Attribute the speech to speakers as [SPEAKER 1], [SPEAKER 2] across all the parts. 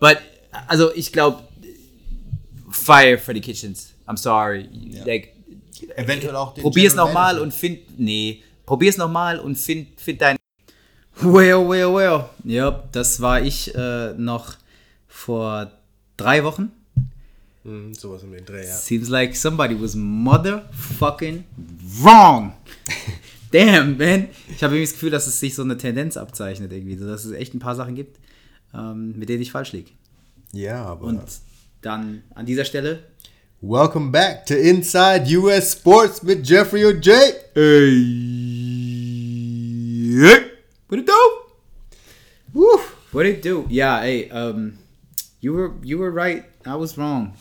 [SPEAKER 1] But, also ich glaube, fire Freddy Kitchens. I'm sorry. Like,
[SPEAKER 2] Eventuell auch den
[SPEAKER 1] probier's nochmal und find, nee, probier's nochmal und find, find dein. Well, well, well. Ja, das war ich äh, noch vor drei Wochen.
[SPEAKER 2] Mhm, sowas um den Dreh, ja.
[SPEAKER 1] Seems like somebody was motherfucking wrong. Damn, man. Ich habe irgendwie das Gefühl, dass es sich so eine Tendenz abzeichnet irgendwie, so dass es echt ein paar Sachen gibt, ähm, mit denen ich falsch liege.
[SPEAKER 2] Ja, aber.
[SPEAKER 1] Und dann an dieser Stelle.
[SPEAKER 2] Welcome back to Inside US Sports mit Jeffrey und Jay.
[SPEAKER 1] Hey, what it do?
[SPEAKER 2] Woo.
[SPEAKER 1] What it do? Ja, ey, um, you were you were right. I was wrong.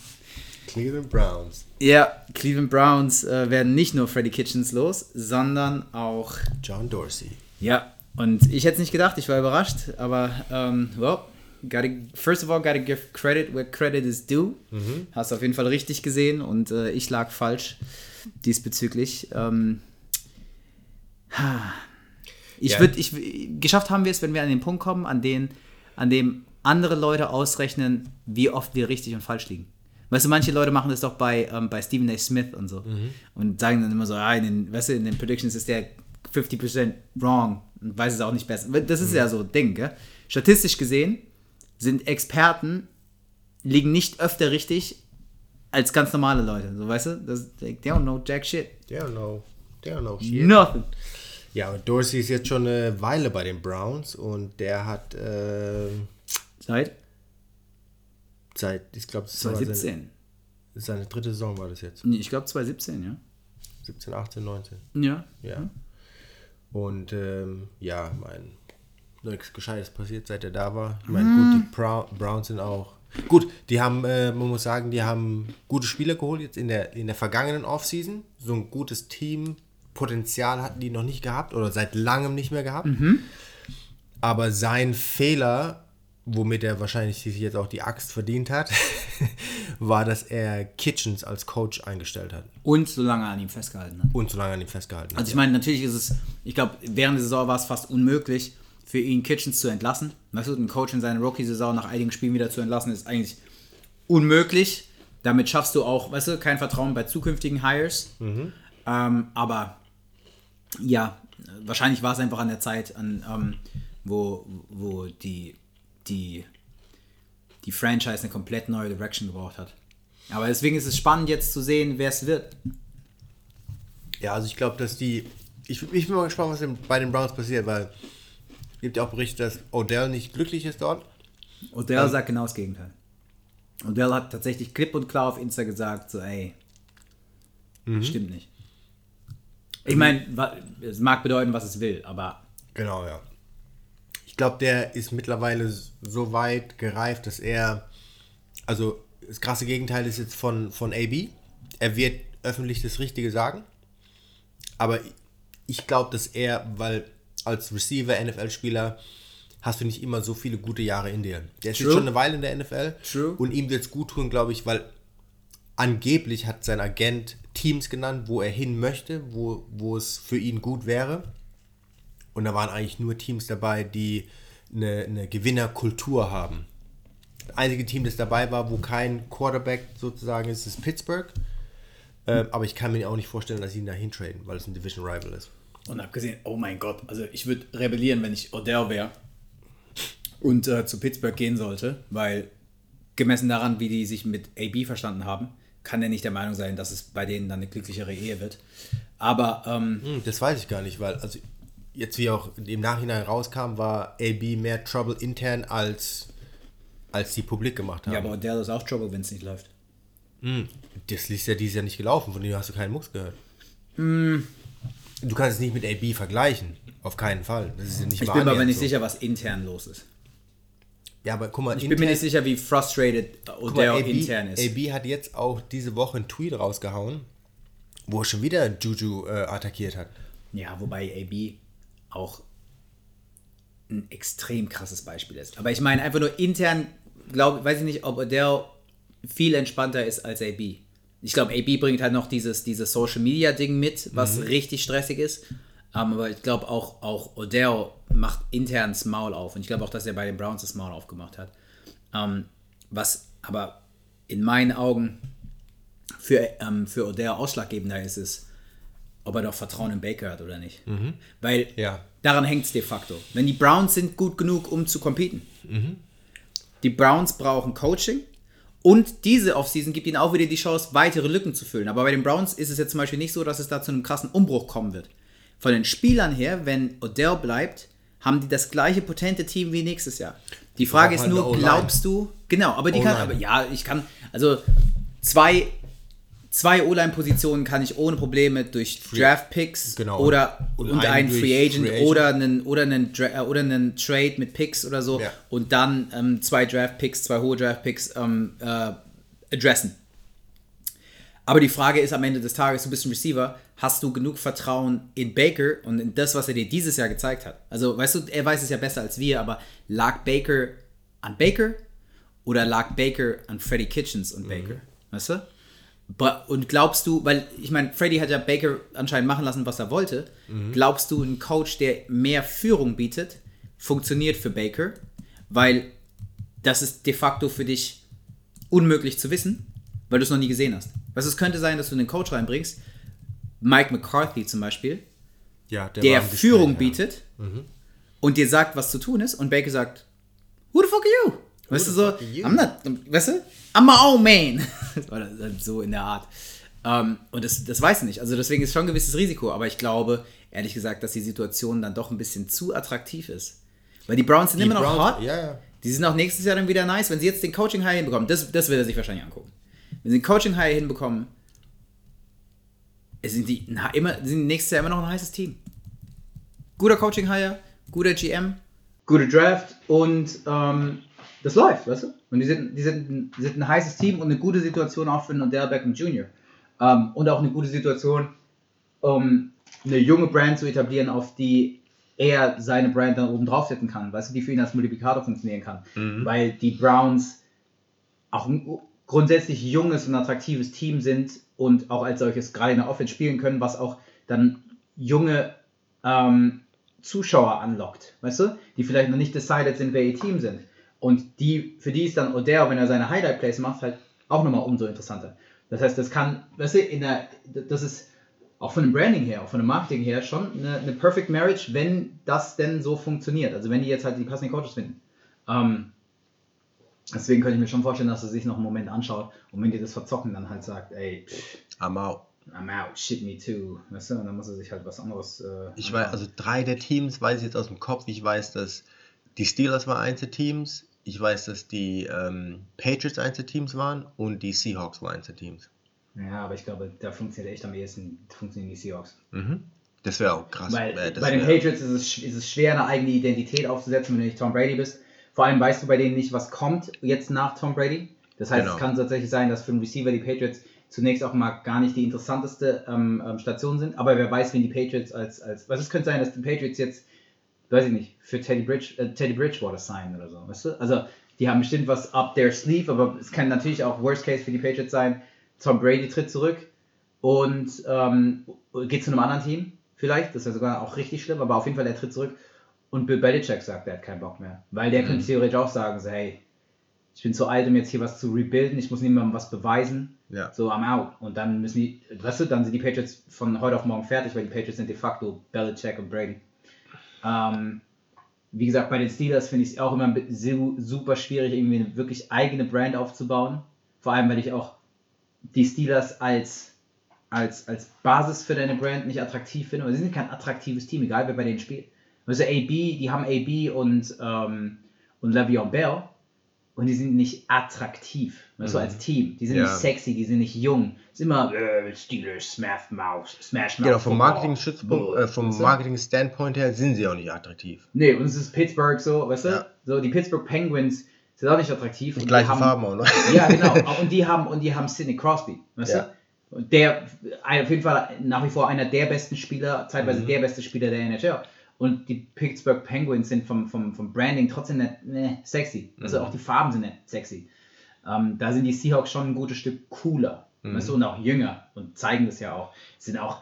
[SPEAKER 2] Cleveland Browns.
[SPEAKER 1] Ja, Cleveland Browns äh, werden nicht nur Freddy Kitchens los, sondern auch
[SPEAKER 2] John Dorsey.
[SPEAKER 1] Ja, und ich hätte es nicht gedacht, ich war überrascht, aber, ähm, well, gotta, first of all, gotta give credit where credit is due. Hast auf jeden Fall richtig gesehen und äh, ich lag falsch diesbezüglich. Ähm, ich
[SPEAKER 2] Ja.
[SPEAKER 1] würde, ich, geschafft haben wir es, wenn wir an den Punkt kommen, an, den, an dem andere Leute ausrechnen, wie oft wir richtig und falsch liegen. Weißt du, manche Leute machen das doch bei, ähm, bei Stephen A. Smith und so. Und sagen dann immer so, ah, in den, weißt du, in den Predictions ist der 50% wrong und weiß es auch nicht besser. Das ist ja so ein Ding, gell? Statistisch gesehen sind Experten, liegen nicht öfter richtig als ganz normale Leute. So, weißt du? Das, they don't know jack shit.
[SPEAKER 2] They don't know. They don't know shit.
[SPEAKER 1] Nothing.
[SPEAKER 2] Ja, und Dorsey ist jetzt schon eine Weile bei den Browns und der hat äh,
[SPEAKER 1] Seit
[SPEAKER 2] seit, ich glaube, das war seine,
[SPEAKER 1] 2017.
[SPEAKER 2] seine dritte Saison war das jetzt.
[SPEAKER 1] Nee, Ich glaube 2017, ja.
[SPEAKER 2] 17, 18, 19.
[SPEAKER 1] Ja.
[SPEAKER 2] Ja. Und ähm, ja, mein nichts Gescheites passiert, seit er da war. Ich meine, gut, die Brou- Browns sind auch. Gut, die haben, äh, man muss sagen, die haben gute Spieler geholt jetzt in der, in der vergangenen Offseason. So ein gutes Team, Potenzial hatten die noch nicht gehabt oder seit langem nicht mehr gehabt. Aber sein Fehler, womit er wahrscheinlich sich jetzt auch die Axt verdient hat, war, dass er Kitchens als Coach eingestellt hat
[SPEAKER 1] Und so lange an ihm festgehalten hat.
[SPEAKER 2] und so lange an ihm festgehalten hat.
[SPEAKER 1] Also ich meine, natürlich ist es, ich glaube, während der Saison war es fast unmöglich, für ihn Kitchens zu entlassen. Weißt du, einen Coach in seiner Rookie-Saison nach einigen Spielen wieder zu entlassen, ist eigentlich unmöglich. Damit schaffst du auch, weißt du, kein Vertrauen bei zukünftigen Hires. Ähm, aber ja, wahrscheinlich war es einfach an der Zeit, an, ähm, wo, wo die, die, die Franchise eine komplett neue Direction gebraucht hat. Aber deswegen ist es spannend jetzt zu sehen, wer es wird.
[SPEAKER 2] Ja, also ich glaube, dass die. Ich, ich bin mal gespannt, was bei den Browns passiert, weil gibt ja auch Berichte, dass Odell nicht glücklich ist dort.
[SPEAKER 1] Odell sagt genau das Gegenteil. Odell hat tatsächlich klipp und klar auf Insta gesagt, so ey, stimmt nicht. Ich meine, es mag bedeuten, was es will, aber
[SPEAKER 2] Genau, ja. Ich glaube, der ist mittlerweile so weit gereift, dass er. Also, das krasse Gegenteil ist jetzt von, von AB. Er wird öffentlich das Richtige sagen. Aber ich glaube, dass er, weil als Receiver, NFL-Spieler, hast du nicht immer so viele gute Jahre in dir. Der ist jetzt schon eine Weile in der NFL.
[SPEAKER 1] True.
[SPEAKER 2] Und ihm wird es gut tun, glaube ich, weil angeblich hat sein Agent Teams genannt, wo er hin möchte, wo, wo es für ihn gut wäre. Und da waren eigentlich nur Teams dabei, die eine, eine Gewinnerkultur haben. Das einzige Team, das dabei war, wo kein Quarterback sozusagen ist, ist Pittsburgh. Ähm, aber ich kann mir auch nicht vorstellen, dass sie ihn da hintraden, weil es ein Division Rival ist.
[SPEAKER 1] Und abgesehen, oh mein Gott, also ich würde rebellieren, wenn ich Odell wäre und äh, zu Pittsburgh gehen sollte, weil gemessen daran, wie die sich mit AB verstanden haben, kann er nicht der Meinung sein, dass es bei denen dann eine glücklichere Ehe wird. Aber ähm,
[SPEAKER 2] Hm, das weiß ich gar nicht, weil also jetzt wie auch im Nachhinein rauskam, war AB mehr Trouble intern als als die publik gemacht haben.
[SPEAKER 1] ja, aber Odell ist auch Trouble, wenn es nicht läuft.
[SPEAKER 2] Das ist ja dieses Jahr nicht gelaufen, von dem hast du keinen Mucks gehört. Du kannst es nicht mit AB vergleichen. Auf keinen Fall. Das ist ja nicht
[SPEAKER 1] Ich
[SPEAKER 2] mal
[SPEAKER 1] bin mir aber nicht
[SPEAKER 2] so.
[SPEAKER 1] sicher, was intern los ist.
[SPEAKER 2] Ja, aber guck mal,
[SPEAKER 1] Ich bin mir nicht sicher, wie frustrated
[SPEAKER 2] guck mal,
[SPEAKER 1] Odell
[SPEAKER 2] AB,
[SPEAKER 1] intern ist.
[SPEAKER 2] AB hat jetzt auch diese Woche einen Tweet rausgehauen, wo er schon wieder Juju äh, attackiert hat.
[SPEAKER 1] Ja, wobei AB auch ein extrem krasses Beispiel ist. Aber ich meine einfach nur intern, glaube, weiß ich nicht, ob Odell viel entspannter ist als AB. Ich glaube, AB bringt halt noch dieses, dieses Social Media Ding mit, was richtig stressig ist. Ähm, aber ich glaube auch, auch Odell macht intern das Maul auf. Und ich glaube auch, dass er bei den Browns das Maul aufgemacht hat. Ähm, was aber in meinen Augen für, ähm, für Odell ausschlaggebender ist, ist, ob er doch Vertrauen in Baker hat oder nicht. Weil
[SPEAKER 3] Ja.
[SPEAKER 1] daran hängt es de facto. Wenn die Browns sind gut genug, um zu competen. Die Browns brauchen Coaching und diese Offseason gibt ihnen auch wieder die Chance, weitere Lücken zu füllen. Aber bei den Browns ist es jetzt zum Beispiel nicht so, dass es da zu einem krassen Umbruch kommen wird. Von den Spielern her, wenn Odell bleibt, haben die das gleiche potente Team wie nächstes Jahr. Die Frage ist nur,
[SPEAKER 3] halt O-Line.
[SPEAKER 1] glaubst du, genau, aber die kann, aber ja, ich kann, also zwei, zwei O-Line-Positionen kann ich ohne Probleme durch Draft-Picks
[SPEAKER 3] Genau.
[SPEAKER 1] oder
[SPEAKER 3] Und
[SPEAKER 1] und,
[SPEAKER 3] einen
[SPEAKER 1] einen Free Agent,
[SPEAKER 3] Free Agent.
[SPEAKER 1] oder einen oder einen Dra äh, oder einen Trade mit Picks oder so
[SPEAKER 3] Ja.
[SPEAKER 1] und dann ähm, zwei Draft-Picks, zwei hohe Draft-Picks ähm, äh, adressen. Aber die Frage ist am Ende des Tages, du bist ein Receiver, hast du genug Vertrauen in Baker und in das, was er dir dieses Jahr gezeigt hat? Also, weißt du, er weiß es ja besser als wir, aber lag Baker an Baker oder lag Baker an Freddie Kitchens und Baker? Weißt du? Und glaubst du, weil ich meine, Freddie hat ja Baker anscheinend machen lassen, was er wollte. Glaubst du, ein Coach, der mehr Führung bietet, funktioniert für Baker? Weil das ist de facto für dich unmöglich zu wissen, weil du es noch nie gesehen hast. Was es könnte sein, dass du einen Coach reinbringst, Mike McCarthy zum Beispiel,
[SPEAKER 3] Ja,
[SPEAKER 1] der
[SPEAKER 3] im Gespräch,
[SPEAKER 1] Führung
[SPEAKER 3] ja.
[SPEAKER 1] bietet und dir sagt, was zu tun ist, und Baker sagt, Who the fuck are you? Weißt du so? I'm not, weißt du, I'm my own man. Oder so in der Art. Ähm, und das, das weiß ich nicht. Also deswegen ist schon ein gewisses Risiko, aber ich glaube, ehrlich gesagt, dass die Situation dann doch ein bisschen zu attraktiv ist. Weil die Browns sind
[SPEAKER 3] Die
[SPEAKER 1] immer noch
[SPEAKER 3] Browns-
[SPEAKER 1] hot.
[SPEAKER 3] Ja, ja.
[SPEAKER 1] Die sind auch nächstes Jahr dann wieder nice, wenn sie jetzt den Coaching High hinbekommen. Das, das wird er sich wahrscheinlich angucken. Wenn sie den Coaching High hinbekommen, sind die na, immer, sind nächstes Jahr immer noch ein heißes Team. Guter Coaching Hire, guter GM, gute Draft und ähm, das läuft, weißt du? Und die sind, die, sind, die sind ein heißes Team und eine gute Situation auch für einen Odell Beckham Jr. Ähm, und auch eine gute Situation, um eine junge Brand zu etablieren, auf die er seine Brand dann oben draufsetzen kann, weißt du, die für ihn als Multiplikator funktionieren kann. Weil die Browns auch ein grundsätzlich junges und attraktives Team sind und auch als solches gerade in der Offense spielen können, was auch dann junge ähm, Zuschauer anlockt, weißt du, die vielleicht noch nicht decided sind, wer ihr Team sind. Und die, für die ist dann Odell, wenn er seine Highlight-Plays macht, halt auch nochmal umso interessanter. Das heißt, das kann, weißt du, in der, das ist auch von dem Branding her, auch von dem Marketing her schon eine, eine Perfect Marriage, wenn das denn so funktioniert. Also wenn die jetzt halt die passenden Coaches finden. Ähm, deswegen könnte ich mir schon vorstellen, dass er sich noch einen Moment anschaut und wenn die das verzocken, dann halt sagt, ey, pff,
[SPEAKER 3] I'm out.
[SPEAKER 1] I'm out, shit me too. Weißt du, und dann muss er sich halt was anderes. Äh,
[SPEAKER 2] Ich weiß, also drei der Teams weiß ich jetzt aus dem Kopf. Ich weiß, dass die Steelers waren eins der Teams. Ich weiß, dass die ähm, Patriots eins der Teams waren und die Seahawks waren eins der Teams.
[SPEAKER 1] Ja, aber ich glaube, da funktioniert echt am ehesten funktionieren die Seahawks.
[SPEAKER 2] Mhm. Das wäre auch krass.
[SPEAKER 1] Weil
[SPEAKER 2] Äh,
[SPEAKER 1] bei den Patriots ist es, ist es schwer, eine eigene Identität aufzusetzen, wenn du nicht Tom Brady bist. Vor allem weißt du bei denen nicht, was kommt jetzt nach Tom Brady. Das heißt,
[SPEAKER 2] Genau.
[SPEAKER 1] es kann tatsächlich sein, dass für einen Receiver die Patriots zunächst auch mal gar nicht die interessanteste ähm, ähm, Station sind. Aber wer weiß, wen die Patriots als, als was es könnte sein, dass die Patriots jetzt, weiß ich nicht, für Teddy, Bridge, äh, Teddy Bridgewater signen oder so. Weißt du? Also die haben bestimmt was up their sleeve, aber es kann natürlich auch Worst Case für die Patriots sein. Tom Brady tritt zurück und ähm, geht zu einem anderen Team vielleicht. Das wäre sogar auch richtig schlimm, aber auf jeden Fall, er tritt zurück. Und Bill Belichick sagt, er hat keinen Bock mehr. Weil der könnte theoretisch auch sagen, so, hey, ich bin zu alt, um jetzt hier was zu rebuilden, ich muss niemandem was beweisen.
[SPEAKER 2] Ja.
[SPEAKER 1] So, I'm out. Und dann müssen die, weißt du, dann sind die Patriots von heute auf morgen fertig, weil die Patriots sind de facto Belichick und Brady. Ähm, wie gesagt, bei den Steelers finde ich es auch immer super schwierig, irgendwie eine wirklich eigene Brand aufzubauen. Vor allem, weil ich auch die Steelers als, als, als Basis für deine Brand nicht attraktiv finde. Aber sie sind kein attraktives Team, egal wer bei denen spielt. Also AB, die haben AB und, ähm, und Le'Veon Bell und die sind nicht attraktiv, weißt du, als Team. Die sind
[SPEAKER 2] Ja.
[SPEAKER 1] nicht sexy, die sind nicht jung. Es ist immer äh, Steelers, Smash Mouth, Smash Mouth.
[SPEAKER 2] Genau, vom äh, vom
[SPEAKER 1] Weißt du?
[SPEAKER 2] Marketing-Standpoint her sind sie auch nicht attraktiv.
[SPEAKER 1] Nee, und es ist Pittsburgh so, weißt du?
[SPEAKER 2] Ja.
[SPEAKER 1] So, die Pittsburgh Penguins sind auch nicht attraktiv.
[SPEAKER 2] Die
[SPEAKER 1] und
[SPEAKER 2] gleichen
[SPEAKER 1] haben,
[SPEAKER 2] Farben auch, ne?
[SPEAKER 1] Ja, genau. Und die haben, und die haben Sidney Crosby, weißt
[SPEAKER 2] Ja.
[SPEAKER 1] du? Und der, auf jeden Fall nach wie vor einer der besten Spieler, zeitweise der beste Spieler der NHL. Und die Pittsburgh Penguins sind vom, vom, vom Branding trotzdem nicht ne, sexy. Also auch die Farben sind nicht sexy. Ähm, da sind die Seahawks schon ein gutes Stück cooler, weißt du, und auch jünger und zeigen das ja auch. Sind auch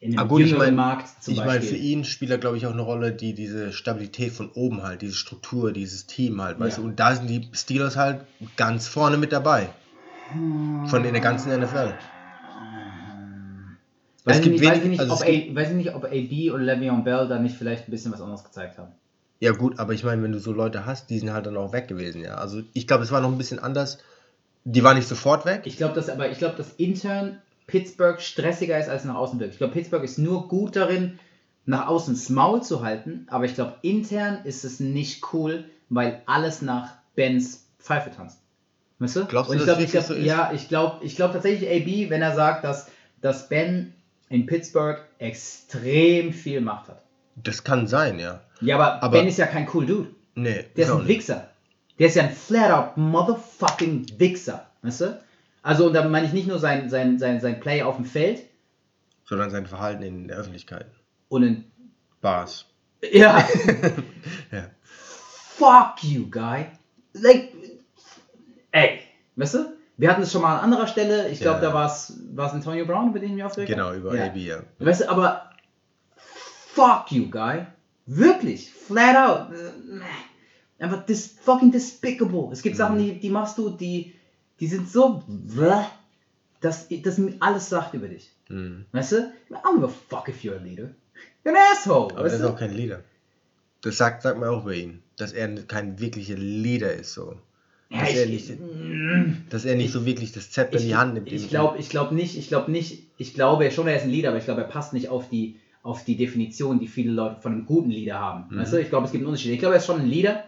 [SPEAKER 1] in dem
[SPEAKER 2] Ah, gut, ich
[SPEAKER 1] jüngeren
[SPEAKER 2] mein-
[SPEAKER 1] Markt zum
[SPEAKER 2] Ich meine, für
[SPEAKER 1] Beispiel.
[SPEAKER 2] ihn spielt er, glaube ich, auch eine Rolle, die diese Stabilität von oben halt, diese Struktur, dieses Team halt, weißt
[SPEAKER 1] Ja.
[SPEAKER 2] du. Und da sind die Steelers halt ganz vorne mit dabei. Von in der ganzen NFL.
[SPEAKER 1] Weiß,
[SPEAKER 2] es
[SPEAKER 1] ich
[SPEAKER 2] gibt
[SPEAKER 1] nicht, weiß, ich
[SPEAKER 2] wenig-
[SPEAKER 1] nicht,
[SPEAKER 2] also
[SPEAKER 1] ob
[SPEAKER 2] es gibt-
[SPEAKER 1] A, weiß ich nicht, ob AB und Le'Veon Bell da nicht vielleicht ein bisschen was anderes gezeigt haben.
[SPEAKER 2] Ja gut, aber ich meine, wenn du so Leute hast, die sind halt dann auch weg gewesen, ja. Also ich glaube, es war noch ein bisschen anders. Die waren nicht sofort weg.
[SPEAKER 1] Ich glaube, dass aber ich glaube, dass intern Pittsburgh stressiger ist als nach außen wirkt. Ich glaube, Pittsburgh ist nur gut darin, nach außen das Maul zu halten, aber ich glaube, intern ist es nicht cool, weil alles nach Bens Pfeife tanzt. Weißt du?
[SPEAKER 2] Glaubst du,
[SPEAKER 1] ich
[SPEAKER 2] dass
[SPEAKER 1] glaube,
[SPEAKER 2] es
[SPEAKER 1] ich glaub,
[SPEAKER 2] so ist?
[SPEAKER 1] ja, ich glaube, ich glaube tatsächlich AB, wenn er sagt, dass, dass Ben in Pittsburgh extrem viel Macht hat.
[SPEAKER 2] Das kann sein, ja.
[SPEAKER 1] Ja, aber,
[SPEAKER 2] Aber-
[SPEAKER 1] Ben ist ja kein cool Dude.
[SPEAKER 2] Nee,
[SPEAKER 1] Der ist ein. Wichser. Der ist ja ein flat-out motherfucking Wichser. Weißt du? Also, und da meine ich nicht nur sein, sein, sein, sein Play auf dem Feld
[SPEAKER 2] Sondern sein Verhalten in der Öffentlichkeit.
[SPEAKER 1] und in.
[SPEAKER 2] Bars.
[SPEAKER 1] Ja,
[SPEAKER 2] Ja.
[SPEAKER 1] fuck you, guy. Like, ey, weißt du? Wir hatten es schon mal an anderer Stelle. Ich glaube,
[SPEAKER 2] Ja.
[SPEAKER 1] da war es Antonio Brown, über den mich aufgeregt
[SPEAKER 2] Genau, über
[SPEAKER 1] ja.
[SPEAKER 2] AB, ja.
[SPEAKER 1] Weißt du, aber fuck you, guy. Wirklich, flat out. Äh, Einfach dis fucking despicable. Es gibt Sachen, die, die machst du, die, die sind so, dass das alles sagt über dich.
[SPEAKER 2] Mhm.
[SPEAKER 1] Weißt du? I don't give a fuck if you're a leader. You're an asshole.
[SPEAKER 2] Aber er ist
[SPEAKER 1] du?
[SPEAKER 2] auch kein Leader. Das sagt, sagt man auch über ihn. Dass er kein wirklicher Leader ist, so.
[SPEAKER 1] Ja,
[SPEAKER 2] dass, er
[SPEAKER 1] ich,
[SPEAKER 2] nicht, dass er nicht so wirklich das Zepter in die Hand nimmt.
[SPEAKER 1] ich glaube ich glaub nicht, ich glaube nicht, ich glaube schon, er ist ein Leader, aber ich glaube, er passt nicht auf die, auf die Definition, die viele Leute von einem guten Leader haben.
[SPEAKER 2] Mhm.
[SPEAKER 1] Weißt du? Ich glaube, es gibt einen Unterschied. Ich glaube, er ist schon ein Leader,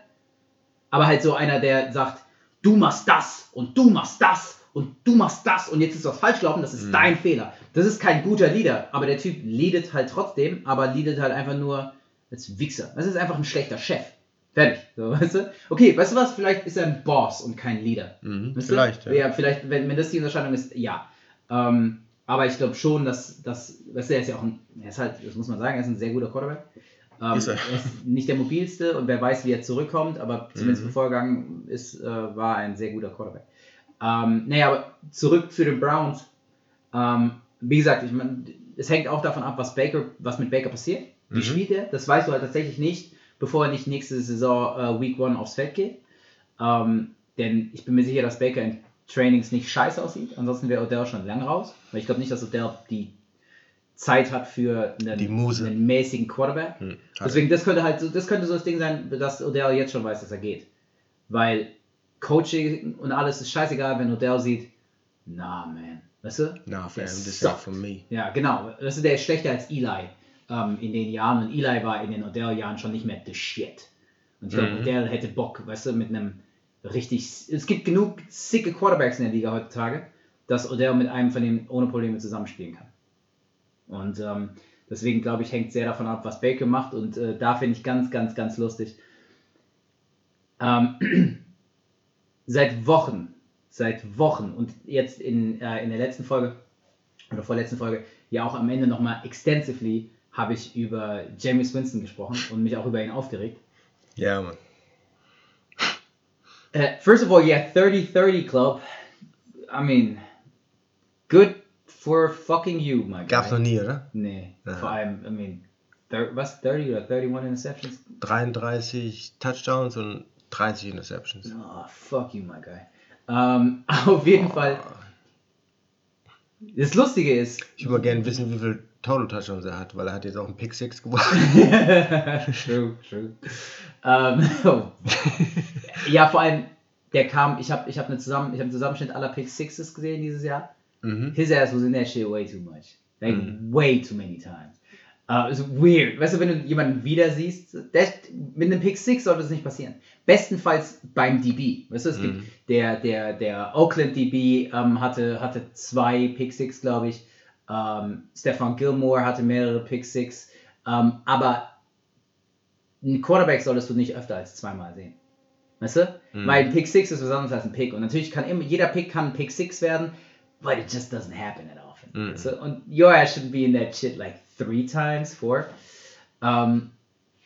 [SPEAKER 1] aber halt so einer, der sagt, du machst das und du machst das und du machst das und jetzt ist was falsch gelaufen, das ist
[SPEAKER 2] Mhm.
[SPEAKER 1] dein Fehler. Das ist kein guter Leader, aber der Typ leadet halt trotzdem, aber leadet halt einfach nur als Wichser. Das ist einfach ein schlechter Chef. Fertig. So, weißt du? Okay, weißt du was? Vielleicht ist er ein Boss und kein Leader.
[SPEAKER 2] Mhm,
[SPEAKER 1] Weißt
[SPEAKER 2] vielleicht, ja.
[SPEAKER 1] ja. vielleicht, wenn, wenn das die Unterscheidung ist, ja. Ähm, aber ich glaube schon, dass, dass, weißt du, er ist ja auch ein, er ist halt, das muss man sagen, er ist ein sehr guter Quarterback. Ähm,
[SPEAKER 2] Ist er.
[SPEAKER 1] ist nicht der mobilste und wer weiß, wie er zurückkommt, aber zumindest
[SPEAKER 2] Mhm.
[SPEAKER 1] bevor er gegangen ist, äh, war er ein sehr guter Quarterback. Ähm, naja, aber zurück zu den Browns. Ähm, wie gesagt, ich mein, es hängt auch davon ab, was Baker, was mit Baker passiert. Wie
[SPEAKER 2] Mhm.
[SPEAKER 1] spielt er? Das weißt du halt tatsächlich nicht, bevor er nicht nächste Saison äh, Week One aufs Feld geht. Ähm, denn ich bin mir sicher, dass Baker in Trainings nicht scheiße aussieht. Ansonsten wäre Odell schon lang raus. Weil ich glaube nicht, dass Odell die Zeit hat für einen, einen mäßigen Quarterback.
[SPEAKER 2] Hm, hat
[SPEAKER 1] Deswegen, das könnte halt so, das könnte so das Ding sein, dass Odell jetzt schon weiß, dass er geht. Weil Coaching und alles ist scheißegal, wenn Odell sieht, na man, weißt du?
[SPEAKER 2] Fam,
[SPEAKER 1] Der
[SPEAKER 2] this ain't for me.
[SPEAKER 1] Ja, genau. Weißt du, der ist schlechter als Eli ähm, in den Jahren und Eli war in den Odell-Jahren schon nicht mehr the shit. Und ich glaube,
[SPEAKER 2] Mhm.
[SPEAKER 1] Odell hätte Bock, weißt du, mit einem richtig. Es gibt genug sicke Quarterbacks in der Liga heutzutage, dass Odell mit einem von denen ohne Probleme zusammenspielen kann. Und ähm, deswegen glaube ich, hängt sehr davon ab, was Baker macht. Und äh, da finde ich ganz, ganz, ganz lustig. Ähm, seit Wochen, seit Wochen und jetzt in, äh, in der letzten Folge oder vorletzten Folge ja auch am Ende nochmal extensively habe ich über James Winston gesprochen und mich auch über ihn aufgeregt.
[SPEAKER 2] Ja, Mann.
[SPEAKER 1] Uh, first of all, yeah, 30-30 club. I mean, good for fucking you, my guy.
[SPEAKER 2] Gab's noch nie, oder?
[SPEAKER 1] Nee,
[SPEAKER 2] Ja.
[SPEAKER 1] vor allem, I mean, was, 30 oder 31 Interceptions?
[SPEAKER 2] 33 Touchdowns und 30 Interceptions.
[SPEAKER 1] Oh, fuck you, my guy. Ähm, auf jeden Fall. Das Lustige ist,
[SPEAKER 2] Ich würde gerne wissen, wie viel Total Touchdowns er hat, weil er hat jetzt auch einen Pick 6 gewonnen.
[SPEAKER 1] true, true. Ähm, oh. ja, vor allem, der kam, ich habe ich hab eine Zusammen, ich hab einen Zusammenschnitt aller Pick Sixes gesehen dieses Jahr.
[SPEAKER 2] mhm.
[SPEAKER 1] His ass was in that shit way too much. Like,
[SPEAKER 2] Mhm.
[SPEAKER 1] way too many times. Uh, it's weird. Weißt du, wenn du jemanden wieder siehst, der, mit einem Pick Six sollte es nicht passieren. Bestenfalls beim DB. Weißt du, es gibt
[SPEAKER 2] Mhm.
[SPEAKER 1] der, der, der Oakland DB ähm, hatte, hatte zwei Pick Six, glaube ich. Ähm, Stefan Gilmore hatte mehrere Pick Six. Ähm, aber einen Quarterback solltest du nicht öfter als zweimal sehen. Weißt du?
[SPEAKER 2] Mhm.
[SPEAKER 1] Weil ein Pick Six ist was anderes als ein Pick. Und natürlich kann immer, jeder Pick kann ein Pick Six werden, but it just doesn't happen that often.
[SPEAKER 2] Mhm.
[SPEAKER 1] Weißt du? Und your ass should be in that shit like three times, four. Ähm,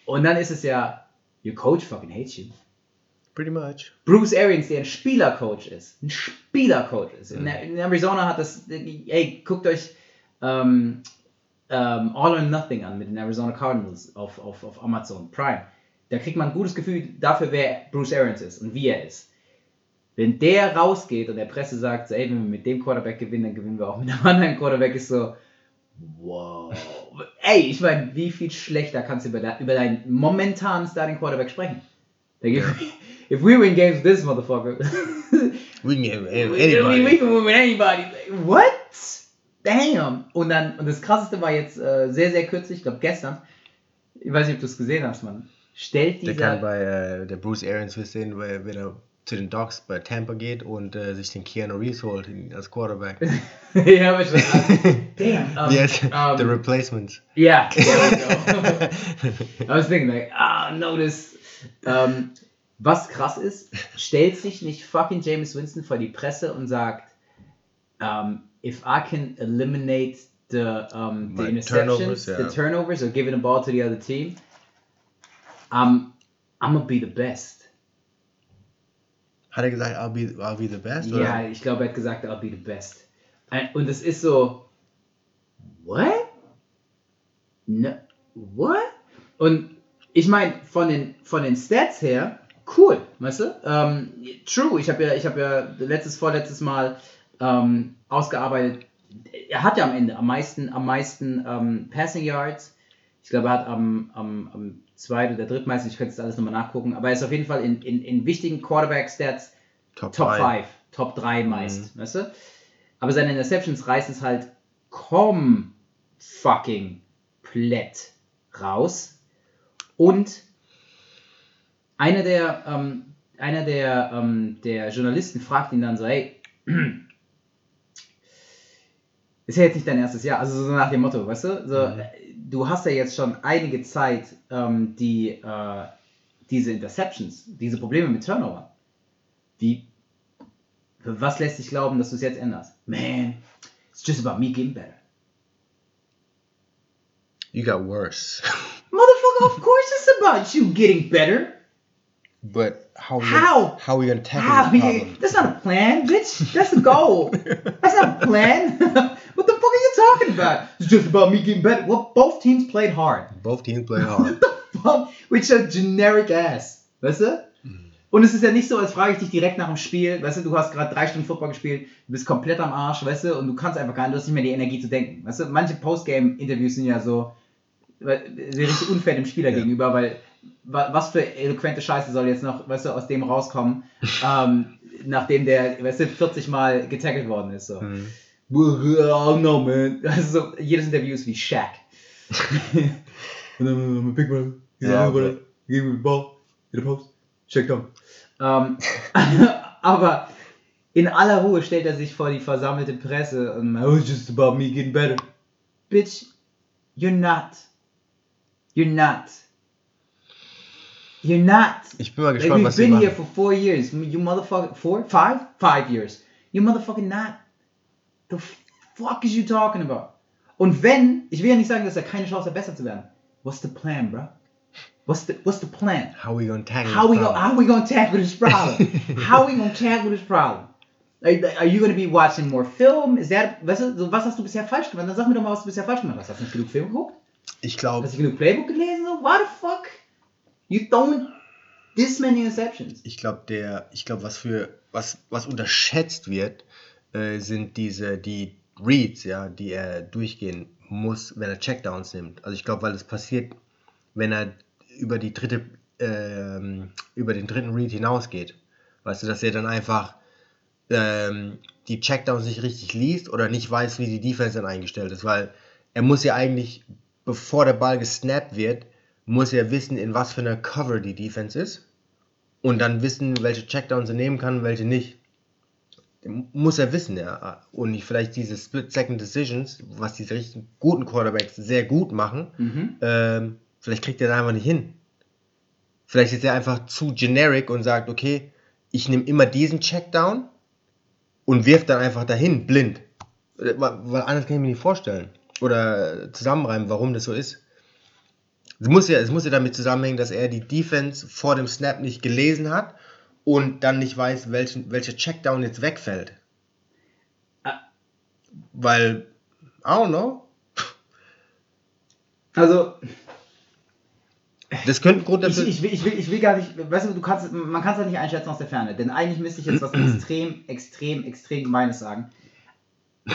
[SPEAKER 1] und dann ist es ja, your coach fucking hates you.
[SPEAKER 2] Pretty much.
[SPEAKER 1] Bruce Arians, der ein Spielercoach ist, ein Spielercoach ist. In, in Arizona hat das, ey, guckt euch ähm, ähm, All or Nothing an mit den Arizona Cardinals auf, auf, auf Amazon Prime. Da kriegt man ein gutes Gefühl dafür, wer Bruce Arians ist und wie er ist. Wenn der rausgeht und der Presse sagt, so, ey, wenn wir mit dem Quarterback gewinnen, dann gewinnen wir auch mit einem anderen Quarterback, ist so, wow. ey, ich meine, wie viel schlechter kannst du über, de über deinen momentanen Starting Quarterback sprechen? If, we win games with this motherfucker,
[SPEAKER 2] We can get
[SPEAKER 1] we, we,
[SPEAKER 2] anybody.
[SPEAKER 1] we can win with anybody. What? Damn. Und dann, und das krasseste war jetzt äh, sehr, sehr kürzlich, ich glaube gestern, ich weiß nicht, ob du es gesehen hast, Mann. Stellt
[SPEAKER 2] Der
[SPEAKER 1] dieser.
[SPEAKER 2] kann bei äh, der Bruce Arians wir sehen, weil wenn er zu den Dogs bei Tampa geht und äh, sich den Keanu Reeves holt als Quarterback.
[SPEAKER 1] ja, aber schon. Damn. Um,
[SPEAKER 2] yes,
[SPEAKER 1] um,
[SPEAKER 2] the replacements.
[SPEAKER 1] Yeah, there we go. I was thinking like, ah, no, this. Ähm, was krass ist, stellt sich nicht fucking James Winston vor die Presse und sagt, um, if I can eliminate the, um, the
[SPEAKER 2] My
[SPEAKER 1] interceptions,
[SPEAKER 2] turnovers,
[SPEAKER 1] the
[SPEAKER 2] yeah.
[SPEAKER 1] turnovers, or giving the ball to the other team, I'm, I'm gonna be the best.
[SPEAKER 2] Hat er gesagt, I'll be, I'll be the best?
[SPEAKER 1] Ja,
[SPEAKER 2] oder?
[SPEAKER 1] ich glaube, er hat gesagt, I'll be the best. Und- es ist so, what? Ne, what? Und ich meine, von den, von den Stats her, cool, weißt du? Ähm, true, ich habe ja, ich habe ja letztes, vorletztes Mal ähm, ausgearbeitet, er hat ja am Ende am meisten, am meisten ähm, Passing Yards. Ich glaube, er hat am, am, am zweiten oder drittmeisten, ich könnte das alles nochmal nachgucken, aber er ist auf jeden Fall in, in, in wichtigen Quarterback-Stats
[SPEAKER 2] Top,
[SPEAKER 1] Top
[SPEAKER 2] five.
[SPEAKER 1] 5, Top 3 meist, weißt du? Aber seine Interceptions reißen es halt komm fucking plätt raus. Und einer der, ähm, einer der, ähm, der Journalisten fragt ihn dann so, hey, ist ja jetzt nicht dein erstes Jahr, also so nach dem Motto, weißt du? So,
[SPEAKER 2] Mhm.
[SPEAKER 1] Du hast ja jetzt schon einige Zeit ähm, die, äh, diese Interceptions, diese Probleme mit Turnover. Wie, für was lässt dich glauben, dass du es jetzt änderst? Man, it's just about me getting better.
[SPEAKER 2] You got worse.
[SPEAKER 1] Motherfucker, of course it's about you getting better.
[SPEAKER 2] But how we
[SPEAKER 1] How?
[SPEAKER 2] Gonna, how we gonna tackle
[SPEAKER 1] How?
[SPEAKER 2] this problem?
[SPEAKER 1] That's not a plan, bitch. That's a goal. That's not a plan. what the fuck are you talking about? It's just about me getting better. Well, both teams played hard.
[SPEAKER 2] Both teams play hard.
[SPEAKER 1] Which a generic ass. Weißt du? Und es ist ja nicht so, als frage ich dich direkt nach dem Spiel, weißt du, du hast gerade drei Stunden Football gespielt, du bist komplett am Arsch, weißt du, und du kannst einfach gar nicht, du hast nicht mehr die Energie zu denken. Weißt du, manche Postgame-Interviews sind ja so, sehr richtig unfair dem Spieler
[SPEAKER 2] Ja.
[SPEAKER 1] gegenüber, weil wa- was für eloquente Scheiße soll jetzt noch, weißt du, aus dem rauskommen, ähm, nachdem der, weißt du, 40 Mal getackelt worden ist. So.
[SPEAKER 2] Mhm.
[SPEAKER 1] Oh no, man. Also so, jedes Interview ist wie Shaq. And then I'm a big brother. He's
[SPEAKER 2] Ja,
[SPEAKER 1] little brother. Give me the ball. In the post. Check down. Ähm, aber in aller Ruhe stellt er sich vor die versammelte Presse und oh, it's just about me getting better. Bitch, you're not. You're not. You're not.
[SPEAKER 2] Ich bin mal
[SPEAKER 1] Like,
[SPEAKER 2] gespannt,
[SPEAKER 1] we've
[SPEAKER 2] was sie
[SPEAKER 1] been here
[SPEAKER 2] machen.
[SPEAKER 1] for four years. You motherfucker, four, five, five years. You motherfucking not. The fuck is you talking about? Und wenn, ich will ja nicht sagen, dass er keine Chance hat, besser zu werden. What's the plan, bro? What's the What's the plan?
[SPEAKER 2] How we gonna tackle
[SPEAKER 1] How we
[SPEAKER 2] this
[SPEAKER 1] go?
[SPEAKER 2] problem?
[SPEAKER 1] How we gonna tackle this problem? how we gonna tackle this problem? Like, are you gonna be watching more film? Is that, so, was hast du bisher falsch gemacht? Dann sag mir doch mal, was du bisher falsch gemacht hast. Hast du nicht genug Film geguckt?
[SPEAKER 2] Ich glaube,
[SPEAKER 1] Hast du genug Playbook gelesen? Why the fuck? You throwing this many interceptions?
[SPEAKER 2] ich glaube, der, ich glaube, was für, was, was unterschätzt wird, äh, sind diese, die Reads, ja, die er durchgehen muss, wenn er Checkdowns nimmt. Also ich glaube, weil es passiert, wenn er über die dritte, ähm, über den dritten Read hinausgeht. Weißt du, dass er dann einfach ähm, die Checkdowns nicht richtig liest oder nicht weiß, wie die Defense dann eingestellt ist, weil er muss ja eigentlich, bevor der Ball gesnappt wird, muss er wissen, in was für einer Cover die Defense ist und dann wissen, welche Checkdowns er nehmen kann welche nicht. Muss er wissen, ja. Und nicht vielleicht diese Split-Second-Decisions, was diese richtig guten Quarterbacks sehr gut machen,
[SPEAKER 1] Mhm.
[SPEAKER 2] ähm, vielleicht kriegt er das einfach nicht hin. Vielleicht ist er einfach zu generic und sagt, okay, ich nehme immer diesen Checkdown und wirf dann einfach dahin, blind. Äh, Weil weil anders kann ich mir nicht vorstellen. Oder zusammenreimen, warum das so ist. Es muss, ja, es muss ja damit zusammenhängen, dass er die Defense vor dem Snap nicht gelesen hat und dann nicht weiß, welchen, welcher Checkdown jetzt wegfällt.
[SPEAKER 1] Ah.
[SPEAKER 2] Weil, I don't know.
[SPEAKER 1] Also,
[SPEAKER 2] Das könnte ein Grund
[SPEAKER 1] ich,
[SPEAKER 2] dafür
[SPEAKER 1] ich, will, ich, will, ich will gar nicht, weißt du, du kannst, man kann es halt nicht einschätzen aus der Ferne, denn eigentlich müsste ich jetzt was extrem, extrem, extrem Gemeines sagen.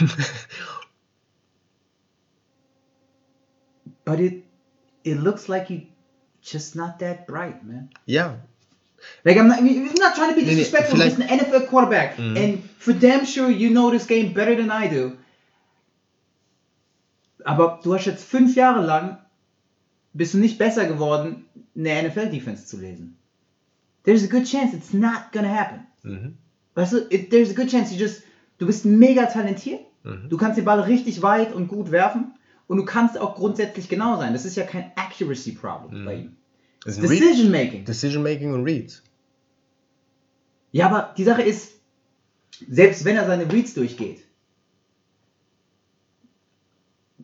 [SPEAKER 1] But it, it looks like you just not that bright, man.
[SPEAKER 2] Ja,
[SPEAKER 1] Like I'm not, I'm not trying to be
[SPEAKER 2] Nee, nee,
[SPEAKER 1] disrespectful.
[SPEAKER 2] vielleicht-
[SPEAKER 1] He's an NFL quarterback,
[SPEAKER 2] Mhm.
[SPEAKER 1] and for damn sure you know this game better than I do. Aber du hast jetzt fünf Jahre lang bist du nicht besser geworden, eine NFL-Defense zu lesen. There's a good chance it's not gonna happen.
[SPEAKER 2] Mhm.
[SPEAKER 1] Weißt du, it, there's a good chance you just, du bist mega talentiert.
[SPEAKER 2] Mhm.
[SPEAKER 1] Du kannst den Ball richtig weit und gut werfen und du kannst auch grundsätzlich genau sein. Das ist ja kein Accuracy Problem
[SPEAKER 2] Mhm.
[SPEAKER 1] bei ihm.
[SPEAKER 2] Das
[SPEAKER 1] Decision Making.
[SPEAKER 2] Decision Making und Reads.
[SPEAKER 1] Ja, aber die Sache ist, selbst wenn er seine Reads durchgeht,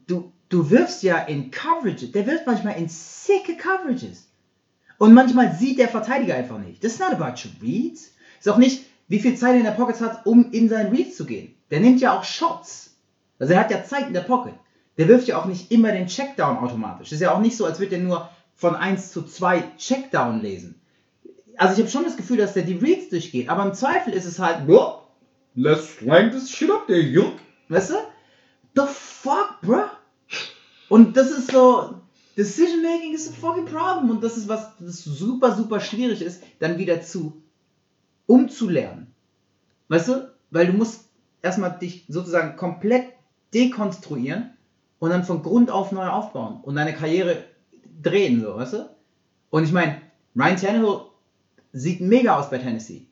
[SPEAKER 1] du, du wirfst ja in Coverages, der wirft manchmal in sicke Coverages. Und manchmal sieht der Verteidiger einfach nicht. Das ist not about your Reads. Ist auch nicht, wie viel Zeit er in der Pocket hat, um in seinen Reads zu gehen. Der nimmt ja auch Shots. Also er hat ja Zeit in der Pocket. Der wirft ja auch nicht immer den Checkdown automatisch. ist ja auch nicht so, als würde er nur von 1 zu 2 Checkdown lesen also ich habe schon das Gefühl, dass der die Reads durchgeht, aber im Zweifel ist es halt, "Bro, let's slang this shit up there, yo. Weißt du? The fuck, bruh? Und das ist so, Decision Making is a fucking problem und das ist was, das super, super schwierig ist, dann wieder zu umzulernen. Weißt du? Weil du musst erstmal dich sozusagen komplett dekonstruieren und dann von Grund auf neu aufbauen und deine Karriere drehen, so, weißt du? Und ich meine, Ryan Tannehill sieht mega aus bei Tennessee.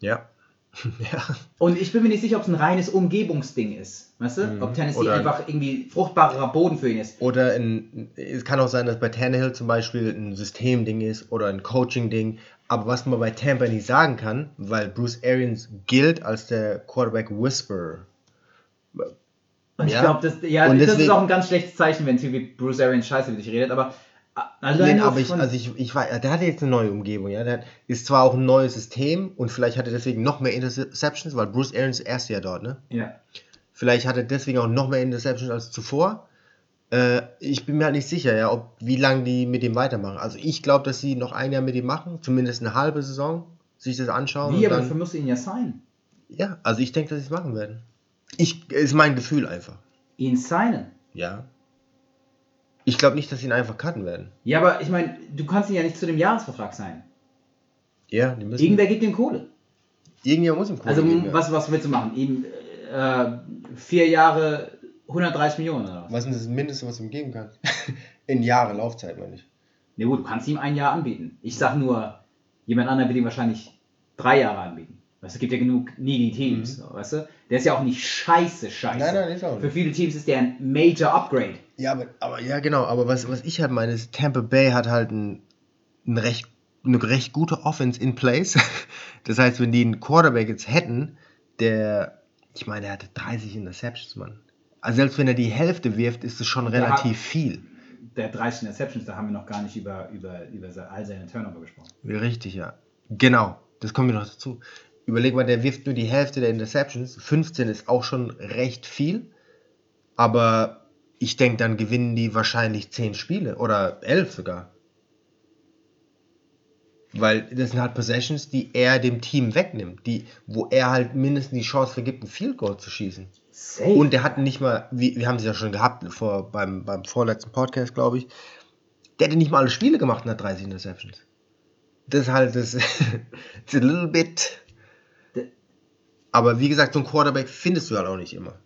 [SPEAKER 2] Ja. ja.
[SPEAKER 1] Und ich bin mir nicht sicher, ob es ein reines Umgebungsding ist. Weißt du?
[SPEAKER 2] Mhm.
[SPEAKER 1] Ob Tennessee
[SPEAKER 2] Oder-
[SPEAKER 1] einfach irgendwie fruchtbarerer Boden für ihn ist.
[SPEAKER 2] Oder ein, es kann auch sein, dass bei Tannehill zum Beispiel ein Systemding ist oder ein Coaching-Ding. Aber was man bei Tampa nicht sagen kann, weil Bruce Arians gilt als der Quarterback Whisperer.
[SPEAKER 1] Und ich
[SPEAKER 2] Ja.
[SPEAKER 1] glaube, das, ja, das ist
[SPEAKER 2] deswegen-
[SPEAKER 1] auch ein ganz schlechtes Zeichen, wenn ein Typ wie Bruce Arians scheiße mit dich redet. Aber äh, allein
[SPEAKER 2] Nein,
[SPEAKER 1] nur
[SPEAKER 2] aber ich, also ich, ich weiß, der hatte jetzt eine neue Umgebung, ja. Der ist zwar auch ein neues System und vielleicht hat er deswegen noch mehr Interceptions, weil Bruce Arians ist erste Jahr dort, ne?
[SPEAKER 1] ja.
[SPEAKER 2] Vielleicht hat er deswegen auch noch mehr Interceptions als zuvor. Äh, ich bin mir halt nicht sicher, ja, ob wie lange die mit ihm weitermachen. Also ich glaube, dass sie noch ein Jahr mit ihm machen, zumindest eine halbe Saison, sich das anschauen.
[SPEAKER 1] Wie, aber
[SPEAKER 2] dann,
[SPEAKER 1] dafür musst du ihn ja signen.
[SPEAKER 2] ja, also ich denke, dass sie es machen werden. Ich ist mein Gefühl einfach.
[SPEAKER 1] Ihn signen.
[SPEAKER 2] Ja. Ich glaube nicht, dass sie ihn einfach cutten werden.
[SPEAKER 1] Ja, aber ich meine, du kannst ihn ja nicht zu dem Jahresvertrag sein.
[SPEAKER 2] Ja, die müssen.
[SPEAKER 1] Irgendwer gibt ihm Kohle.
[SPEAKER 2] Irgendjemand muss ihm Kohle
[SPEAKER 1] Also
[SPEAKER 2] geben, ja.
[SPEAKER 1] was, was willst du machen? Ihm äh, vier Jahre 130 Millionen oder was?
[SPEAKER 2] Was ist das Mindeste, was du ihm geben kannst? In Jahre Laufzeit, meine ich.
[SPEAKER 1] Ne gut, du kannst ihm ein Jahr anbieten. Ich sag nur, jemand anderer wird ihm wahrscheinlich drei Jahre anbieten. Weißt du, es gibt ja genug needy Teams, so, weißt du? Der ist ja auch nicht scheiße, scheiße.
[SPEAKER 2] Mhm. Nein, nein, ist auch
[SPEAKER 1] Für viele Teams ist der ein Major Upgrade.
[SPEAKER 2] Ja, aber, aber ja, genau. Aber was, was ich halt meine, ist, Tampa Bay hat halt ein, ein recht, eine recht gute Offense in place. Das heißt, wenn die einen Quarterback jetzt hätten, der, ich meine, der hatte 30 Interceptions, Mann. Also selbst wenn er die Hälfte wirft, ist es schon
[SPEAKER 1] Der
[SPEAKER 2] relativ
[SPEAKER 1] hat-
[SPEAKER 2] viel.
[SPEAKER 1] Der 30 Interceptions, da haben wir noch gar nicht über, über, über all seine Turnover gesprochen.
[SPEAKER 2] Richtig, ja. Genau, das kommt mir noch dazu. Überleg mal, der wirft nur die Hälfte der Interceptions. 15 ist auch schon recht viel. Aber ich denke, dann gewinnen die wahrscheinlich 10 Spiele oder 11 sogar. Weil das sind halt Possessions, die er dem Team wegnimmt, die, wo er halt mindestens die Chance vergibt, ein Field Goal zu schießen.
[SPEAKER 1] Safe.
[SPEAKER 2] Und der hat nicht mal, wie, wir haben es ja schon gehabt vor, beim, beim vorletzten Podcast, glaube ich, der hätte nicht mal alle Spiele gemacht und hat 30 Interceptions. Das ist halt das, it's a little bit. Aber wie gesagt, so ein Quarterback findest du halt auch nicht immer.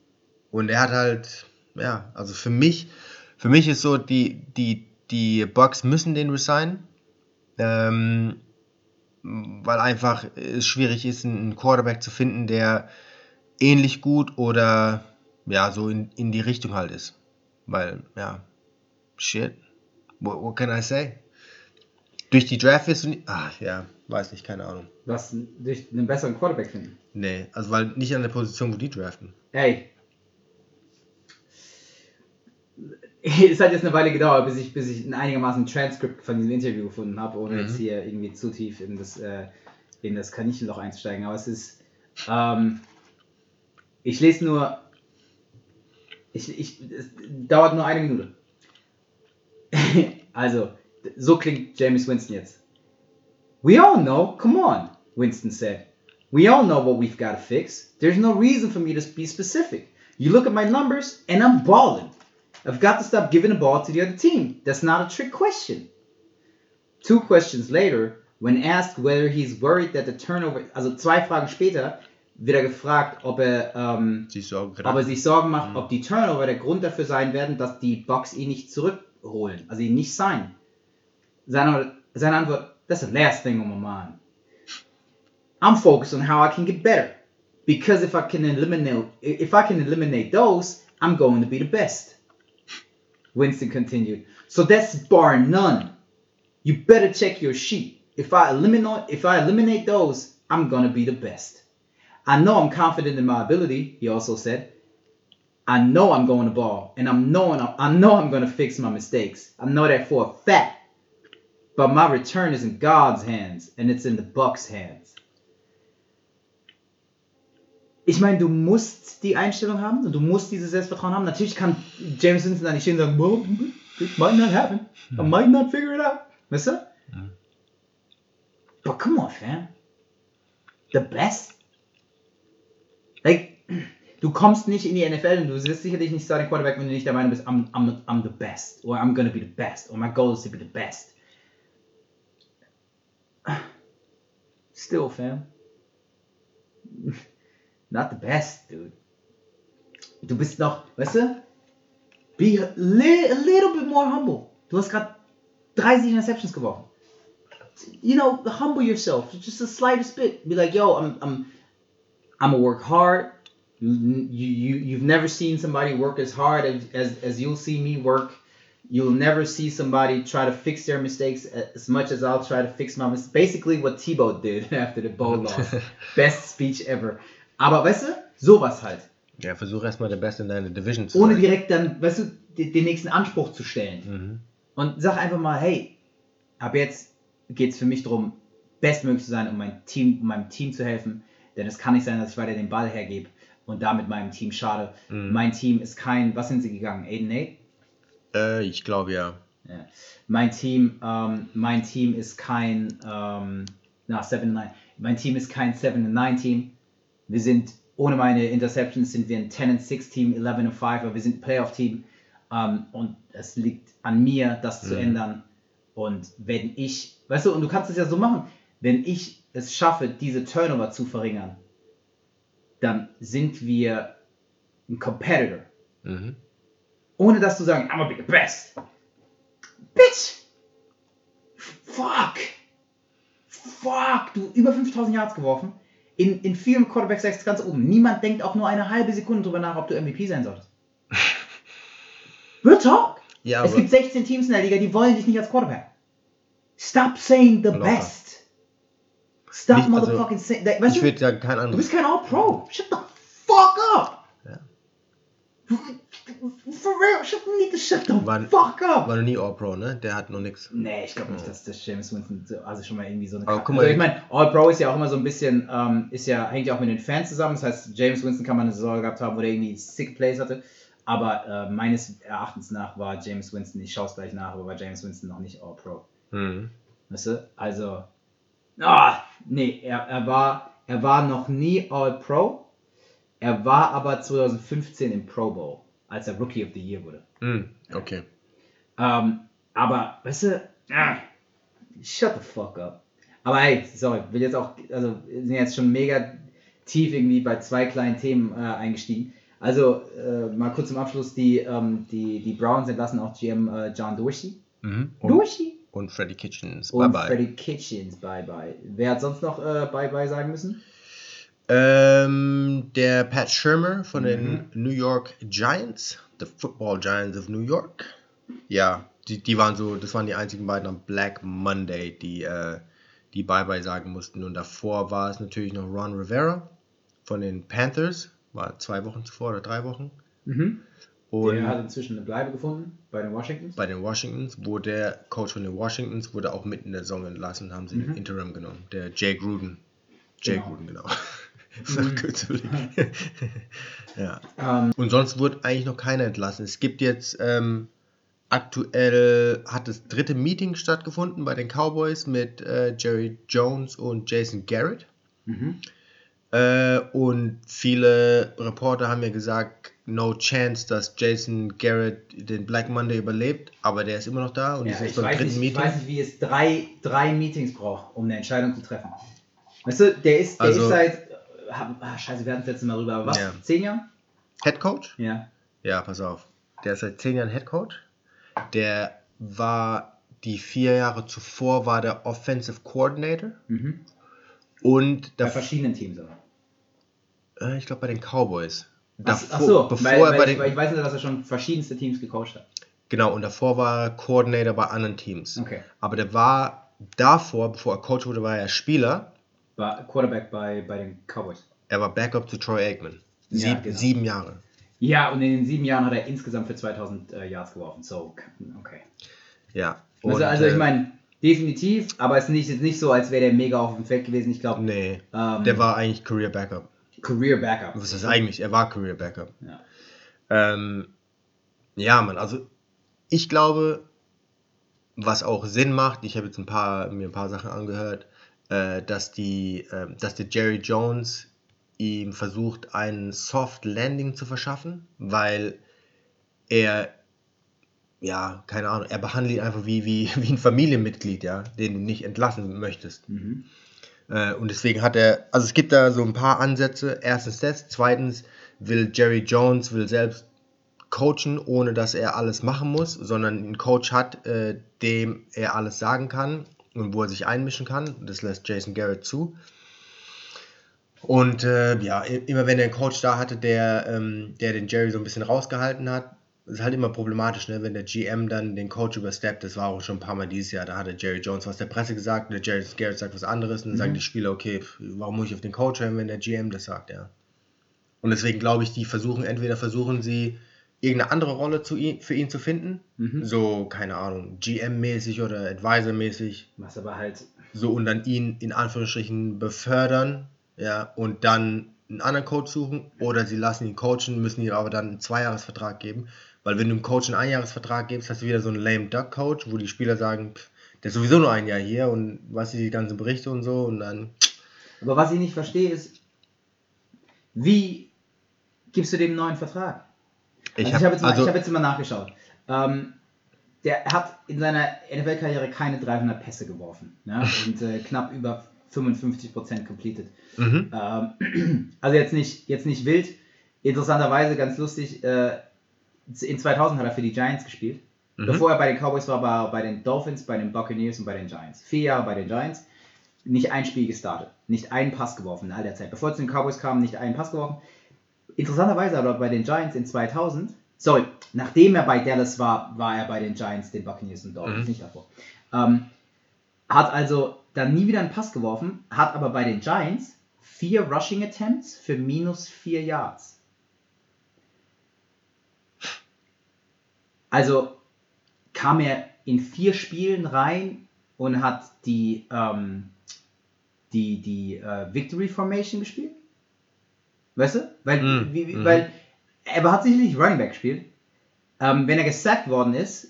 [SPEAKER 2] Und er hat halt, ja, also für mich, für mich ist so, die, die, die Bucks müssen den resignen. Ähm, weil einfach es schwierig ist, einen Quarterback zu finden, der ähnlich gut oder ja, so in, in die Richtung halt ist. Weil, ja, shit. What, what can I say? Durch die Draft wirst du nicht. Ach ja, weiß nicht, keine Ahnung.
[SPEAKER 1] Was durch einen besseren Quarterback finden.
[SPEAKER 2] Nee, also weil nicht an der Position, wo die draften.
[SPEAKER 1] Ey. Es hat jetzt eine Weile gedauert, bis ich, bis ich ein einigermaßen Transkript von diesem Interview gefunden habe, ohne
[SPEAKER 2] Mhm.
[SPEAKER 1] jetzt hier irgendwie zu tief in das, äh, in das Kaninchenloch einzusteigen. Aber es ist. Ähm, ich lese nur. Ich, ich, es dauert nur eine Minute. also, so klingt James Winston jetzt. We all know, come on, Winston said. We all know what we've got to fix. There's no reason for me to be specific. You look at my numbers, and I'm balling. I've got to stop giving the ball to the other team. That's not a trick question. Two questions later, when asked whether he's worried that the turnover, also zwei Fragen später, wird er gefragt, ob er, ähm, ob er sich Sorgen macht, ob die Turnover der Grund dafür sein werden, dass die Bucks ihn nicht zurückholen, also ihn nicht sein. That's the last thing on my mind. I'm focused on how I can get better. Because if I can eliminate if I can eliminate those, I'm going to be the best. Winston continued. So that's bar none. You better check your sheet. If I eliminate if I eliminate those, I'm gonna be the best. I know I'm confident in my ability, he also said. I know I'm going to ball, and I'm knowing I know I'm gonna fix my mistakes. I know that for a fact. But my return is in God's hands, and it's in the Bucks' hands. Ich meine, du musst die Einstellung haben und du musst dieses Selbstvertrauen haben. Natürlich kann James Winston da nicht stehen und sagen, well, it might not happen. I might not figure it out. Weißt du? But come on, fam. The best? Like, du kommst nicht in die NFL und du wirst sicherlich nicht Starting Quarterback, wenn du nicht der Meinung bist, I'm, I'm, I'm the best. Or I'm gonna be the best. Or my goal is to be the best. Still, fam. Not the best, dude. Du bist noch, weißt du? Be a, li a little bit more humble. Du hast gerade 30 Interceptions geworfen. You know, humble yourself. Just the slightest bit. Be like, yo, I'm, I'm, I'm gonna work hard. You, you, you've never seen somebody work as hard as, as, as you'll see me work. You'll never see somebody try to fix their mistakes as much as I'll try to fix my mistakes. Basically, what Tebow did after the bowl loss. Best speech ever. Aber weißt du, sowas halt.
[SPEAKER 2] Ja, versuch erstmal der Beste in deiner Division zu
[SPEAKER 1] Ohne
[SPEAKER 2] sein.
[SPEAKER 1] direkt dann, weißt du, den, nächsten Anspruch zu stellen. Und sag einfach mal, hey, ab jetzt geht es für mich darum, bestmöglich zu sein, um mein Team, um meinem Team zu helfen. Denn es kann nicht sein, dass ich weiter den Ball hergebe und damit meinem Team schade. Mein Team ist kein, was sind sie gegangen? 8 and 8?
[SPEAKER 2] Äh, ich glaube ja.
[SPEAKER 1] Ja. Mein Team, ähm, mein Team ist kein, ähm, na, 7 9. Mein Team ist kein 7 9 Team. Wir sind, ohne meine Interceptions sind wir ein 10 and 6 Team, 11 and 5, aber wir sind ein Playoff Team. Ähm, und es liegt an mir, das zu ändern. Und wenn ich, weißt du, und du kannst es ja so machen, wenn ich es schaffe, diese Turnover zu verringern, dann sind wir ein Competitor.
[SPEAKER 2] Mhm.
[SPEAKER 1] Ohne dass du sagen, I'm gonna be the best. Bitch! Fuck! Fuck! Du über 5000 Yards geworfen. In, in vielen Quarterback Sacks ganz oben. Niemand denkt auch nur eine halbe Sekunde drüber nach, ob du MVP sein solltest. Real talk!
[SPEAKER 2] Ja,
[SPEAKER 1] es gibt 16 Teams in der Liga, die wollen dich nicht als Quarterback. Stop saying the
[SPEAKER 2] Locker.
[SPEAKER 1] best. Stop
[SPEAKER 2] Nicht- also,
[SPEAKER 1] motherfucking saying. Weißt
[SPEAKER 2] Ich
[SPEAKER 1] du,
[SPEAKER 2] würde ja kein
[SPEAKER 1] du
[SPEAKER 2] anderes.
[SPEAKER 1] bist kein All-Pro. Shut the fuck up!
[SPEAKER 2] Ja.
[SPEAKER 1] For real, shut, need to shut the
[SPEAKER 2] War-
[SPEAKER 1] fuck up!
[SPEAKER 2] War noch nie All-Pro, ne? Der hat noch nichts.
[SPEAKER 1] Nee, ich glaube nicht, dass das James Winston so, also schon mal irgendwie so eine
[SPEAKER 2] Aber guck mal,
[SPEAKER 1] also ich meine, All-Pro ist ja auch immer so ein bisschen, ähm, ist ja, hängt ja auch mit den Fans zusammen. Das heißt, James Winston kann man eine Saison gehabt haben, wo der irgendwie sick Plays hatte. Aber äh, meines Erachtens nach war James Winston, ich schaue es gleich nach, aber war James Winston noch nicht All-Pro.
[SPEAKER 2] Mhm.
[SPEAKER 1] Weißt du? Also, ah, nee, er, er, war, er war noch nie All-Pro. Er war aber 2015 im Pro Bowl, als er Rookie of the Year wurde.
[SPEAKER 2] Mhm. Okay.
[SPEAKER 1] Ähm, aber, weißt du, ah, shut the fuck up. Aber hey, sorry, will jetzt auch, also wir sind jetzt schon mega tief irgendwie bei zwei kleinen Themen äh, eingestiegen. Also, äh, mal kurz zum Abschluss, die, ähm, die, die Browns entlassen auch GM äh, John Dorsey.
[SPEAKER 2] Mhm. Und,
[SPEAKER 1] Dorsey?
[SPEAKER 2] und Freddy Kitchens.
[SPEAKER 1] Und
[SPEAKER 2] Bye bye.
[SPEAKER 1] Freddy Kitchens, bye bye. Wer hat sonst noch äh, bye bye sagen müssen?
[SPEAKER 2] Ähm, der Pat Shermer von
[SPEAKER 1] Mhm.
[SPEAKER 2] den New York Giants, the Football Giants of New York. Ja, die, die waren so, das waren die einzigen beiden am Black Monday, die, äh, die Bye-Bye sagen mussten. Und davor war es natürlich noch Ron Rivera von den Panthers, war zwei Wochen zuvor oder drei Wochen.
[SPEAKER 1] Mhm.
[SPEAKER 2] Und
[SPEAKER 1] Der hat inzwischen eine Bleibe gefunden bei den Washingtons.
[SPEAKER 2] bei den Washingtons, wo der Coach von den Washingtons wurde auch mitten in der Saison entlassen, haben sie
[SPEAKER 1] Mhm.
[SPEAKER 2] den Interim genommen. Der Jay Gruden. Jay
[SPEAKER 1] Genau.
[SPEAKER 2] Gruden, genau. Verkürzlich. ja.
[SPEAKER 1] Ähm,
[SPEAKER 2] Und sonst wurde eigentlich noch keiner entlassen. Es gibt jetzt ähm, aktuell hat das dritte Meeting stattgefunden bei den Cowboys mit äh, Jerry Jones und Jason Garrett. Äh, und viele Reporter haben ja gesagt, no chance, dass Jason Garrett den Black Monday überlebt, aber der ist immer noch da und
[SPEAKER 1] Ja,
[SPEAKER 2] ist jetzt
[SPEAKER 1] ich,
[SPEAKER 2] beim dritten
[SPEAKER 1] nicht, ich
[SPEAKER 2] Meeting.
[SPEAKER 1] weiß nicht, wie es drei, drei Meetings braucht, um eine Entscheidung zu treffen. Weißt du, der ist, der
[SPEAKER 2] Also-
[SPEAKER 1] ist seit. Ah, scheiße, wir hatten es letztes Mal drüber. Was?
[SPEAKER 2] Ja.
[SPEAKER 1] Zehn Jahre?
[SPEAKER 2] Head Coach?
[SPEAKER 1] Ja.
[SPEAKER 2] Ja, pass auf. Der ist seit zehn Jahren Head Coach. Der war die vier Jahre zuvor war der Offensive Coordinator
[SPEAKER 1] Mhm.
[SPEAKER 2] und
[SPEAKER 1] Bei verschiedenen Teams aber.
[SPEAKER 2] äh, ich glaube bei den Cowboys. Davor,
[SPEAKER 1] ach so,
[SPEAKER 2] bevor
[SPEAKER 1] weil,
[SPEAKER 2] er
[SPEAKER 1] weil,
[SPEAKER 2] bei
[SPEAKER 1] ich,
[SPEAKER 2] den,
[SPEAKER 1] weil ich weiß nur, dass er schon verschiedenste Teams gecoacht hat.
[SPEAKER 2] genau und davor war er Coordinator bei anderen Teams.
[SPEAKER 1] Okay.
[SPEAKER 2] Aber der war davor, bevor er Coach wurde, war er Spieler.
[SPEAKER 1] War Quarterback bei, bei den Cowboys.
[SPEAKER 2] Er war Backup zu Troy Aikman.
[SPEAKER 1] Ja,
[SPEAKER 2] Sieb,
[SPEAKER 1] genau.
[SPEAKER 2] Sieben Jahre.
[SPEAKER 1] Ja, und in den sieben Jahren hat er insgesamt für 2000 äh, Yards geworfen. So, okay.
[SPEAKER 2] Ja.
[SPEAKER 1] Also,
[SPEAKER 2] Und,
[SPEAKER 1] also ich
[SPEAKER 2] äh,
[SPEAKER 1] meine, definitiv, aber es ist nicht, jetzt nicht so, als wäre der mega auf dem Feld gewesen. Ich glaube,
[SPEAKER 2] Nee,
[SPEAKER 1] ähm,
[SPEAKER 2] der war eigentlich Career Backup.
[SPEAKER 1] Career Backup.
[SPEAKER 2] Was ist das eigentlich? Er war Career Backup.
[SPEAKER 1] Ja.
[SPEAKER 2] Ähm, ja, Mann, also ich glaube, was auch Sinn macht, ich habe jetzt ein paar, mir ein paar Sachen angehört, äh, dass, die, äh, dass der Jerry Jones ihm versucht, einen Soft Landing zu verschaffen, weil er, ja, keine Ahnung, er behandelt ihn einfach wie, wie, wie ein Familienmitglied, ja, den du nicht entlassen möchtest.
[SPEAKER 1] Mhm.
[SPEAKER 2] Äh, und deswegen hat er, also es gibt da so ein paar Ansätze. Erstens das, zweitens will Jerry Jones will selbst coachen, ohne dass er alles machen muss, sondern einen Coach hat, äh, dem er alles sagen kann und wo er sich einmischen kann. Das lässt Jason Garrett zu. Und äh, ja, immer wenn er einen Coach da hatte, der, ähm, der den Jerry so ein bisschen rausgehalten hat, ist halt immer problematisch, ne? wenn der GM dann den Coach übersteppt. Das war auch schon ein paar Mal dieses Jahr. Da hatte Jerry Jones was der Presse gesagt, der Jerry Garrett sagt was anderes und dann sagen die Spieler, okay, warum muss ich auf den Coach hören, wenn der GM das sagt, ja. Und deswegen glaube ich, die versuchen, entweder versuchen sie, irgendeine andere Rolle zu ihn, für ihn zu finden,
[SPEAKER 1] Mhm.
[SPEAKER 2] so, keine Ahnung, GM-mäßig oder Advisor-mäßig,
[SPEAKER 1] Was aber halt.
[SPEAKER 2] so und dann ihn in Anführungsstrichen befördern, ja, und dann einen anderen Coach suchen oder sie lassen ihn coachen, müssen ihm aber dann einen Zweijahresvertrag geben, weil wenn du einem Coach einen Einjahresvertrag gibst, hast du wieder so einen lame duck Coach, wo die Spieler sagen, pff, der ist sowieso nur ein Jahr hier und was die ganzen Berichte und so und dann,
[SPEAKER 1] Aber was ich nicht verstehe, ist, wie gibst du dem einen neuen Vertrag?
[SPEAKER 2] Ich
[SPEAKER 1] Also
[SPEAKER 2] habe
[SPEAKER 1] habe jetzt, mal-
[SPEAKER 2] also,
[SPEAKER 1] hab jetzt mal nachgeschaut. Ähm, der hat in seiner NFL-Karriere keine 300 Pässe geworfen ja? und äh, knapp über 55% completed.
[SPEAKER 2] mhm,
[SPEAKER 1] Ähm, also jetzt nicht, jetzt nicht wild. Interessanterweise, ganz lustig, äh, in 2000 hat er für die Giants gespielt.
[SPEAKER 2] Mhm.
[SPEAKER 1] Bevor er bei den Cowboys war, war er bei den Dolphins, bei den Buccaneers und bei den Giants. Vier Jahre bei den Giants, nicht ein Spiel gestartet, nicht einen Pass geworfen in all der Zeit. Bevor er zu den Cowboys kam, nicht einen Pass geworfen. Interessanterweise aber bei den Giants in 2000, sorry, nachdem er bei Dallas war, war er bei den Giants, den Buccaneers und Dolphins,
[SPEAKER 2] Mhm.
[SPEAKER 1] nicht davor. Ähm, hat also dann nie wieder einen Pass geworfen, hat aber bei den Giants vier Rushing Attempts für minus vier Yards. Also kam er in vier Spielen rein und hat die, ähm, die, die äh, Victory Formation gespielt. Weißt du? Weil,
[SPEAKER 2] Mm,
[SPEAKER 1] wie,
[SPEAKER 2] mhm.
[SPEAKER 1] weil er hat sicherlich Running Back gespielt. Ähm, wenn er gesackt worden ist,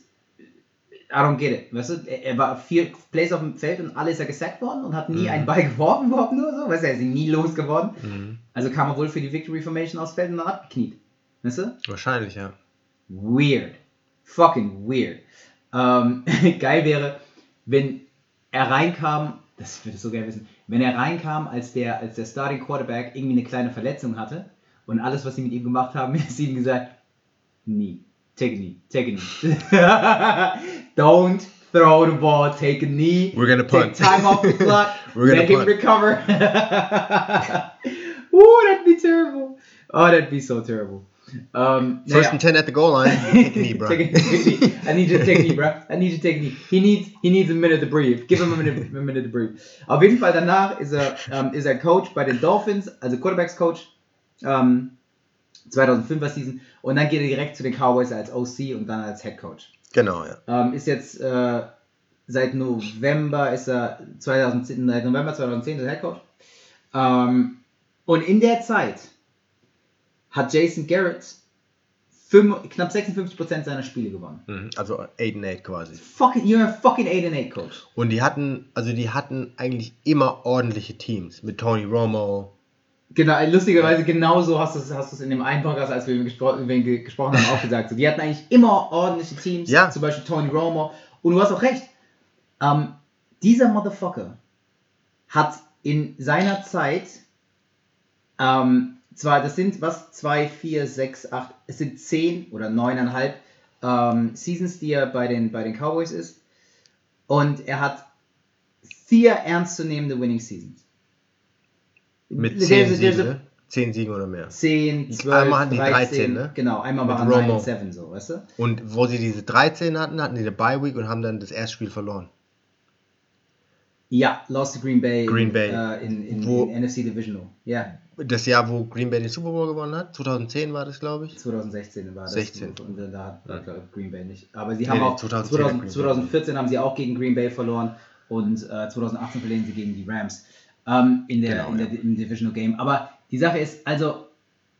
[SPEAKER 1] I don't get it. Weißt du? Er, er war vier Plays auf dem Feld und alle ist er gesackt worden und hat nie
[SPEAKER 2] Mhm.
[SPEAKER 1] einen Ball geworfen, überhaupt nur so. Weißt du, er ist nie losgeworden.
[SPEAKER 2] mhm,
[SPEAKER 1] Also kam er wohl für die Victory Formation aufs Feld und dann abgekniet. Weißt du?
[SPEAKER 2] wahrscheinlich, ja.
[SPEAKER 1] Weird. Fucking weird. Ähm, geil wäre, wenn er reinkam, das würde ich so gerne wissen, wenn er reinkam, als der, als der Starting Quarterback irgendwie eine kleine Verletzung hatte und alles, was sie mit ihm gemacht haben, ist ihm gesagt, nie, take a knee, take a knee. Don't throw the ball, take a knee.
[SPEAKER 2] We're gonna
[SPEAKER 1] Take
[SPEAKER 2] punt.
[SPEAKER 1] time off the clock.
[SPEAKER 2] We're gonna
[SPEAKER 1] let him
[SPEAKER 2] punt.
[SPEAKER 1] recover. Ooh, that'd be terrible. Oh, that'd be so terrible. Um,
[SPEAKER 2] First and 10 at the goal line, take a knee, bro.
[SPEAKER 1] Take a- take a knee. I need you to take a knee, bro. I need you to take a knee. He needs, he needs a minute to breathe. Give him a minute, a minute to breathe. Auf jeden Fall danach ist er, ähm, ist er Coach bei den Dolphins, also Quarterbacks Coach, ähm, 2005er Season. Und dann geht er direkt zu den Cowboys als OC und dann als Head Coach.
[SPEAKER 2] Genau, ja.
[SPEAKER 1] Ist jetzt äh, seit November ist er 2010, seit November 2010 der Head Coach. Und in der Zeit hat Jason Garrett knapp 56% seiner Spiele gewonnen.
[SPEAKER 2] Mhm. Also 8 and 8 quasi.
[SPEAKER 1] Fucking, you're a fucking 8 and 8 Coach.
[SPEAKER 2] Und die hatten, also die hatten eigentlich immer ordentliche Teams. Mit Tony Romo.
[SPEAKER 1] Genau, lustigerweise genauso hast du es hast du's in dem einen Podcast, als wir gespro gesprochen haben, auch gesagt. Die hatten eigentlich immer ordentliche Teams,
[SPEAKER 2] Ja.
[SPEAKER 1] zum Beispiel Tony Romo. Und du hast auch recht. Ähm, dieser Motherfucker hat in seiner Zeit, ähm, zwar, das sind was, 2, 4, 6, 8, es sind 10 oder 9,5 ähm, Seasons, die er bei den, bei den Cowboys ist. Und er hat vier ernstzunehmende Winning Seasons.
[SPEAKER 2] Mit
[SPEAKER 1] There's
[SPEAKER 2] 10
[SPEAKER 1] a- there's
[SPEAKER 2] Siegen,
[SPEAKER 1] a-
[SPEAKER 2] ne? 10 Siegen oder mehr.
[SPEAKER 1] 10, 12,
[SPEAKER 2] Einmal hatten die
[SPEAKER 1] 13,
[SPEAKER 2] 13, ne?
[SPEAKER 1] Genau, einmal
[SPEAKER 2] Mit
[SPEAKER 1] waren
[SPEAKER 2] Romo.
[SPEAKER 1] 9 7 so, weißt du?
[SPEAKER 2] Und wo sie diese 13 hatten, hatten die eine Bye Week und haben dann das erste Spiel verloren.
[SPEAKER 1] Ja, lost to Green Bay,
[SPEAKER 2] Green Bay.
[SPEAKER 1] Äh, in, in,
[SPEAKER 2] Wo-
[SPEAKER 1] in NFC Divisional. Ja,
[SPEAKER 2] Das Jahr, wo Green Bay den Super Bowl gewonnen hat, 2010 war das, glaube ich.
[SPEAKER 1] 2016 war das.
[SPEAKER 2] 16.
[SPEAKER 1] Und da hat glaub ich, Green Bay nicht. Aber sie haben
[SPEAKER 2] nee,
[SPEAKER 1] auch
[SPEAKER 2] 2010 hat
[SPEAKER 1] 2000,
[SPEAKER 2] Green Bay
[SPEAKER 1] 2014 haben sie auch gegen Green Bay verloren und äh, 2018 verlieren sie gegen die Rams ähm, in, der,
[SPEAKER 2] Genau,
[SPEAKER 1] in der im Divisional Game. Aber die Sache ist, also,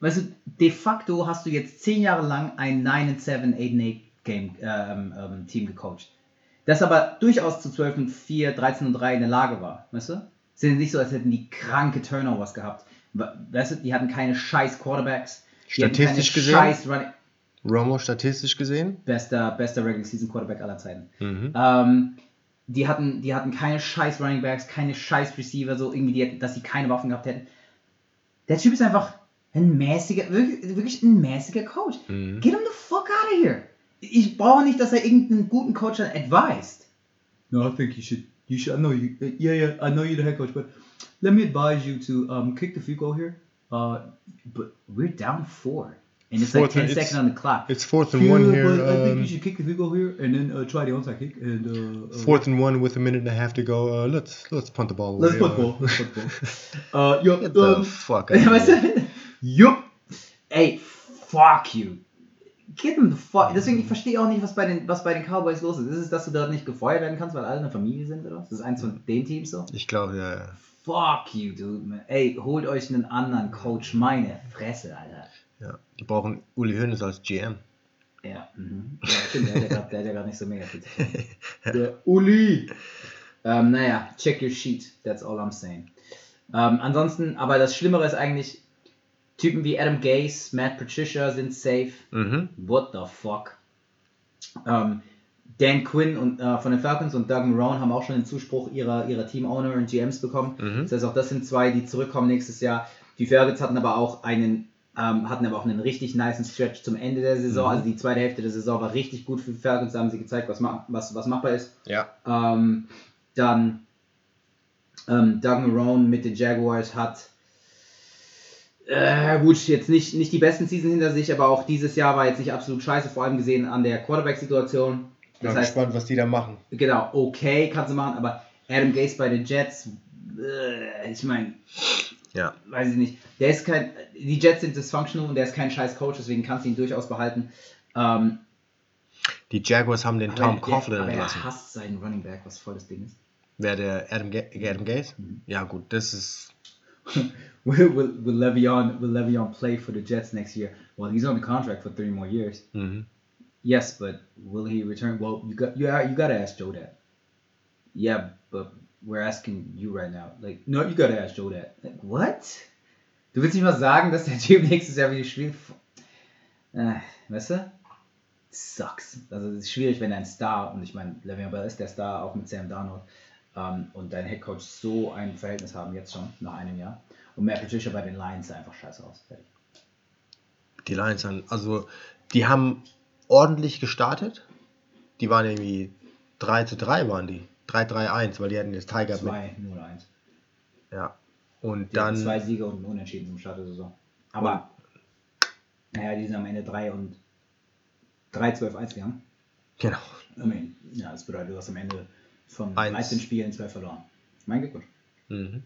[SPEAKER 1] weißt du, de facto hast du jetzt 10 Jahre lang ein 9 7, 8 8 Game ähm, ähm, Team gecoacht. Das aber durchaus zu 12 und 4, 13 und 3 in der Lage war, weißt du? Es ist nicht so, als hätten die kranke Turnovers gehabt. Weißt du, die hatten keine scheiß Quarterbacks.
[SPEAKER 2] Statistisch
[SPEAKER 1] keine
[SPEAKER 2] gesehen?
[SPEAKER 1] Scheiß Running,
[SPEAKER 2] Romo statistisch gesehen.
[SPEAKER 1] bester, bester Regular Season Quarterback aller Zeiten.
[SPEAKER 2] Mhm.
[SPEAKER 1] Ähm, die, hatten, die hatten keine scheiß Running Backs, keine scheiß Receiver, so irgendwie, die, dass sie keine Waffen gehabt hätten. Der Typ ist einfach ein mäßiger, wirklich, wirklich ein mäßiger Coach.
[SPEAKER 2] Mhm.
[SPEAKER 1] Get him the fuck out of here. Ich brauche nicht, dass er irgendeinen guten Coach dann advised. No, I think you should, you should, I know you, yeah, yeah, I know you're the head coach, but let me advise you to um, kick the field goal here. Uh, but we're down four. And it's
[SPEAKER 3] Fourth
[SPEAKER 1] like 10
[SPEAKER 3] and-
[SPEAKER 1] seconds on the clock.
[SPEAKER 3] It's fourth and one here.
[SPEAKER 1] but I think
[SPEAKER 3] um,
[SPEAKER 1] you should kick the field goal here and then uh, try the onside kick and uh, uh,
[SPEAKER 3] Fourth and one with a minute and a half to go. Uh, let's let's punt the ball.
[SPEAKER 1] Let's
[SPEAKER 3] away.
[SPEAKER 1] put ball. Let's put ball. Uh, yup,
[SPEAKER 2] Get the
[SPEAKER 1] um,
[SPEAKER 2] fuck out of
[SPEAKER 1] weißt
[SPEAKER 2] here.
[SPEAKER 1] du? Yup. Ey, fuck you. Him the fuck. Deswegen, ich verstehe auch nicht, was bei, den, was bei den Cowboys los ist. Ist es, dass du dort nicht gefeuert werden kannst, weil alle eine Familie sind oder was? Das ist eins von den Teams so?
[SPEAKER 2] Ich glaube, ja, ja.
[SPEAKER 1] Fuck you, dude. Man. Ey, holt euch einen anderen Coach. Meine Fresse, Alter.
[SPEAKER 2] ja. Die brauchen Uli Hoeneß als GM.
[SPEAKER 1] Ja, mhm. ja stimmt, der hat ja gerade nicht so mega viel. Der Uli. Ähm, naja, check your sheet. That's all I'm saying. Ähm, ansonsten, aber das Schlimmere ist eigentlich, Typen wie Adam Gase, Matt Patricia sind safe.
[SPEAKER 2] Mhm.
[SPEAKER 1] What the fuck? Ähm, Dan Quinn und, äh, von den Falcons und Doug Marone haben auch schon den Zuspruch ihrer, ihrer Team-Owner und GMs bekommen.
[SPEAKER 2] Mhm.
[SPEAKER 1] Das heißt, auch das sind zwei, die zurückkommen nächstes Jahr. Die Falcons hatten aber auch einen, ähm, hatten aber auch einen richtig niceen Stretch zum Ende der Saison.
[SPEAKER 2] Mhm.
[SPEAKER 1] Also die zweite Hälfte der Saison war richtig gut für die Falcons. Da haben sie gezeigt, was, ma was, was machbar ist.
[SPEAKER 2] Ja.
[SPEAKER 1] Ähm, dann ähm, Doug Marone mit den Jaguars hat äh, gut, jetzt nicht, nicht die besten Season hinter sich, aber auch dieses Jahr war jetzt nicht absolut scheiße, vor allem gesehen an der Quarterback-Situation. Das
[SPEAKER 2] Bin
[SPEAKER 1] heißt,
[SPEAKER 2] gespannt, was die da machen.
[SPEAKER 1] genau, okay, kannst du machen, aber Adam Gase bei den Jets, äh, ich meine,
[SPEAKER 2] Ja.
[SPEAKER 1] weiß ich nicht. Der ist kein, die Jets sind dysfunctional und der ist kein scheiß Coach, deswegen kannst du ihn durchaus behalten. Ähm,
[SPEAKER 2] Die Jaguars haben den
[SPEAKER 1] aber
[SPEAKER 2] Tom Coughlin
[SPEAKER 1] aber er
[SPEAKER 2] entlassen.
[SPEAKER 1] hasst seinen Running Back, was voll das Ding ist.
[SPEAKER 2] Wer der Adam, Ga Adam Gase?
[SPEAKER 1] Mhm.
[SPEAKER 2] Ja, gut, das ist.
[SPEAKER 1] will, will, will Le'Veon will Le'Veon play for the Jets next year? Well, he's on the contract for three more years.
[SPEAKER 2] Mhm.
[SPEAKER 1] Yes, but will he return? Well, you got you you got to ask Joe that. Yeah, but we're asking you right now. Like, no, you got to ask Joe that. Like, what? Du willst nicht mal sagen, dass der Typ nächstes Jahr wieder spielt? Äh, weißt du? Sucks. Also es ist schwierig, wenn ein Star und ich meine, Le'Veon Bell ist der Star auch mit Sam Darnold ähm, und dein Headcoach so ein Verhältnis haben jetzt schon nach einem Jahr und Matt Patricia bei den Lions sah einfach scheiße aus. Fertig.
[SPEAKER 2] Die Lions haben. Also, die haben ordentlich gestartet. Die waren irgendwie 3 zu 3 waren die. 3-3-1, weil die hatten das Tiger mit.
[SPEAKER 1] 2 0 1.
[SPEAKER 2] Ja. Und
[SPEAKER 1] Die
[SPEAKER 2] dann.
[SPEAKER 1] zwei Siege und einen Unentschieden zum Start der Saison. Aber, naja, die sind am Ende 3 und 3, 12, 1 gegangen.
[SPEAKER 2] Genau.
[SPEAKER 1] I mean, ja, das bedeutet, du hast am Ende von
[SPEAKER 2] Eins.
[SPEAKER 1] 13 Spielen 12 verloren. Mein Glückwunsch.
[SPEAKER 2] Mhm.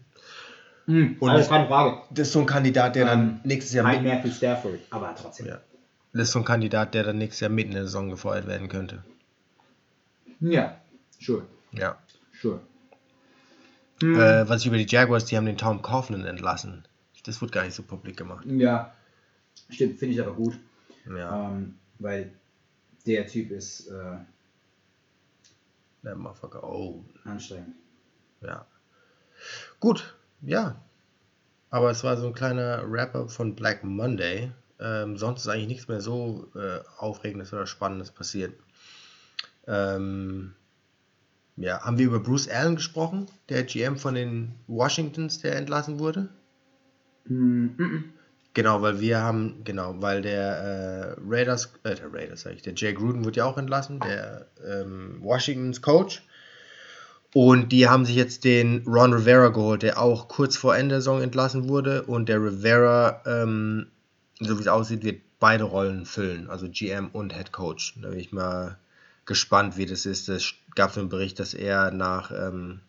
[SPEAKER 1] Mhm.
[SPEAKER 2] Und-
[SPEAKER 1] Also, keine Frage.
[SPEAKER 2] Das ist so ein Kandidat, der dann
[SPEAKER 1] Ähm,
[SPEAKER 2] nächstes Jahr
[SPEAKER 1] Kein
[SPEAKER 2] mit,
[SPEAKER 1] Matthew Stafford, aber trotzdem.
[SPEAKER 2] Ja. das ist so ein Kandidat, der dann nächstes Jahr mitten in der Saison gefeuert werden könnte.
[SPEAKER 1] Ja, sure,
[SPEAKER 2] Ja.
[SPEAKER 1] sure.
[SPEAKER 2] Äh, was ich über die Jaguars, die haben den Tom Coughlin entlassen. Das wird gar nicht so publik gemacht.
[SPEAKER 1] Ja, stimmt, finde ich aber gut.
[SPEAKER 2] Ja.
[SPEAKER 1] Ähm, weil der Typ ist äh,
[SPEAKER 2] Der Motherfucker. Oh,
[SPEAKER 1] anstrengend.
[SPEAKER 2] ja. Gut, ja. Aber es war so ein kleiner Wrap-up von Black Monday. Ähm, sonst ist eigentlich nichts mehr so äh, Aufregendes oder Spannendes passiert. Ähm, ja, haben wir über Bruce Allen gesprochen, der GM von den Washingtons, der entlassen wurde?
[SPEAKER 1] Mm, mm,
[SPEAKER 2] Genau, weil wir haben, genau, weil der äh, Raiders, äh, der Raiders sag ich, der Jay Gruden wurde ja auch entlassen, der ähm, Washingtons Coach. Und die haben sich jetzt den Ron Rivera geholt, der auch kurz vor Ende der Saison entlassen wurde. Und der Rivera, ähm, so wie es aussieht, wird beide Rollen füllen, also GM und Head Coach. Da bin ich mal gespannt, wie das ist. Es gab so einen Bericht, dass er nach, ähm,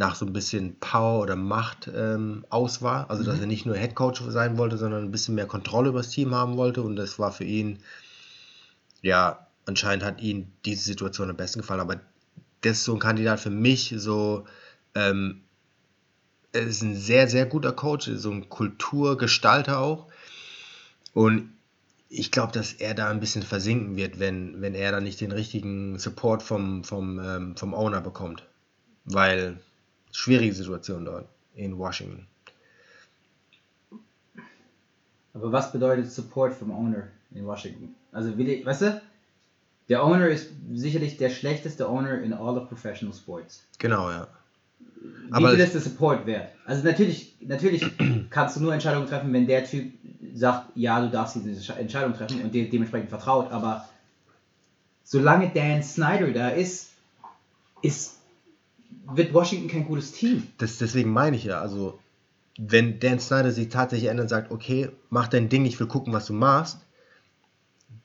[SPEAKER 2] nach so ein bisschen Power oder Macht ähm, aus war. Also, dass er nicht nur Head Coach sein wollte, sondern ein bisschen mehr Kontrolle über das Team haben wollte. Und das war für ihn, ja, anscheinend hat ihm diese Situation am besten gefallen. Aber das ist so ein Kandidat für mich, so, ähm, er ist ein sehr, sehr guter Coach, so ein Kulturgestalter auch. Und ich glaube, dass er da ein bisschen versinken wird, wenn, wenn er da nicht den richtigen Support vom, vom, ähm, vom Owner bekommt. Weil schwierige Situation dort in Washington.
[SPEAKER 1] Aber was bedeutet Support vom Owner in Washington? Also, will ich, weißt du, der Owner ist sicherlich der schlechteste Owner in all of professional sports.
[SPEAKER 2] Genau, ja.
[SPEAKER 1] Wie
[SPEAKER 2] Aber-
[SPEAKER 1] viel ist der Support wert? Also natürlich, natürlich kannst du nur Entscheidungen treffen, wenn der Typ sagt, ja, du darfst diese Entsche- Entscheidung treffen und dir dementsprechend vertraut. Aber solange Dan Snyder da ist, ist wird Washington kein gutes Team.
[SPEAKER 2] Das, deswegen meine ich ja, also wenn Dan Snyder sich tatsächlich ändert und sagt, okay, mach dein Ding, ich will gucken, was du machst,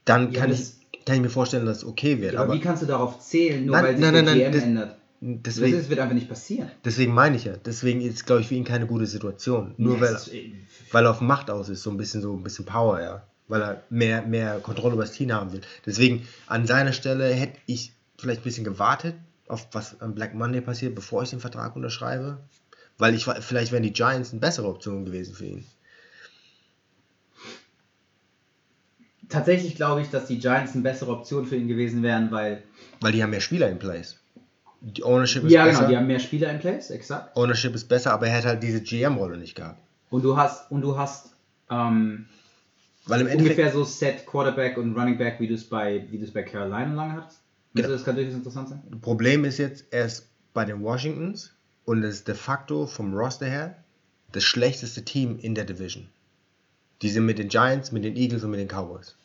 [SPEAKER 2] dann
[SPEAKER 1] Ja,
[SPEAKER 2] kann,
[SPEAKER 1] das-
[SPEAKER 2] ich, kann ich mir vorstellen, dass es okay wird.
[SPEAKER 1] Ja, aber
[SPEAKER 2] aber
[SPEAKER 1] wie kannst du darauf zählen, nur
[SPEAKER 2] Nein,
[SPEAKER 1] weil sich
[SPEAKER 2] nein, nein, nein,
[SPEAKER 1] GM
[SPEAKER 2] das-
[SPEAKER 1] ändert? Das,
[SPEAKER 2] deswegen,
[SPEAKER 1] ist, wird einfach nicht passieren.
[SPEAKER 2] deswegen meine ich ja, deswegen ist, glaube ich, für ihn keine gute Situation. Nur weil,
[SPEAKER 1] ist- äh,
[SPEAKER 2] weil er auf Macht aus ist, so ein bisschen so ein bisschen Power, ja. Weil er mehr, mehr Kontrolle über das Team haben will. Deswegen, an seiner Stelle hätte ich vielleicht ein bisschen gewartet, auf was am Black Monday passiert, bevor ich den Vertrag unterschreibe. Weil ich vielleicht wären die Giants eine bessere Option gewesen für ihn.
[SPEAKER 1] Tatsächlich glaube ich, dass die Giants eine bessere Option für ihn gewesen wären, weil.
[SPEAKER 2] Weil die haben mehr Spieler in place. Die Ownership ist
[SPEAKER 1] Ja,
[SPEAKER 2] besser.
[SPEAKER 1] genau, die haben mehr Spieler in place, exakt.
[SPEAKER 2] Ownership ist besser, aber er hätte halt diese GM-Rolle nicht gehabt.
[SPEAKER 1] Und du hast, und du hast ähm,
[SPEAKER 2] Weil im Endeffekt,
[SPEAKER 1] ungefähr so Set Quarterback und Running Back, wie du es bei, wie bei Carolina lange hattest. Also das kann durchaus interessant sein.
[SPEAKER 2] Problem ist jetzt, er ist bei den Washingtons und es ist de facto vom Roster her das schlechteste Team in der Division. Die sind mit den Giants, mit den Eagles und mit den Cowboys.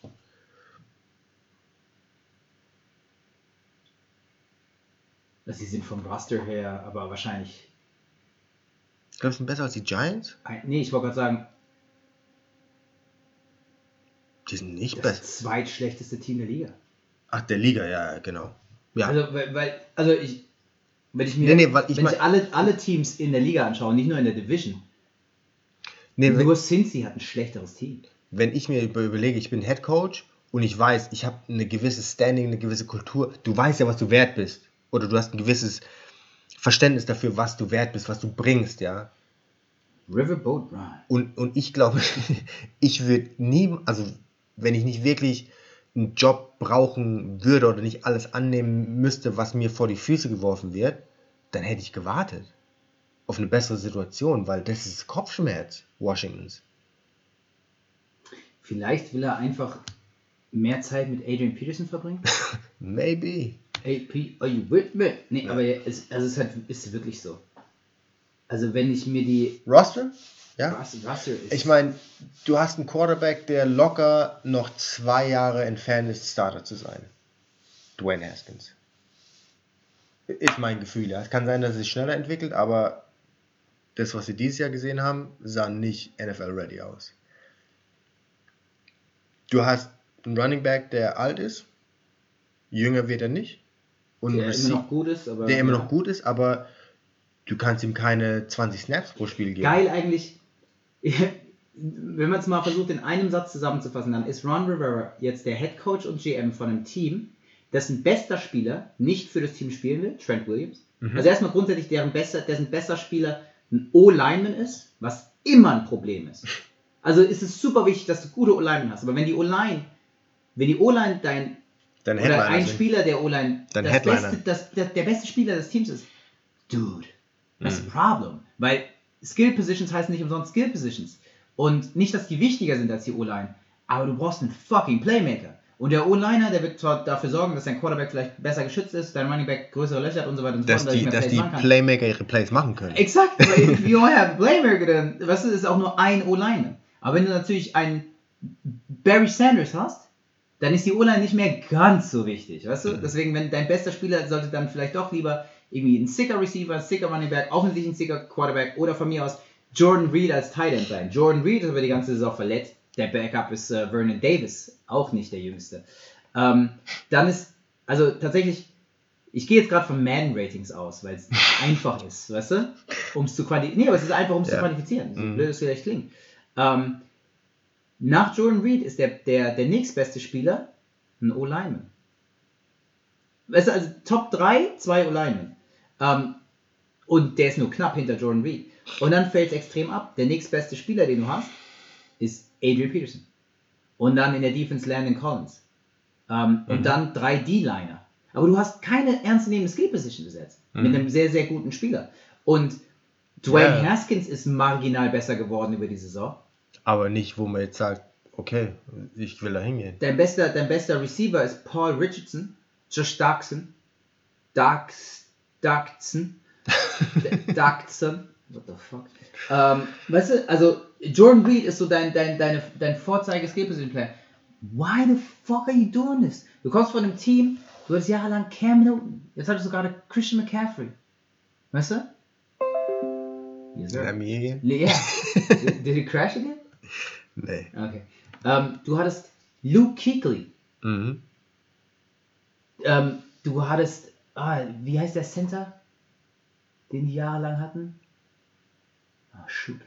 [SPEAKER 1] Also sie sind vom Roster her, aber wahrscheinlich.
[SPEAKER 2] Glaubst du, sind besser als die Giants?
[SPEAKER 1] Nee, ich wollte gerade sagen,
[SPEAKER 2] Die sind nicht
[SPEAKER 1] das
[SPEAKER 2] besser.
[SPEAKER 1] zweitschlechteste Team der Liga.
[SPEAKER 2] Ach, der Liga, ja, genau. Ja,
[SPEAKER 1] Also, weil, weil also ich, wenn ich mir,
[SPEAKER 2] Nee, nee, ich
[SPEAKER 1] wenn ich alle, alle Teams in der Liga anschaue, nicht nur in der Division,
[SPEAKER 2] nee,
[SPEAKER 1] nur Cincy hat ein schlechteres Team.
[SPEAKER 2] wenn ich mir über- überlege, ich bin Head Coach und ich weiß, ich habe eine gewisse Standing, eine gewisse Kultur, du weißt ja, was du wert bist. Oder du hast ein gewisses Verständnis dafür, was du wert bist, was du bringst, ja.
[SPEAKER 1] Riverboat Run.
[SPEAKER 2] Und, und ich glaube, ich würde nie, also wenn ich nicht wirklich einen Job brauchen würde oder nicht alles annehmen müsste, was mir vor die Füße geworfen wird, dann hätte ich gewartet auf eine bessere Situation, weil das ist Kopfschmerz Washingtons.
[SPEAKER 1] Vielleicht will er einfach mehr Zeit mit Adrian Peterson verbringen.
[SPEAKER 2] Maybe.
[SPEAKER 1] AP, are you with me? Nee, aber ja, es, also es ist, halt, ist wirklich so. Also wenn ich mir die
[SPEAKER 2] Roster? Ja.
[SPEAKER 1] Russell, Russell ist,
[SPEAKER 2] Ich meine, du hast einen Quarterback, der locker noch zwei Jahre entfernt ist, Starter zu sein. Dwayne Haskins. Ist mein Gefühl, ja. Es kann sein, dass es sich schneller entwickelt, aber das, was wir dieses Jahr gesehen haben, sah nicht NFL-ready aus. Du hast einen Running Back, der alt ist. Jünger wird er nicht. Und
[SPEAKER 1] der immer noch gut ist, aber
[SPEAKER 2] der immer noch gut ist, aber du kannst ihm keine 20 Snaps pro Spiel geben.
[SPEAKER 1] Geil eigentlich, wenn man es mal versucht in einem Satz zusammenzufassen, dann ist Ron Rivera jetzt der Head Coach und GM von einem Team, dessen bester Spieler nicht für das Team spielen will, Trent Williams.
[SPEAKER 2] Mhm.
[SPEAKER 1] Also erstmal grundsätzlich deren bester, dessen bester Spieler ein O-Lineman ist, was immer ein Problem ist. Also ist es super wichtig, dass du gute O-Line hast. Aber wenn die O-Line, wenn die O-Line dein
[SPEAKER 2] Dein
[SPEAKER 1] oder
[SPEAKER 2] Headliner
[SPEAKER 1] ein. Spieler der O-Line das
[SPEAKER 2] Headliner.
[SPEAKER 1] beste, das, der, der beste Spieler des Teams ist, dude, that's
[SPEAKER 2] Mhm.
[SPEAKER 1] a problem. Weil Skill Positions heißen nicht umsonst Skill Positions. Und nicht, dass die wichtiger sind als die O-Line, aber du brauchst einen fucking Playmaker. Und der O-Liner, der wird zwar dafür sorgen, dass dein Quarterback vielleicht besser geschützt ist, dein Running Back größere Löcher hat und so weiter und so
[SPEAKER 2] Dass
[SPEAKER 1] fort,
[SPEAKER 2] die, dass die
[SPEAKER 1] machen kann.
[SPEAKER 2] Playmaker ihre Plays machen können.
[SPEAKER 1] Exakt, weil have a Playmaker, dann, weißt du, ist auch nur ein O-Line. Aber wenn du natürlich einen Barry Sanders hast, dann ist die O-Line nicht mehr ganz so wichtig, weißt du? Deswegen, wenn dein bester Spieler sollte dann vielleicht doch lieber irgendwie ein sicker Receiver, ein sicker Running Back, offensichtlich ein sicker Quarterback oder von mir aus Jordan Reed als Tight End sein. Jordan Reed ist aber die ganze Saison verletzt. Der Backup ist äh, Vernon Davis, auch nicht der jüngste. Ähm, dann ist, also tatsächlich, ich gehe jetzt gerade von Man-Ratings aus, weil es einfach ist, weißt du? Um es zu quantifizieren. Nee, aber es ist einfach, um es zu
[SPEAKER 2] Ja.
[SPEAKER 1] quantifizieren. So
[SPEAKER 2] Mhm.
[SPEAKER 1] blöd es vielleicht klingt. Ähm, nach Jordan Reed ist der, der, der nächstbeste Spieler ein O-Lineman. Weißt du, also Top 3, zwei O-Linemen. Ähm, und der ist nur knapp hinter Jordan Reed. Und dann fällt es extrem ab. Der nächstbeste Spieler, den du hast, ist Adrian Peterson. Und dann in der Defense Landon Collins. Ähm, Und
[SPEAKER 2] Mhm.
[SPEAKER 1] dann drei D-Liner. Aber du hast keine ernstzunehmende Skill-Position besetzt. Mit
[SPEAKER 2] Mhm.
[SPEAKER 1] einem sehr, sehr guten Spieler. Und Dwayne
[SPEAKER 2] Ja.
[SPEAKER 1] Haskins ist marginal besser geworden über die Saison.
[SPEAKER 2] Aber nicht, wo man jetzt sagt, okay, ich will da hingehen.
[SPEAKER 1] Dein bester, dein bester Receiver ist Paul Richardson, Josh Darkson, Darks, Darkson, Darkson, what the fuck. Ähm, weißt du, also Jordan Reed ist so dein, dein, deine, dein vorzeige skill position player Why the fuck are you doing this? Du kommst von einem Team, du hattest jahrelang Cam Newton, jetzt hattest du gerade Christian McCaffrey. Weißt du? Yes, sir.
[SPEAKER 2] Hingehen?
[SPEAKER 1] Yeah. did, did it crash again?
[SPEAKER 2] Nee.
[SPEAKER 1] Okay. Ähm, du hattest Luke Kuechly.
[SPEAKER 2] Mhm.
[SPEAKER 1] Ähm, du hattest, ah, wie heißt der Center, den die jahrelang hatten? Ah, shoot.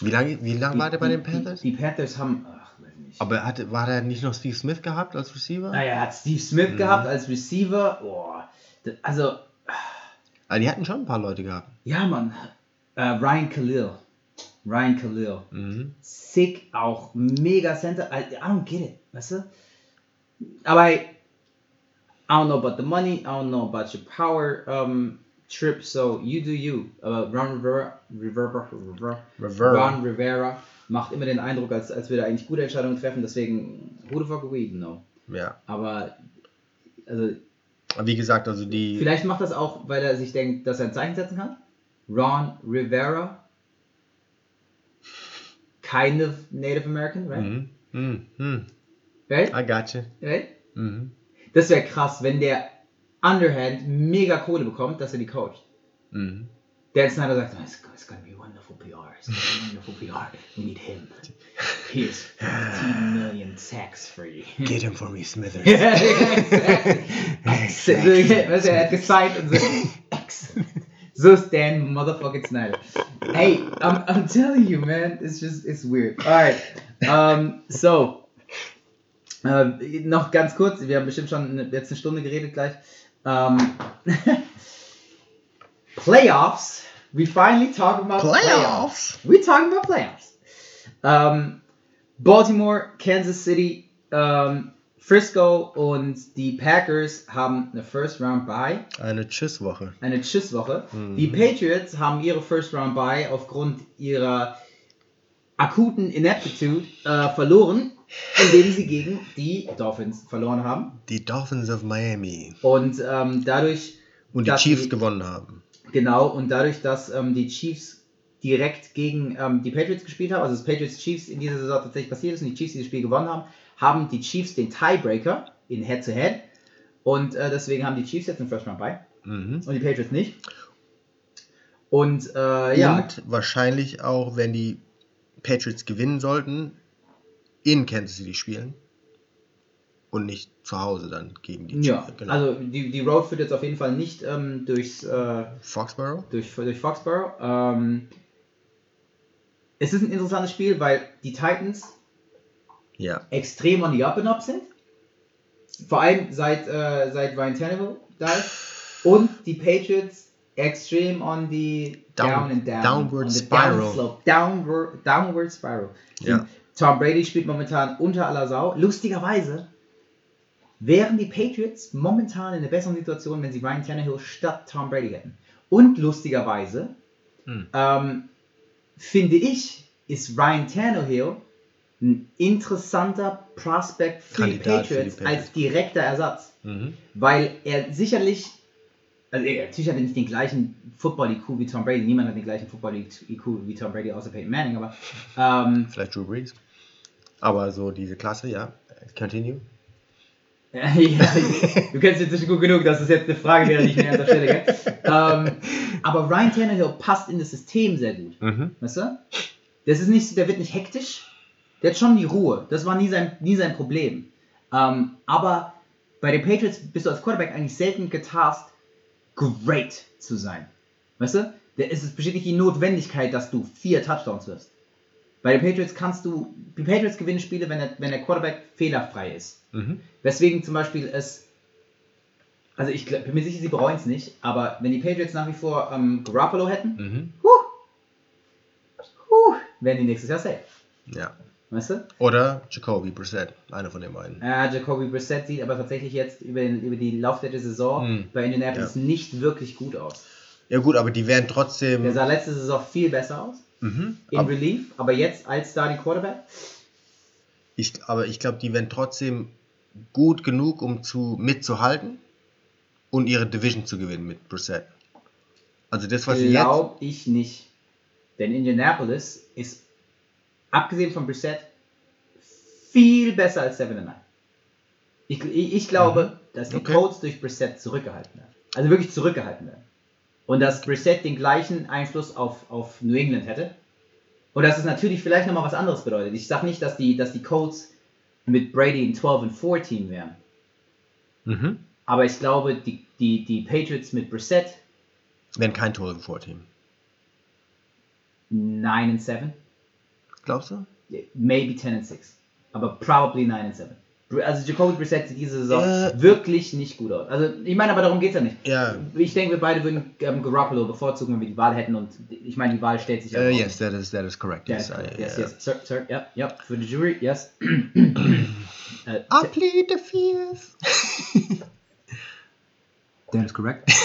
[SPEAKER 2] Wie lange wie lang war der bei den Panthers?
[SPEAKER 1] Die, die Panthers haben, ach, weiß nicht.
[SPEAKER 2] Aber hatte, war der nicht noch Steve Smith gehabt als Receiver?
[SPEAKER 1] Naja, er hat Steve Smith gehabt als Receiver. Boah. Das- Also,
[SPEAKER 2] Ah, die hatten schon ein paar Leute gehabt.
[SPEAKER 1] ja, Mann. Äh, Ryan Khalil. Ryan Khalil.
[SPEAKER 2] Mhm.
[SPEAKER 1] Sick, auch mega Center. I, I don't get it, weißt du? Aber I don't know about the money, I don't know about your power um, trip, so you do you. Aber Ron Rivera, Rivera, Rivera,
[SPEAKER 2] Rivera.
[SPEAKER 1] Ron Rivera macht immer den Eindruck, als, als würde er eigentlich gute Entscheidungen treffen, deswegen, who the fuck are we, no.
[SPEAKER 2] Ja.
[SPEAKER 1] Aber, also,
[SPEAKER 2] wie gesagt, also die.
[SPEAKER 1] vielleicht macht das auch, weil er sich denkt, dass er ein Zeichen setzen kann. Ron Rivera, kind of Native American, right?
[SPEAKER 2] Mhm. Mhm. Mhm.
[SPEAKER 1] Right?
[SPEAKER 2] I gotcha.
[SPEAKER 1] right?
[SPEAKER 2] Mhm.
[SPEAKER 1] Das wäre krass, wenn der Underhand mega Kohle bekommt, dass er die coacht.
[SPEAKER 2] Mhm.
[SPEAKER 1] Dan Snyder sagt, oh, it's, it's gonna be wonderful PR. It's gonna be wonderful PR. We need him. Here's 15 million tax free.
[SPEAKER 2] Get him for me, Smithers.
[SPEAKER 1] ja, exactly. Weißt du, er hat gesigned und so. Excellent. So ist Dan motherfucking Snyder. Hey, I'm, I'm telling you, man, it's just, it's weird. Alright, um, so. Äh, noch ganz kurz, wir haben bestimmt schon eine, jetzt eine Stunde geredet gleich. Ähm, playoffs. We finally talk about playoffs.
[SPEAKER 2] Playoffs?
[SPEAKER 1] We talking about playoffs. Ähm, Baltimore, Kansas City, ähm, Frisco und die Packers haben eine First Round Bye,
[SPEAKER 2] Eine Tschüsswoche.
[SPEAKER 1] eine Tschüsswoche. Die Patriots haben ihre First Round Bye aufgrund ihrer akuten Ineptitude äh, verloren, indem sie gegen die Dolphins verloren haben.
[SPEAKER 2] Die Dolphins of Miami.
[SPEAKER 1] Und ähm, dadurch,
[SPEAKER 2] Und die Chiefs
[SPEAKER 1] sie-
[SPEAKER 2] gewonnen haben.
[SPEAKER 1] Genau, und dadurch, dass ähm, die Chiefs direkt gegen ähm, die Patriots gespielt haben, also das Patriots Chiefs in dieser Saison tatsächlich passiert ist und die Chiefs dieses Spiel gewonnen haben, haben die Chiefs den Tiebreaker in Head-to-Head und äh, deswegen haben die Chiefs jetzt einen First Round bei
[SPEAKER 2] Mhm.
[SPEAKER 1] und die Patriots nicht. Und äh, ja,
[SPEAKER 2] Und wahrscheinlich auch, wenn die Patriots gewinnen sollten, in Kansas City spielen. Und nicht zu Hause dann gegen die
[SPEAKER 1] ja,
[SPEAKER 2] Chiefs. Genau.
[SPEAKER 1] also die, die Road führt jetzt auf jeden Fall nicht ähm, durchs, äh,
[SPEAKER 2] Foxborough?
[SPEAKER 1] durch, durch Foxborough. Ähm, es ist ein interessantes Spiel, weil die Titans
[SPEAKER 2] Ja.
[SPEAKER 1] extrem on the up and up sind. Vor allem seit, äh, seit Ryan Tannehill da ist. Und die Patriots extreme on the
[SPEAKER 2] Down-
[SPEAKER 1] down, and down.
[SPEAKER 2] downward spiral.
[SPEAKER 1] Downward, downward spiral.
[SPEAKER 2] Ja.
[SPEAKER 1] Tom Brady spielt momentan unter aller Sau. Lustigerweise wären die Patriots momentan in einer besseren Situation, wenn sie Ryan Tannehill statt Tom Brady hätten. Und lustigerweise
[SPEAKER 2] Hm.
[SPEAKER 1] ähm, finde ich, ist Ryan Tannehill ein interessanter Prospect für die,
[SPEAKER 2] Kandidat für die
[SPEAKER 1] Patriots
[SPEAKER 2] Patriots.
[SPEAKER 1] als direkter Ersatz.
[SPEAKER 2] Mhm.
[SPEAKER 1] Weil er sicherlich, also er, natürlich hat er nicht den gleichen Football-IQ wie Tom Brady. Niemand hat den gleichen Football-IQ wie Tom Brady, außer Peyton Manning. Aber ähm,
[SPEAKER 2] Vielleicht Drew Brees. Aber so diese Klasse, ja. Continue.
[SPEAKER 1] ja, du kennst ihn inzwischen gut genug, dass es jetzt eine Frage wäre, die ich mir an der Stelle gell? ähm, Aber Ryan Tannehill passt in das System sehr gut.
[SPEAKER 2] Mhm.
[SPEAKER 1] Weißt du? Das ist nicht, der wird nicht hektisch. Der hat schon die Ruhe. Das war nie sein, nie sein Problem. Ähm, aber bei den Patriots bist du als Quarterback eigentlich selten getasked, great zu sein. Weißt du? Ist es besteht nicht die Notwendigkeit, dass du vier Touchdowns wirst. Bei den Patriots kannst du, die Patriots gewinnen Spiele, wenn der, wenn der Quarterback fehlerfrei ist.
[SPEAKER 2] Mhm.
[SPEAKER 1] Weswegen zum Beispiel es, also ich bin mir sicher, sie bereuen es nicht, aber wenn die Patriots nach wie vor ähm, Garoppolo hätten,
[SPEAKER 2] Mhm.
[SPEAKER 1] huh, huh, wären die nächstes Jahr safe.
[SPEAKER 2] Ja.
[SPEAKER 1] Weißt du?
[SPEAKER 2] Oder Jacoby Brissett, einer von den beiden.
[SPEAKER 1] Äh, Jacoby Brissett sieht aber tatsächlich jetzt über, den, über die Laufzeit der Saison
[SPEAKER 2] Hm.
[SPEAKER 1] bei Indianapolis nicht wirklich gut aus.
[SPEAKER 2] Ja gut, aber die werden
[SPEAKER 1] Der
[SPEAKER 2] trotzdem.
[SPEAKER 1] sah letzte Saison viel besser aus,
[SPEAKER 2] Mhm.
[SPEAKER 1] in
[SPEAKER 2] Aber
[SPEAKER 1] Relief, aber jetzt als Starting Quarterback,
[SPEAKER 2] ich, aber ich glaube, die werden trotzdem gut genug, um zu mitzuhalten und ihre Division zu gewinnen mit Brissett. Also das, was sie jetzt.
[SPEAKER 1] glaube ich nicht. Denn Indianapolis ist, abgesehen von Brissett, viel besser als 7 9. Ich, ich, ich glaube, dass die
[SPEAKER 2] Mhm. Okay.
[SPEAKER 1] Colts durch Brissett zurückgehalten werden. Also wirklich zurückgehalten werden. Und dass Brissett den gleichen Einfluss auf, auf New England hätte. Und dass es natürlich vielleicht nochmal was anderes bedeutet. Ich sage nicht, dass die, dass die Colts mit Brady ein 12 and 4 Team wären.
[SPEAKER 2] Mhm.
[SPEAKER 1] Aber ich glaube, die, die, die Patriots mit Brissett
[SPEAKER 2] Wenn kein Tor im Vorteam.
[SPEAKER 1] 9 and 7.
[SPEAKER 2] Glaubst du?
[SPEAKER 1] maybe 10 and 6. Aber probably 9 and 7. Also Jacoby Brissett sieht diese Saison
[SPEAKER 2] Äh.
[SPEAKER 1] wirklich nicht gut aus. Also ich meine, aber darum geht es ja nicht.
[SPEAKER 2] Ja.
[SPEAKER 1] Ich denke, wir beide würden ähm, Garoppolo bevorzugen, wenn wir die Wahl hätten. Und ich meine, die Wahl stellt sich ja
[SPEAKER 2] Uh, yes, that is that is correct.
[SPEAKER 1] Yes,
[SPEAKER 2] Yes, I,
[SPEAKER 1] yes,
[SPEAKER 2] uh,
[SPEAKER 1] yes, sir, sir, yep, yep, for the jury, yes. uh,
[SPEAKER 2] I plead the fifth.
[SPEAKER 1] that is correct.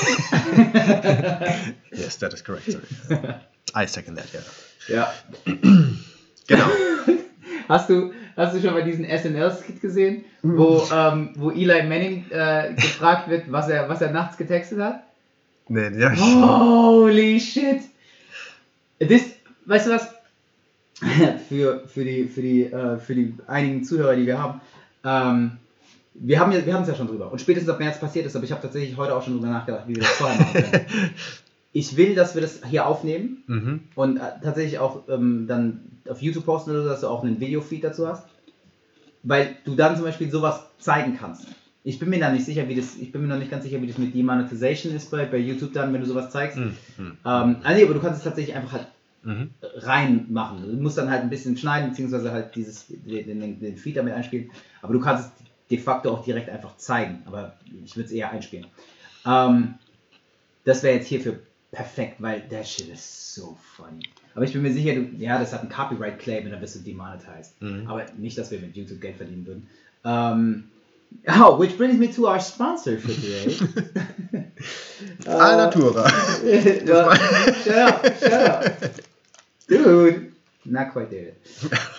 [SPEAKER 2] yes, that is correct. Sorry. I second that. Yeah.
[SPEAKER 1] ja.
[SPEAKER 2] Genau.
[SPEAKER 1] Hast du, hast du schon mal diesen SNL-Skit gesehen, wo, ähm, wo Eli Manning äh, gefragt wird, was er, was er nachts getextet hat?
[SPEAKER 2] nee, ja.
[SPEAKER 1] Holy shit! Das, weißt du was? für, für, die, für, die, äh, für die einigen Zuhörer, die wir haben. Ähm, wir haben ja, wir haben es ja schon drüber. Und spätestens ab März passiert ist, aber ich habe tatsächlich heute auch schon drüber nachgedacht, wie wir das vorher machen können. Ich will, dass wir das hier aufnehmen
[SPEAKER 2] Mhm.
[SPEAKER 1] und äh, tatsächlich auch ähm, dann auf YouTube posten oder so, dass du auch einen Videofeed dazu hast. Weil du dann zum Beispiel sowas zeigen kannst. Ich bin mir da nicht sicher, wie das, ich bin mir noch nicht ganz sicher, wie das mit Demonetization ist bei, bei YouTube dann, wenn du sowas zeigst.
[SPEAKER 2] Mhm.
[SPEAKER 1] Ähm, also nee, aber du kannst es tatsächlich einfach halt
[SPEAKER 2] Mhm.
[SPEAKER 1] reinmachen. Du musst dann halt ein bisschen schneiden, beziehungsweise halt dieses, den, den, den Feed damit einspielen. Aber du kannst es de facto auch direkt einfach zeigen. Aber ich würde es eher einspielen. Ähm, das wäre jetzt hierfür perfekt, weil der Shit ist so funny. Aber ich bin mir sicher, du, ja, das hat einen Copyright-Claim und dann bist du demonetized.
[SPEAKER 2] Mhm.
[SPEAKER 1] Aber nicht, dass wir mit YouTube Geld verdienen würden. Ähm, oh, which brings me to our sponsor for today.
[SPEAKER 2] Alnatura.
[SPEAKER 1] well, shut up, shut up. Dude, not quite there.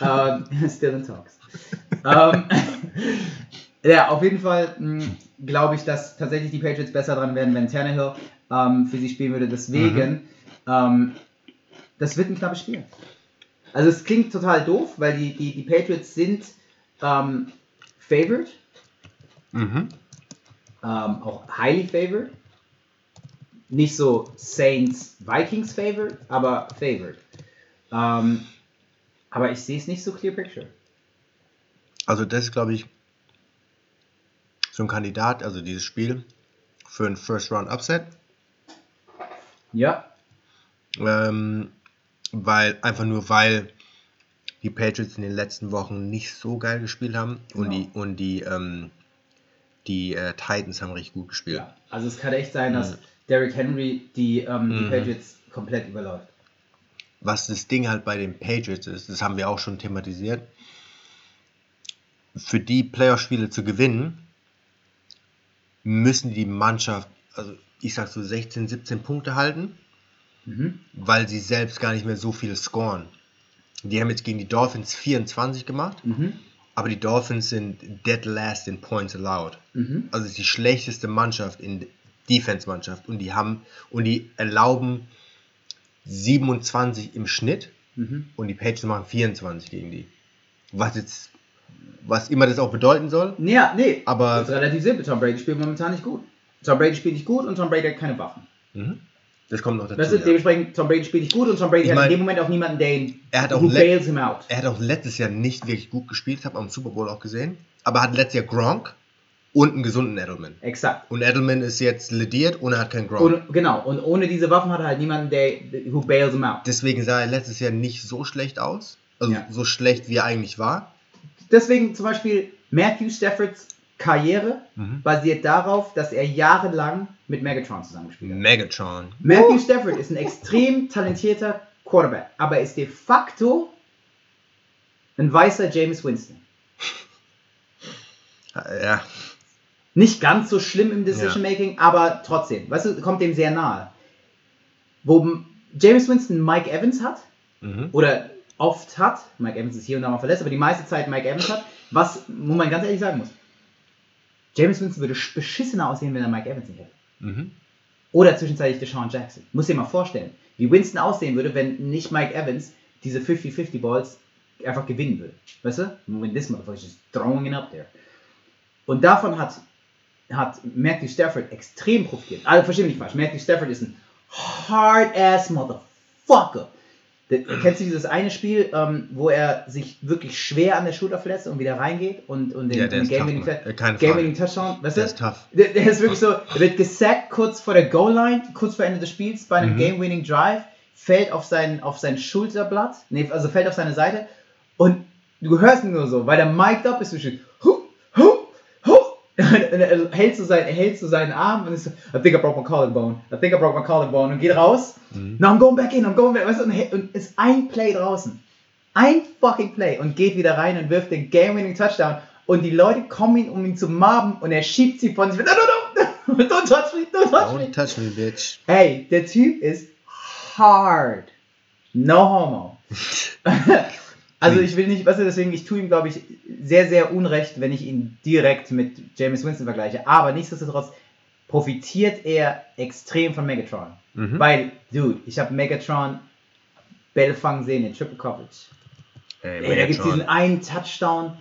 [SPEAKER 1] Um, still in talks. Um, ja, auf jeden Fall glaube ich, dass tatsächlich die Patriots besser dran werden, wenn Tannehill ähm, für sie spielen würde. Deswegen, ähm, das wird ein knappes Spiel. Also es klingt total doof, weil die, die, die Patriots sind ähm, favored,
[SPEAKER 2] Mhm.
[SPEAKER 1] ähm, auch highly favored. Nicht so Saints, Vikings favored, aber favored. Ähm, aber ich sehe es nicht so clear picture.
[SPEAKER 2] Also das ist, glaube ich, so ein Kandidat, also dieses Spiel für ein First Round Upset.
[SPEAKER 1] Ja,
[SPEAKER 2] Ähm, weil, einfach nur weil die Patriots in den letzten Wochen nicht so geil gespielt haben und
[SPEAKER 1] Genau.
[SPEAKER 2] die, und die, ähm, die äh, Titans haben richtig gut gespielt.
[SPEAKER 1] ja. Also es kann echt sein, dass, Derrick Henry die, ähm, die
[SPEAKER 2] Mhm.
[SPEAKER 1] Patriots komplett überläuft.
[SPEAKER 2] was das Ding halt bei den Patriots ist, das haben wir auch schon thematisiert, für die Playoff-Spiele zu gewinnen, müssen die Mannschaft, also ich sag so 16, 17 Punkte halten,
[SPEAKER 1] Mhm.
[SPEAKER 2] weil sie selbst gar nicht mehr so viel scoren. Die haben jetzt gegen die Dolphins 24 gemacht,
[SPEAKER 1] Mhm.
[SPEAKER 2] aber die Dolphins sind dead last in points allowed.
[SPEAKER 1] Mhm.
[SPEAKER 2] Also ist die schlechteste Mannschaft in Defense-Mannschaft und die haben und die erlauben 27 im Schnitt
[SPEAKER 1] Mhm.
[SPEAKER 2] und die Patriots machen 24 gegen die. Was jetzt, was immer das auch bedeuten soll.
[SPEAKER 1] Ja, nee,
[SPEAKER 2] Aber-
[SPEAKER 1] das ist relativ simpel. Tom Brady spielt momentan nicht gut. Tom Brady spielt nicht gut und Tom Brady hat keine Waffen.
[SPEAKER 2] Mhm. Das kommt noch dazu.
[SPEAKER 1] Das ist
[SPEAKER 2] ja.
[SPEAKER 1] dementsprechend, Tom Brady spielt nicht gut und Tom Brady
[SPEAKER 2] Ich
[SPEAKER 1] hat
[SPEAKER 2] mein,
[SPEAKER 1] in dem Moment auch niemanden, der ihn
[SPEAKER 2] er hat auch
[SPEAKER 1] bails him out.
[SPEAKER 2] Er hat auch letztes Jahr nicht wirklich gut gespielt, habe am Super Bowl auch gesehen. Aber hat letztes Jahr Gronk und einen gesunden Edelman.
[SPEAKER 1] Exakt.
[SPEAKER 2] Und Edelman ist jetzt lediert und er hat keinen Gronk.
[SPEAKER 1] Und, genau, und ohne diese Waffen hat er halt niemanden, der who bails him out.
[SPEAKER 2] Deswegen sah er letztes Jahr nicht so schlecht aus. Also
[SPEAKER 1] Ja.
[SPEAKER 2] so schlecht, wie er eigentlich war.
[SPEAKER 1] Deswegen zum Beispiel Matthew Staffords Karriere
[SPEAKER 2] Mhm.
[SPEAKER 1] basiert darauf, dass er jahrelang mit Megatron zusammengespielt hat.
[SPEAKER 2] Megatron.
[SPEAKER 1] Matthew Stafford ist ein extrem talentierter Quarterback, aber ist de facto ein weißer James Winston.
[SPEAKER 2] Ja.
[SPEAKER 1] Nicht ganz so schlimm im Decision Making, aber trotzdem, weißt du, kommt dem sehr nahe. Wo James Winston Mike Evans hat,
[SPEAKER 2] Mhm.
[SPEAKER 1] oder oft hat, Mike Evans ist hier und da mal verletzt, aber die meiste Zeit Mike Evans hat, was, wo man ganz ehrlich sagen muss, James Winston würde sch- beschissener aussehen, wenn er Mike Evans nicht hätte.
[SPEAKER 2] Mhm.
[SPEAKER 1] Oder zwischenzeitlich Deshaun Jackson. Muss dir mal vorstellen, wie Winston aussehen würde, wenn nicht Mike Evans diese 50-50 Balls einfach gewinnen würde. Weißt du? When this motherfucker is just throwing it up there. Und davon hat, hat Matthew Stafford extrem profitiert. Also versteh mich nicht falsch. Matthew Stafford ist ein hard-ass Motherfucker. Kennst du dieses eine Spiel, ähm, wo er sich wirklich schwer an der Schulter verletzt und wieder reingeht und, und den,
[SPEAKER 2] Ja,
[SPEAKER 1] den Game-Winning Touchdown, weißt du?
[SPEAKER 2] Der ist tough.
[SPEAKER 1] Der, der ist wirklich so, er wird gesackt kurz vor der Goal-Line, kurz vor Ende des Spiels, bei einem
[SPEAKER 2] Mhm.
[SPEAKER 1] Game-Winning Drive, fällt auf sein, auf sein Schulterblatt, nee, also fällt auf seine Seite und du hörst ihn nur so, weil der mic'd up ist, so er hält so, sein, er hält so seinen Arm und ist so, I think I broke my collarbone, I think I broke my collarbone und geht raus,
[SPEAKER 2] Mhm.
[SPEAKER 1] now I'm going back in, I'm going back, weißt du, und, ist ein Play draußen. Ein fucking Play und geht wieder rein und wirft den Game-Winning Touchdown und die Leute kommen ihn, um ihn zu mobben und er schiebt sie von sich. No, no, no, don't touch me, don't touch me.
[SPEAKER 2] Don't touch me, bitch.
[SPEAKER 1] Ey, der Typ ist hard. No homo. also ich will nicht, weißt du, deswegen, ich tue ihm, glaube ich, sehr, sehr unrecht, wenn ich ihn direkt mit James Winston vergleiche. Aber nichtsdestotrotz profitiert er extrem von Megatron.
[SPEAKER 2] Mhm.
[SPEAKER 1] Weil, dude, ich habe Megatron Bälle fangen sehen in Triple Coverage.
[SPEAKER 2] Ey,
[SPEAKER 1] Ey, da gibt es diesen einen Touchdown,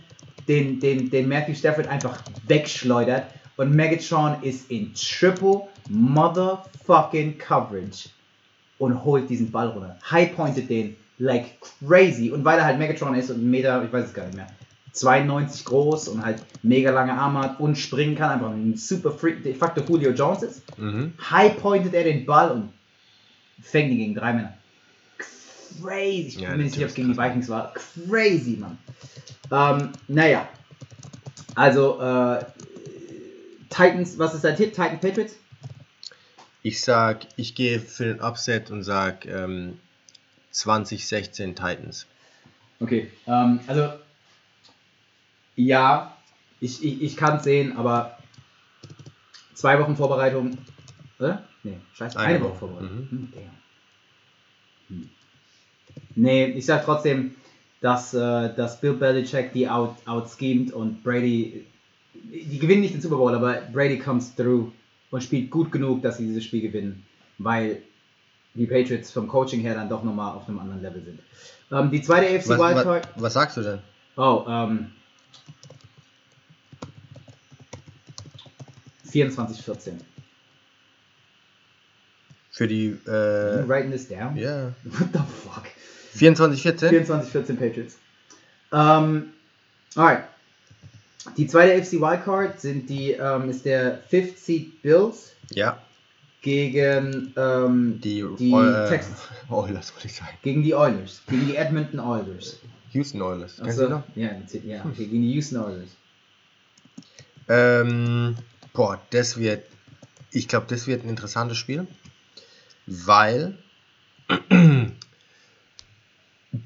[SPEAKER 1] den, den, den Matthew Stafford einfach wegschleudert. Und Megatron ist in Triple Motherfucking Coverage und holt diesen Ball runter. High pointed den like crazy. Und weil er halt Megatron ist und einen Meter, ich weiß es gar nicht mehr, 92 groß und halt mega lange Arme hat und springen kann, einfach ein super Freak, de facto Julio Jones ist,
[SPEAKER 2] Mhm.
[SPEAKER 1] high pointed er den Ball und fängt ihn gegen drei Männer. Crazy. Ich
[SPEAKER 2] Ja,
[SPEAKER 1] bin mir nicht sicher, ob es gegen die Vikings war. Crazy, Mann. Ähm, naja. Also, äh, Titans, was ist dein Tipp? Titans Patriots?
[SPEAKER 2] Ich sag, ich gehe für den Upset und sag ähm, 2016 Titans.
[SPEAKER 1] Okay. Ähm, also, ja, ich, ich, ich kann es sehen, aber zwei Wochen Vorbereitung, oder? Nee, scheiße, eine,
[SPEAKER 2] Eine
[SPEAKER 1] Woche Vorbereitung.
[SPEAKER 2] mhm.
[SPEAKER 1] Hm, damn. Hm. Nee, ich sag trotzdem, dass, äh, dass Bill Belichick die out, outschemt und Brady, die gewinnen nicht den Super Bowl, aber Brady comes through und spielt gut genug, dass sie dieses Spiel gewinnen, weil die Patriots vom Coaching her dann doch nochmal auf einem anderen Level sind. Ähm, die zweite AFC
[SPEAKER 2] Was, was,
[SPEAKER 1] Wildcard.
[SPEAKER 2] was sagst du denn?
[SPEAKER 1] Oh, ähm. 24-14.
[SPEAKER 2] Für die, äh,
[SPEAKER 1] You writing this down?
[SPEAKER 2] ja,
[SPEAKER 1] What the fuck?
[SPEAKER 2] 24, 14?
[SPEAKER 1] 24-14 Patriots. Ähm, alright. Die zweite AFC Wildcard sind die, ähm, ist der Fifth Seed Bills
[SPEAKER 2] Ja,
[SPEAKER 1] gegen, ähm,
[SPEAKER 2] die,
[SPEAKER 1] Die
[SPEAKER 2] äh,
[SPEAKER 1] Texans.
[SPEAKER 2] Oilers wollte ich sagen.
[SPEAKER 1] gegen die Oilers. Gegen die Edmonton Oilers.
[SPEAKER 2] Houston Oilers. Kennst
[SPEAKER 1] Also,
[SPEAKER 2] du noch?
[SPEAKER 1] ja, ja, okay, gegen die Houston Oilers.
[SPEAKER 2] Ähm, boah, das wird ich glaube, das wird ein interessantes Spiel, weil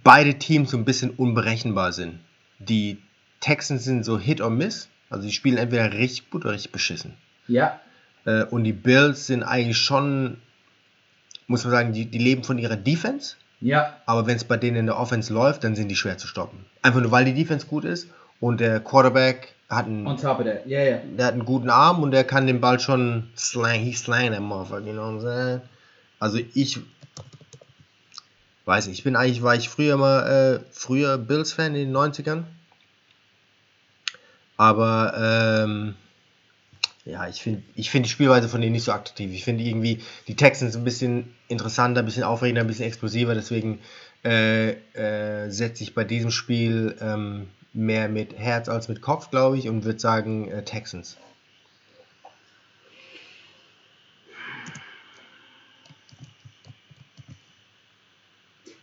[SPEAKER 2] beide Teams so ein bisschen unberechenbar sind. Die Texans sind so Hit or Miss, also die spielen entweder richtig gut oder richtig beschissen.
[SPEAKER 1] Ja.
[SPEAKER 2] Äh, und die Bills sind eigentlich schon, muss man sagen, die, die leben von ihrer Defense.
[SPEAKER 1] Ja.
[SPEAKER 2] Aber wenn es bei denen in der Offense läuft, dann sind die schwer zu stoppen. Einfach nur, weil die Defense gut ist und der Quarterback hat einen,
[SPEAKER 1] On top of that. Ja, ja.
[SPEAKER 2] der hat einen guten Arm und der kann den Ball schon slang, he slang that motherfucker, you know what I'm saying? Also ich weiß nicht, ich bin eigentlich, war ich früher mal, äh, früher Bills-Fan in den 90ern. Aber, ähm, ja, ich finde ich find die Spielweise von denen nicht so attraktiv. Ich finde irgendwie die Texans ein bisschen interessanter, ein bisschen aufregender, ein bisschen explosiver. Deswegen äh, äh, setze ich bei diesem Spiel ähm, mehr mit Herz als mit Kopf, glaube ich, und würde sagen äh, Texans.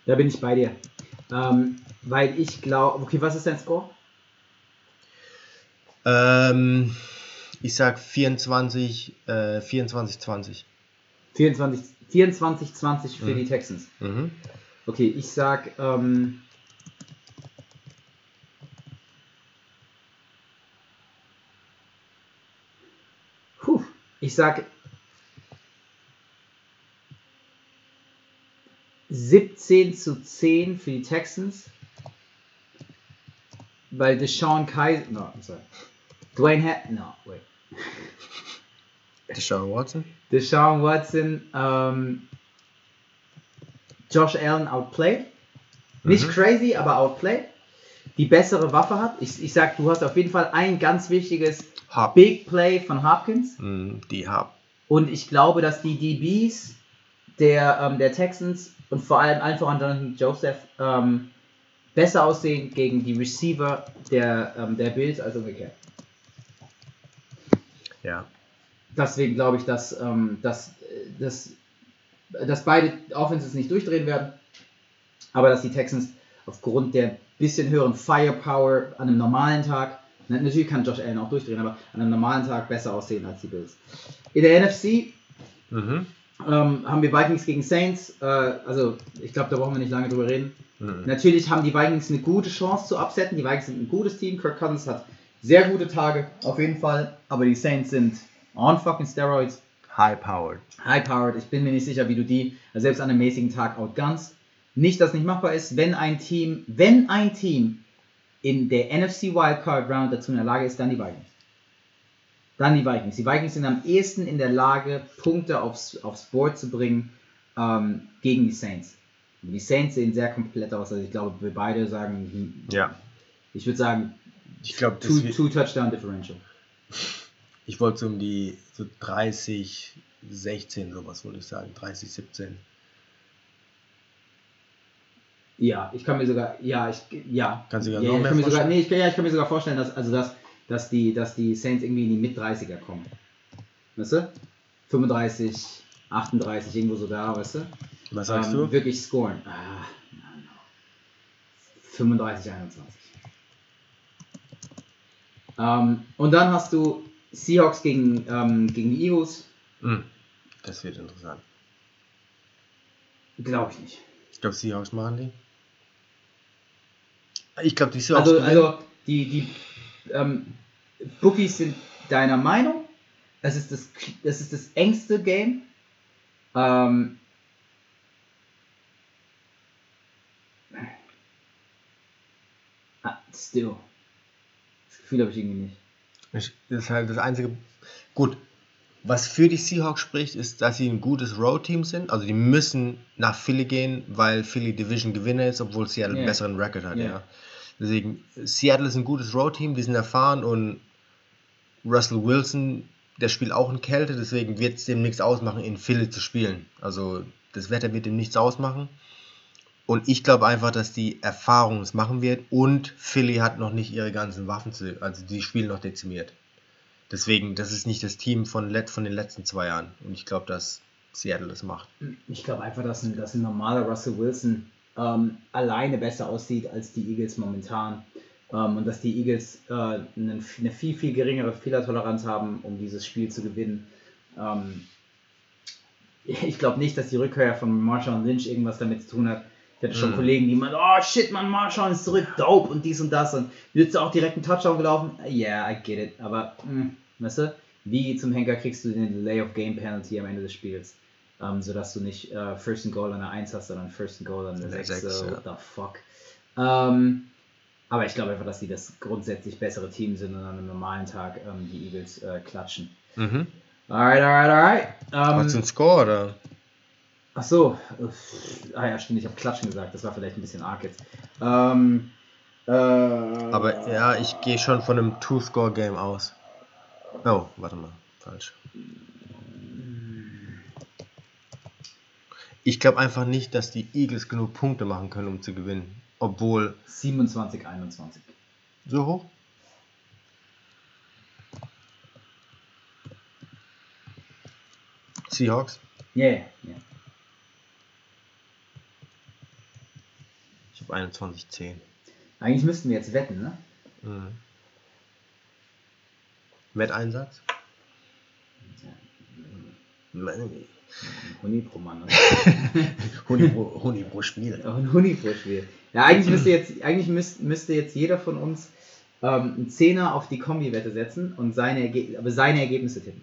[SPEAKER 1] Da bin ich bei dir. Ähm, weil ich glaube. Okay, was ist dein Score?
[SPEAKER 2] Ähm, ich sag 24, äh, 24, 20.
[SPEAKER 1] 24, 24 20 für
[SPEAKER 2] Mhm.
[SPEAKER 1] die Texans.
[SPEAKER 2] Mhm.
[SPEAKER 1] Okay, ich sag. Ähm, puh, ich sag. 17 zu 10 für die Texans. Weil Deshaun Kaiser. No, I'm sorry. Dwayne Hat. No, wait.
[SPEAKER 2] Deshaun Watson?
[SPEAKER 1] Deshaun Watson, ähm, Josh Allen outplayed. Nicht crazy, aber outplayed. Die bessere Waffe hat. Ich, ich sag, du hast auf jeden Fall ein ganz wichtiges
[SPEAKER 2] Hop.
[SPEAKER 1] Big Play von Hopkins.
[SPEAKER 2] Mhm, die Hop.
[SPEAKER 1] Und ich glaube, dass die DBs der, ähm, der Texans und vor allem allen voran Jonathan Joseph ähm, besser aussehen gegen die Receiver der, ähm, der Bills als umgekehrt.
[SPEAKER 2] Ja.
[SPEAKER 1] Deswegen glaube ich, dass, ähm, dass, äh, dass, dass beide Offenses nicht durchdrehen werden, aber dass die Texans aufgrund der bisschen höheren Firepower an einem normalen Tag, na- natürlich kann Josh Allen auch durchdrehen, aber an einem normalen Tag besser aussehen als die Bills. In der NFC
[SPEAKER 2] Mhm.
[SPEAKER 1] ähm, haben wir Vikings gegen Saints, äh, also ich glaube, da brauchen wir nicht lange drüber reden.
[SPEAKER 2] Mhm.
[SPEAKER 1] Natürlich haben die Vikings eine gute Chance zu upsetten. Die Vikings sind ein gutes Team. Kirk Cousins hat sehr gute Tage, auf jeden Fall. Aber die Saints sind on fucking steroids,
[SPEAKER 2] High powered.
[SPEAKER 1] high powered. Ich bin mir nicht sicher, wie du die selbst an einem mäßigen Tag outgunnst. Nicht, dass nicht machbar ist, wenn ein Team, wenn ein Team in der NFC Wildcard Round dazu in der Lage ist, dann die Vikings. Dann die Vikings. Die Vikings sind am ehesten in der Lage, Punkte aufs, aufs Board zu bringen ähm, gegen die Saints. Die Saints sehen sehr komplett aus. Also ich glaube, wir beide sagen,
[SPEAKER 2] Ja.
[SPEAKER 1] ich würde sagen,
[SPEAKER 2] Ich glaube,
[SPEAKER 1] two, two Touchdown Differential.
[SPEAKER 2] ich wollte so um die so 30, 16 sowas, wollte ich sagen. 30, 17.
[SPEAKER 1] Ja, ich kann mir sogar, ja, ich, ja.
[SPEAKER 2] Kannst du dir
[SPEAKER 1] ja,
[SPEAKER 2] noch
[SPEAKER 1] ich
[SPEAKER 2] mehr
[SPEAKER 1] kann mir sogar,
[SPEAKER 2] vorstellen?
[SPEAKER 1] nee, ich, ja, ich kann mir sogar vorstellen, dass, also dass, dass, die, dass die Saints irgendwie in die Mit-30er kommen. Weißt du? 35, 38, irgendwo so da, weißt du?
[SPEAKER 2] Was sagst
[SPEAKER 1] ähm,
[SPEAKER 2] du?
[SPEAKER 1] Wirklich scoren. Ah, no, no. 35, 21. Ähm, und dann hast du Seahawks gegen, ähm, gegen die Eagles.
[SPEAKER 2] Mhm. Das wird interessant.
[SPEAKER 1] Glaube ich nicht.
[SPEAKER 2] Ich glaube, Seahawks machen die. Ich glaube, die Seahawks
[SPEAKER 1] Also,
[SPEAKER 2] gewinnen.
[SPEAKER 1] also die, die ähm, Bookies sind deiner Meinung. Das ist das, das ist das engste Game. Ähm, ah, still. Gefühl habe ich irgendwie nicht.
[SPEAKER 2] Ich- Das ist halt das einzige. Gut, was für die Seahawks spricht, ist, dass sie ein gutes Road-Team sind. Also die müssen nach Philly gehen, weil Philly Division Gewinner ist, obwohl Seattle
[SPEAKER 1] Ja.
[SPEAKER 2] einen besseren Record hat.
[SPEAKER 1] Ja.
[SPEAKER 2] Ja. Deswegen, Seattle ist ein gutes Road-Team, die sind erfahren und Russell Wilson, der spielt auch in Kälte, deswegen wird es dem nichts ausmachen, in Philly zu spielen. Also das Wetter wird dem nichts ausmachen. Und ich glaube einfach, dass die Erfahrung es machen wird und Philly hat noch nicht ihre ganzen Waffen zu, also die spielen noch dezimiert. Deswegen, das ist nicht das Team von, von den letzten zwei Jahren. Und ich glaube, dass Seattle das macht.
[SPEAKER 1] Ich glaube einfach, dass ein, dass ein normaler Russell Wilson ähm, alleine besser aussieht als die Eagles momentan. Ähm, und dass die Eagles äh, eine, eine viel, viel geringere Fehlertoleranz haben, um dieses Spiel zu gewinnen. Ähm, ich glaube nicht, dass die Rückkehr von Marshawn Lynch irgendwas damit zu tun hat. Ich hatte schon
[SPEAKER 2] Mhm.
[SPEAKER 1] Kollegen, die meinen, oh shit, man, Marshawn ist zurück, dope und dies und das. Und jetzt auch direkt einen Touchdown gelaufen. Yeah, I get it. Aber, mh, weißt du, wie zum Henker kriegst du den Delay of Game Penalty am Ende des Spiels? Ähm, sodass du nicht äh, First and Goal an der 1 hast, sondern First and Goal an der
[SPEAKER 2] An der
[SPEAKER 1] 6.
[SPEAKER 2] sechs,
[SPEAKER 1] So,
[SPEAKER 2] ja.
[SPEAKER 1] what the fuck? Ähm, aber ich glaube einfach, dass sie das grundsätzlich bessere Team sind und an einem normalen Tag ähm, die Eagles äh, klatschen.
[SPEAKER 2] Mhm.
[SPEAKER 1] Alright, alright, alright.
[SPEAKER 2] Hast du
[SPEAKER 1] Ähm,
[SPEAKER 2] einen Score oder?
[SPEAKER 1] Ach so. Uff. Ah ja, stimmt, ich habe klatschen gesagt. Das war vielleicht ein bisschen arg jetzt. Ähm, äh,
[SPEAKER 2] Aber ja, ich gehe schon von einem Two-Score-Game aus. Oh, warte mal. Falsch. Ich glaube einfach nicht, dass die Eagles genug Punkte machen können, um zu gewinnen. Obwohl.
[SPEAKER 1] 27, 21.
[SPEAKER 2] So hoch? Seahawks?
[SPEAKER 1] Yeah, yeah.
[SPEAKER 2] Ich habe 21-10.
[SPEAKER 1] Eigentlich müssten wir jetzt wetten, ne?
[SPEAKER 2] Mhm. Wetteinsatz?
[SPEAKER 1] Huni pro Mann.
[SPEAKER 2] Huni pro, Huni pro Spiel.
[SPEAKER 1] Huni pro Spiel. Ja, eigentlich müsste jetzt, eigentlich müsst, müsste jetzt jeder von uns ähm, einen Zehner auf die Kombi-Wette setzen und seine, Erge aber seine Ergebnisse tippen.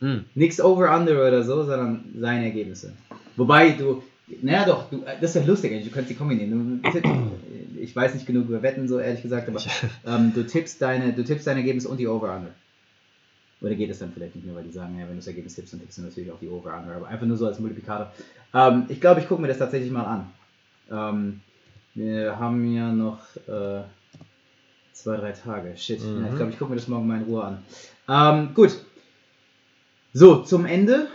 [SPEAKER 2] Mhm.
[SPEAKER 1] Nix over-under oder so, sondern seine Ergebnisse. Wobei du, naja doch, du, das ist ja lustig, eigentlich, du kannst die kombinieren. Du tipp, ich weiß nicht genug über Wetten, so ehrlich gesagt, aber ähm, du, tippst deine, du tippst deine Ergebnisse und die over-under. Oder geht es dann vielleicht nicht mehr, weil die sagen, ja, wenn du das Ergebnis tippst, dann tippst du natürlich auch die over-under. Aber einfach nur so als Multiplikator. Ähm, ich glaube, ich gucke mir das tatsächlich mal an. Ähm, wir haben ja noch äh, zwei, drei Tage. Shit.
[SPEAKER 2] Mhm.
[SPEAKER 1] Ja, ich glaube, ich gucke mir das morgen mal in Ruhe an. Ähm, gut. So, zum Ende.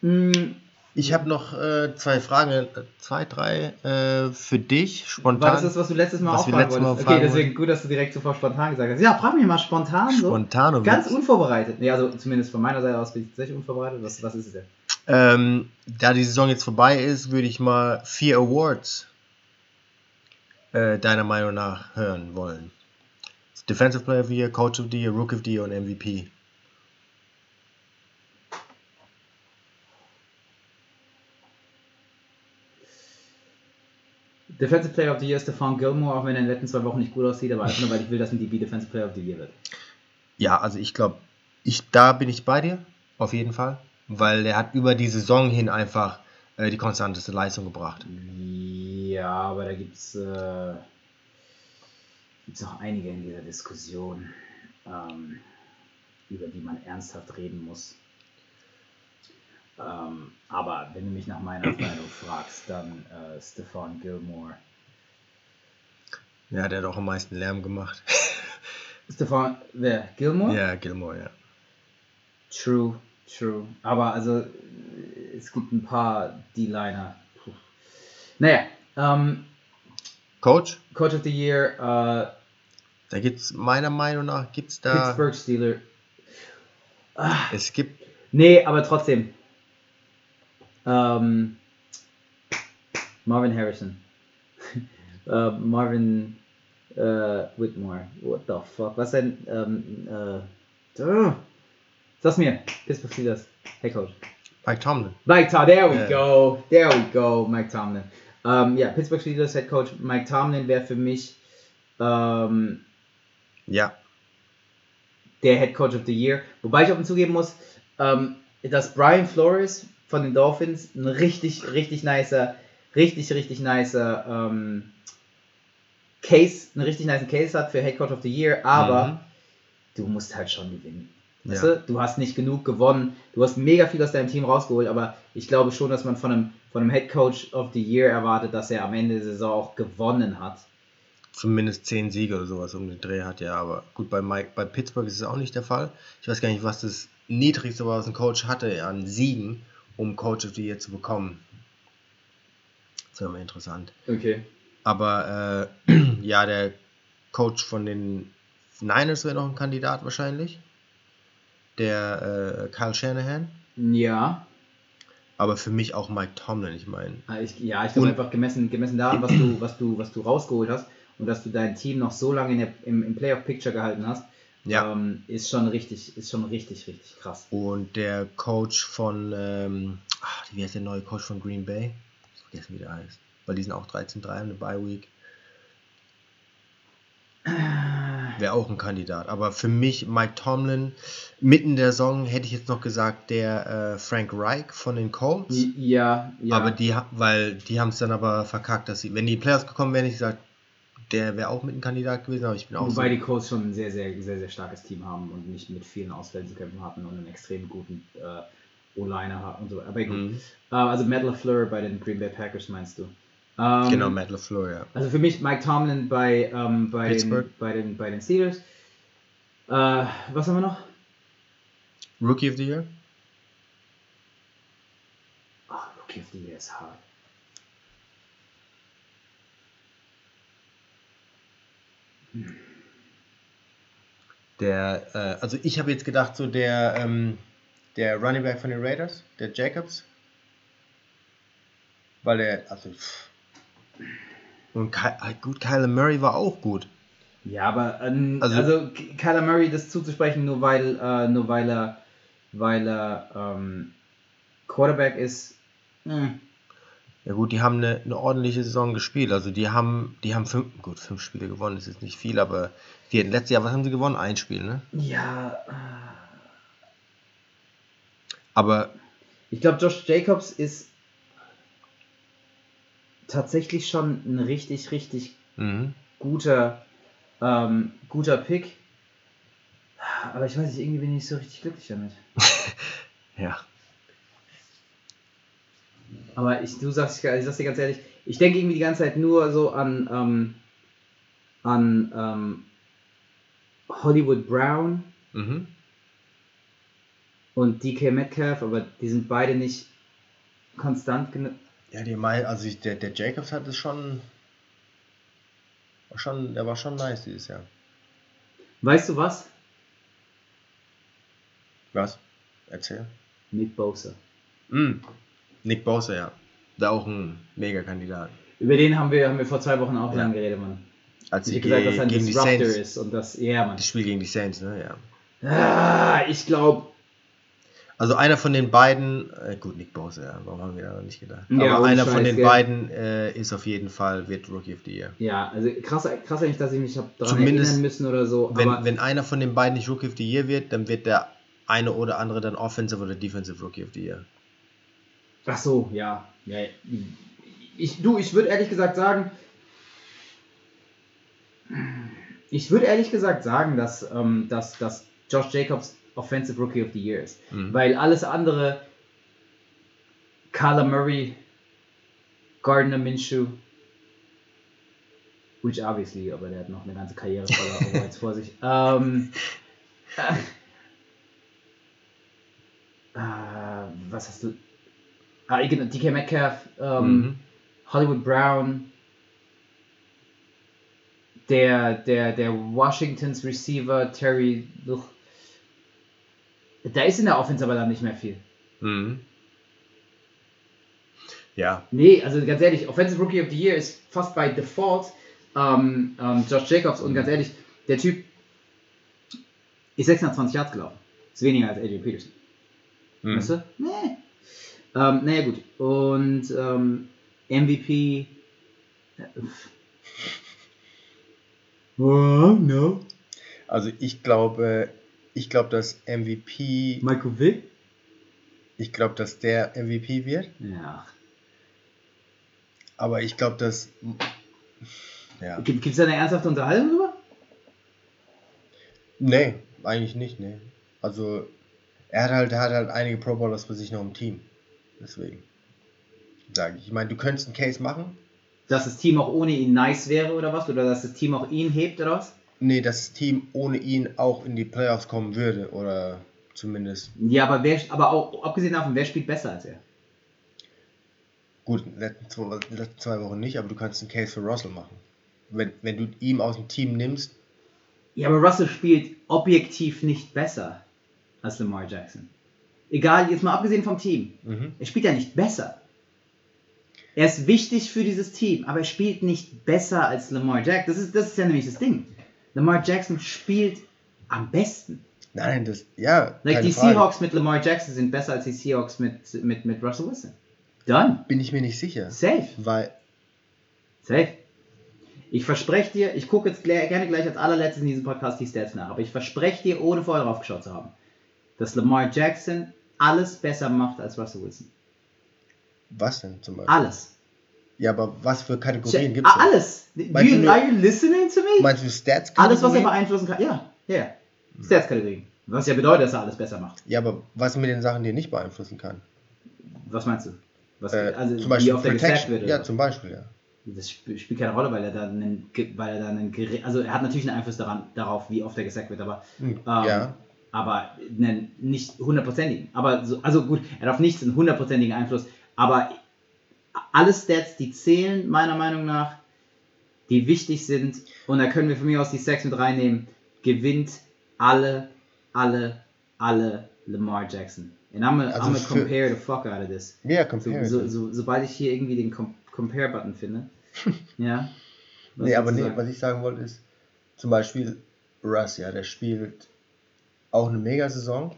[SPEAKER 1] Hm,
[SPEAKER 2] Ich habe noch äh, zwei Fragen, äh, zwei, drei äh, für dich, spontan.
[SPEAKER 1] war das das, was du letztes Mal
[SPEAKER 2] Was
[SPEAKER 1] auch fragen wolltest? Okay, deswegen gut, dass du direkt sofort spontan gesagt hast. Ja, frag mich mal spontan so.
[SPEAKER 2] Spontan
[SPEAKER 1] Ganz unvorbereitet. Nee, also zumindest von meiner Seite aus bin ich tatsächlich unvorbereitet. Was, was ist es denn?
[SPEAKER 2] ähm, Da die Saison jetzt vorbei ist, würde ich mal vier Awards äh, deiner Meinung nach hören wollen. Defensive Player of the Year, Coach of the Year, Rookie of the Year und MVP.
[SPEAKER 1] Defensive Player of the Year ist Stephon Gilmore, auch wenn er in den letzten zwei Wochen nicht gut aussieht, aber einfach nur, weil ich will, dass ein DB Defensive Player of the Year wird.
[SPEAKER 2] Ja, also ich glaube, ich, da bin ich bei dir, auf jeden Fall. Weil er hat über die Saison hin einfach äh, die konstanteste Leistung gebracht.
[SPEAKER 1] Ja, aber da gibt es äh, gibt's noch einige in dieser Diskussion, ähm, über die man ernsthaft reden muss. Ähm, aber wenn du mich nach meiner Meinung fragst, dann äh, Stephon Gilmore.
[SPEAKER 2] Ja, der hat auch am meisten Lärm gemacht.
[SPEAKER 1] Stephon, wer? Gilmore?
[SPEAKER 2] ja, Gilmore, ja.
[SPEAKER 1] True, true. Aber also, es gibt ein paar D-Liner. Naja, ähm,
[SPEAKER 2] Coach?
[SPEAKER 1] Coach of the Year, äh,
[SPEAKER 2] Da gibt's meiner Meinung nach gibt's da.
[SPEAKER 1] Pittsburgh Steeler.
[SPEAKER 2] Es gibt
[SPEAKER 1] Nee, aber trotzdem. Ähm, Marvin Harrison. äh, Marvin äh, Whitmore. What the fuck? Was denn? Ähm, äh, uh, sag's mir. Pittsburgh Steelers. Hey Coach.
[SPEAKER 2] Mike Tomlin.
[SPEAKER 1] Mike Tomlin. There we
[SPEAKER 2] Ja.
[SPEAKER 1] go. There we go. Mike Tomlin. Um, ähm, ja, Pittsburgh Steelers Head Coach Mike Tomlin wäre für mich ähm,
[SPEAKER 2] Ja.
[SPEAKER 1] der Head Coach of the Year. Wobei ich auch zugeben muss, ähm, dass Brian Flores von den Dolphins ein richtig, richtig nicer, richtig, richtig nicer ähm, Case, einen richtig nice Case hat für Head Coach of the Year, aber
[SPEAKER 2] Mhm.
[SPEAKER 1] du musst halt schon gewinnen. Weißt
[SPEAKER 2] Ja.
[SPEAKER 1] du? du hast nicht genug gewonnen, du hast mega viel aus deinem Team rausgeholt, aber ich glaube schon, dass man von einem, von einem Head Coach of the Year erwartet, dass er am Ende der Saison auch gewonnen hat.
[SPEAKER 2] Zumindest zehn Siege oder sowas um den Dreh hat, ja. Aber gut, bei, Mike, bei Pittsburgh ist es auch nicht der Fall. Ich weiß gar nicht, was das niedrigste war, was ein Coach hatte an Siegen, um Coach of the Year zu bekommen. Das wäre mal interessant.
[SPEAKER 1] Okay.
[SPEAKER 2] Aber äh, ja, der Coach von den Niners wäre noch ein Kandidat wahrscheinlich. Der äh, Kyle Shanahan.
[SPEAKER 1] Ja,
[SPEAKER 2] Aber für mich auch Mike Tomlin, ich meine.
[SPEAKER 1] Ah, ja, ich glaube einfach gemessen, gemessen daran, was du, was, du, was du rausgeholt hast und dass du dein Team noch so lange in der, im, im Playoff-Picture gehalten hast,
[SPEAKER 2] Ja.
[SPEAKER 1] ähm, ist schon richtig, ist schon richtig, richtig krass.
[SPEAKER 2] Und der Coach von, ähm, ach, wie heißt der neue Coach von Green Bay? Ich vergessen, wie der heißt. Weil die sind auch 13-3 eine Bye Week. Wäre auch ein Kandidat. Aber für mich, Mike Tomlin, mitten der Saison hätte ich jetzt noch gesagt, der äh, Frank Reich von den Colts.
[SPEAKER 1] Ja, ja.
[SPEAKER 2] Aber die, weil die haben es dann aber verkackt, dass sie, wenn die Playoffs gekommen wären, ich gesagt, der wäre auch mit ein Kandidat gewesen, aber ich bin auch
[SPEAKER 1] Wobei
[SPEAKER 2] so.
[SPEAKER 1] die Colts schon ein sehr, sehr, sehr, sehr starkes Team haben und nicht mit vielen Ausfällen zu kämpfen hatten und einen extrem guten äh, O-Liner haben und so. Aber gut.
[SPEAKER 2] Mhm.
[SPEAKER 1] Äh, also Matt LaFleur bei den Green Bay Packers meinst du? Ähm,
[SPEAKER 2] Genau, Matt LaFleur, ja.
[SPEAKER 1] Also für mich Mike Tomlin bei, ähm, bei, den, bei, den, bei den Steelers. Äh, was haben wir noch?
[SPEAKER 2] Rookie of the Year?
[SPEAKER 1] Ach, Rookie of the Year ist hart.
[SPEAKER 2] Der, äh, also ich habe jetzt gedacht, so der, ähm, der Running Back von den Raiders, der Jacobs. Weil der, also, pff. und Ky ah, gut, Kyler Murray war auch gut.
[SPEAKER 1] Ja, aber ähm,
[SPEAKER 2] Also-
[SPEAKER 1] also, Kyler Murray das zuzusprechen, nur weil, äh, nur weil er, weil er ähm, Quarterback ist. Äh,
[SPEAKER 2] Ja gut, die haben eine, eine ordentliche Saison gespielt. Also die haben, die haben fünf, gut, fünf Spiele gewonnen, das ist nicht viel, aber die hatten letztes Jahr, was haben sie gewonnen? Ein Spiel, ne?
[SPEAKER 1] ja, äh,
[SPEAKER 2] Aber
[SPEAKER 1] ich glaube, Josh Jacobs ist tatsächlich schon ein richtig, richtig
[SPEAKER 2] mhm.
[SPEAKER 1] guter, ähm, guter Pick. Aber ich weiß nicht, irgendwie bin ich nicht so richtig glücklich damit.
[SPEAKER 2] ja.
[SPEAKER 1] Aber ich, du sagst, ich sag's dir ganz ehrlich, ich denke irgendwie die ganze Zeit nur so an, ähm, an ähm, Hollywood Brown
[SPEAKER 2] Mhm.
[SPEAKER 1] und DK Metcalf, aber die sind beide nicht konstant genug.
[SPEAKER 2] Ja, die meinen, also ich, der, der Jacobs hat es schon, war schon, der war schon nice dieses Jahr.
[SPEAKER 1] Weißt du was?
[SPEAKER 2] Was? Erzähl.
[SPEAKER 1] Nick Bosa.
[SPEAKER 2] Mm. Nick Bosa, ja. Da auch ein Mega-Kandidat.
[SPEAKER 1] Über den haben wir, haben wir vor zwei Wochen auch
[SPEAKER 2] Ja.
[SPEAKER 1] lang geredet, Mann.
[SPEAKER 2] Als
[SPEAKER 1] Ich habe gesagt, dass er ein Disruptor ist und das, ja, Mann.
[SPEAKER 2] das Spiel gegen die Saints, ne, ja.
[SPEAKER 1] Ah, ich glaube,
[SPEAKER 2] Also einer von den beiden, äh, gut, Nick Bosa, ja, warum haben wir da noch nicht gedacht?
[SPEAKER 1] Ja,
[SPEAKER 2] Aber einer von
[SPEAKER 1] Scheiß,
[SPEAKER 2] den
[SPEAKER 1] gell.
[SPEAKER 2] beiden äh, ist auf jeden Fall, wird Rookie of the Year.
[SPEAKER 1] ja, also krass, krass eigentlich, dass ich mich hab daran
[SPEAKER 2] Zumindest,
[SPEAKER 1] erinnern müssen oder so.
[SPEAKER 2] Wenn, wenn einer von den beiden nicht Rookie of the Year wird, dann wird der eine oder andere dann Offensive oder Defensive Rookie of the Year.
[SPEAKER 1] Ach so, ja. ja ich, du, ich würde ehrlich gesagt sagen, ich würde ehrlich gesagt sagen, dass, ähm, dass, dass Josh Jacobs Offensive Rookie of the Year ist.
[SPEAKER 2] Mhm.
[SPEAKER 1] Weil alles andere, Kyler Murray, Gardner Minshew, which obviously, aber der hat noch eine ganze Karriere voller Awards vor sich. Ähm, äh, äh, was hast du? Ah, genau, DK Metcalf, ähm,
[SPEAKER 2] Mhm.
[SPEAKER 1] Hollywood Brown, der, der, der Washingtons Receiver, Terry. Ugh. Da ist in der Offense aber dann nicht mehr viel.
[SPEAKER 2] Mhm. Ja,
[SPEAKER 1] Nee, also ganz ehrlich, Offensive Rookie of the Year ist fast bei Default ähm, ähm, Josh Jacobs und ganz ehrlich, der Typ ist 620 Yards gelaufen. Ist weniger als AJ Peterson.
[SPEAKER 2] Mhm.
[SPEAKER 1] Weißt du? Nee. Ähm, naja, gut. Und ähm, MVP. äh, pff. Wow, no.
[SPEAKER 2] Also ich glaube, ich glaube, dass MVP,
[SPEAKER 1] Michael Vick?
[SPEAKER 2] ich glaube, dass der MVP wird,
[SPEAKER 1] Ja.
[SPEAKER 2] aber ich glaube, dass ja,
[SPEAKER 1] Gibt es da eine ernsthafte Unterhaltung drüber?
[SPEAKER 2] nee, eigentlich nicht, nee. Also er hat halt, er hat halt einige Pro Bowlers für sich noch im Team, deswegen sage ich. Ich meine, du könntest einen Case machen,
[SPEAKER 1] Dass das Team auch ohne ihn nice wäre oder was? Oder dass das Team auch ihn hebt oder was?
[SPEAKER 2] nee, dass das Team ohne ihn auch in die Playoffs kommen würde oder zumindest
[SPEAKER 1] Ja, aber wer, aber auch abgesehen davon, wer spielt besser als er?
[SPEAKER 2] Gut, letzten zwei, letzten zwei Wochen nicht, aber du kannst einen Case für Russell machen. Wenn, wenn du ihm aus dem Team nimmst,
[SPEAKER 1] Ja, aber Russell spielt objektiv nicht besser als Lamar Jackson. Egal, jetzt mal abgesehen vom Team.
[SPEAKER 2] mhm.
[SPEAKER 1] Er spielt ja nicht besser. Er ist wichtig für dieses Team, aber er spielt nicht besser als Lamar Jackson. Das ist, das ist ja nämlich das Ding. Lamar Jackson spielt am besten.
[SPEAKER 2] Nein, das, ja.
[SPEAKER 1] Like die
[SPEAKER 2] Frage.
[SPEAKER 1] Seahawks mit Lamar Jackson sind besser als die Seahawks mit, mit, mit Russell Wilson. Done.
[SPEAKER 2] Bin ich mir nicht sicher.
[SPEAKER 1] Safe.
[SPEAKER 2] Weil,
[SPEAKER 1] Safe. Ich verspreche dir, ich gucke jetzt gerne gleich als allerletztes in diesem Podcast die Stats nach, aber ich verspreche dir, ohne vorher drauf geschaut zu haben, dass Lamar Jackson alles besser macht als Russell Wilson.
[SPEAKER 2] was denn zum Beispiel?
[SPEAKER 1] Alles.
[SPEAKER 2] Ja, aber was für Kategorien gibt es?
[SPEAKER 1] alles.
[SPEAKER 2] Meinst
[SPEAKER 1] you,
[SPEAKER 2] du
[SPEAKER 1] are you listening to me?
[SPEAKER 2] Meinst du Stats?
[SPEAKER 1] Alles, was er
[SPEAKER 2] Kategorien?
[SPEAKER 1] beeinflussen kann. Ja, ja. Stats-Kategorien. Was ja bedeutet, dass er alles besser macht.
[SPEAKER 2] Ja, aber was mit den Sachen, die er nicht beeinflussen kann?
[SPEAKER 1] Was meinst du? Was,
[SPEAKER 2] Äh,
[SPEAKER 1] also,
[SPEAKER 2] zum
[SPEAKER 1] wie
[SPEAKER 2] Beispiel
[SPEAKER 1] oft er wird. oder
[SPEAKER 2] Ja, zum Beispiel, ja.
[SPEAKER 1] Das sp- spielt keine Rolle, weil er da einen, weil er da einen also er hat natürlich einen Einfluss daran, darauf, wie oft er gesackt wird, aber
[SPEAKER 2] Hm,
[SPEAKER 1] ähm,
[SPEAKER 2] ja.
[SPEAKER 1] Aber einen nicht hundertprozentigen. Aber so, also gut, er hat auf nichts einen hundertprozentigen Einfluss, aber alle Stats, die zählen meiner Meinung nach, die wichtig sind und da können wir von mir aus die Sacks mit reinnehmen, gewinnt alle, alle, alle Lamar Jackson. And I'm gonna,
[SPEAKER 2] Also
[SPEAKER 1] I'm gonna compare the fuck out of this.
[SPEAKER 2] Ja,
[SPEAKER 1] So,
[SPEAKER 2] compare.
[SPEAKER 1] so, so, sobald ich hier irgendwie den Com Compare-Button finde. ja. Was
[SPEAKER 2] nee, aber nee, was ich sagen wollte ist, zum Beispiel Russ, ja, der spielt auch eine Mega-Saison,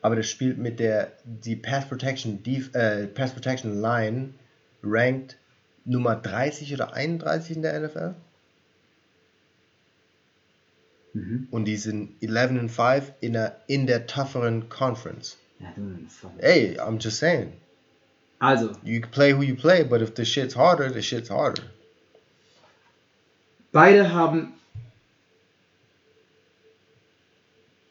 [SPEAKER 2] aber der spielt mit der, die Pass Protection, Def, äh, Pass Protection Line ranked Nummer 30 oder 31 in der NFL
[SPEAKER 1] Mhm.
[SPEAKER 2] und die sind 11 and 5 in der, in der tougheren Conference.
[SPEAKER 1] Ja, du, fuck.
[SPEAKER 2] Ey, I'm just saying,
[SPEAKER 1] Also,
[SPEAKER 2] you play who you play, but if the shit's harder, the shit's harder.
[SPEAKER 1] beide haben.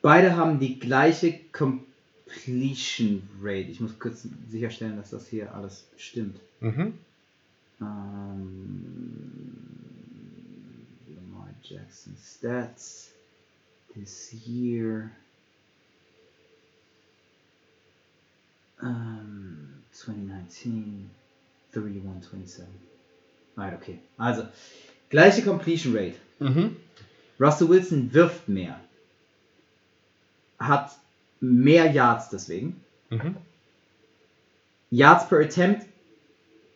[SPEAKER 1] Beide haben die gleiche Completion Rate. Ich muss kurz sicherstellen, dass das hier alles stimmt.
[SPEAKER 2] Mhm.
[SPEAKER 1] Um, Lamar Jackson stats this year. Um, 2019, 31, 27. Right, okay. Also, gleiche Completion Rate.
[SPEAKER 2] Mhm.
[SPEAKER 1] Russell Wilson wirft mehr. Hat mehr Yards deswegen.
[SPEAKER 2] Mhm.
[SPEAKER 1] Yards per Attempt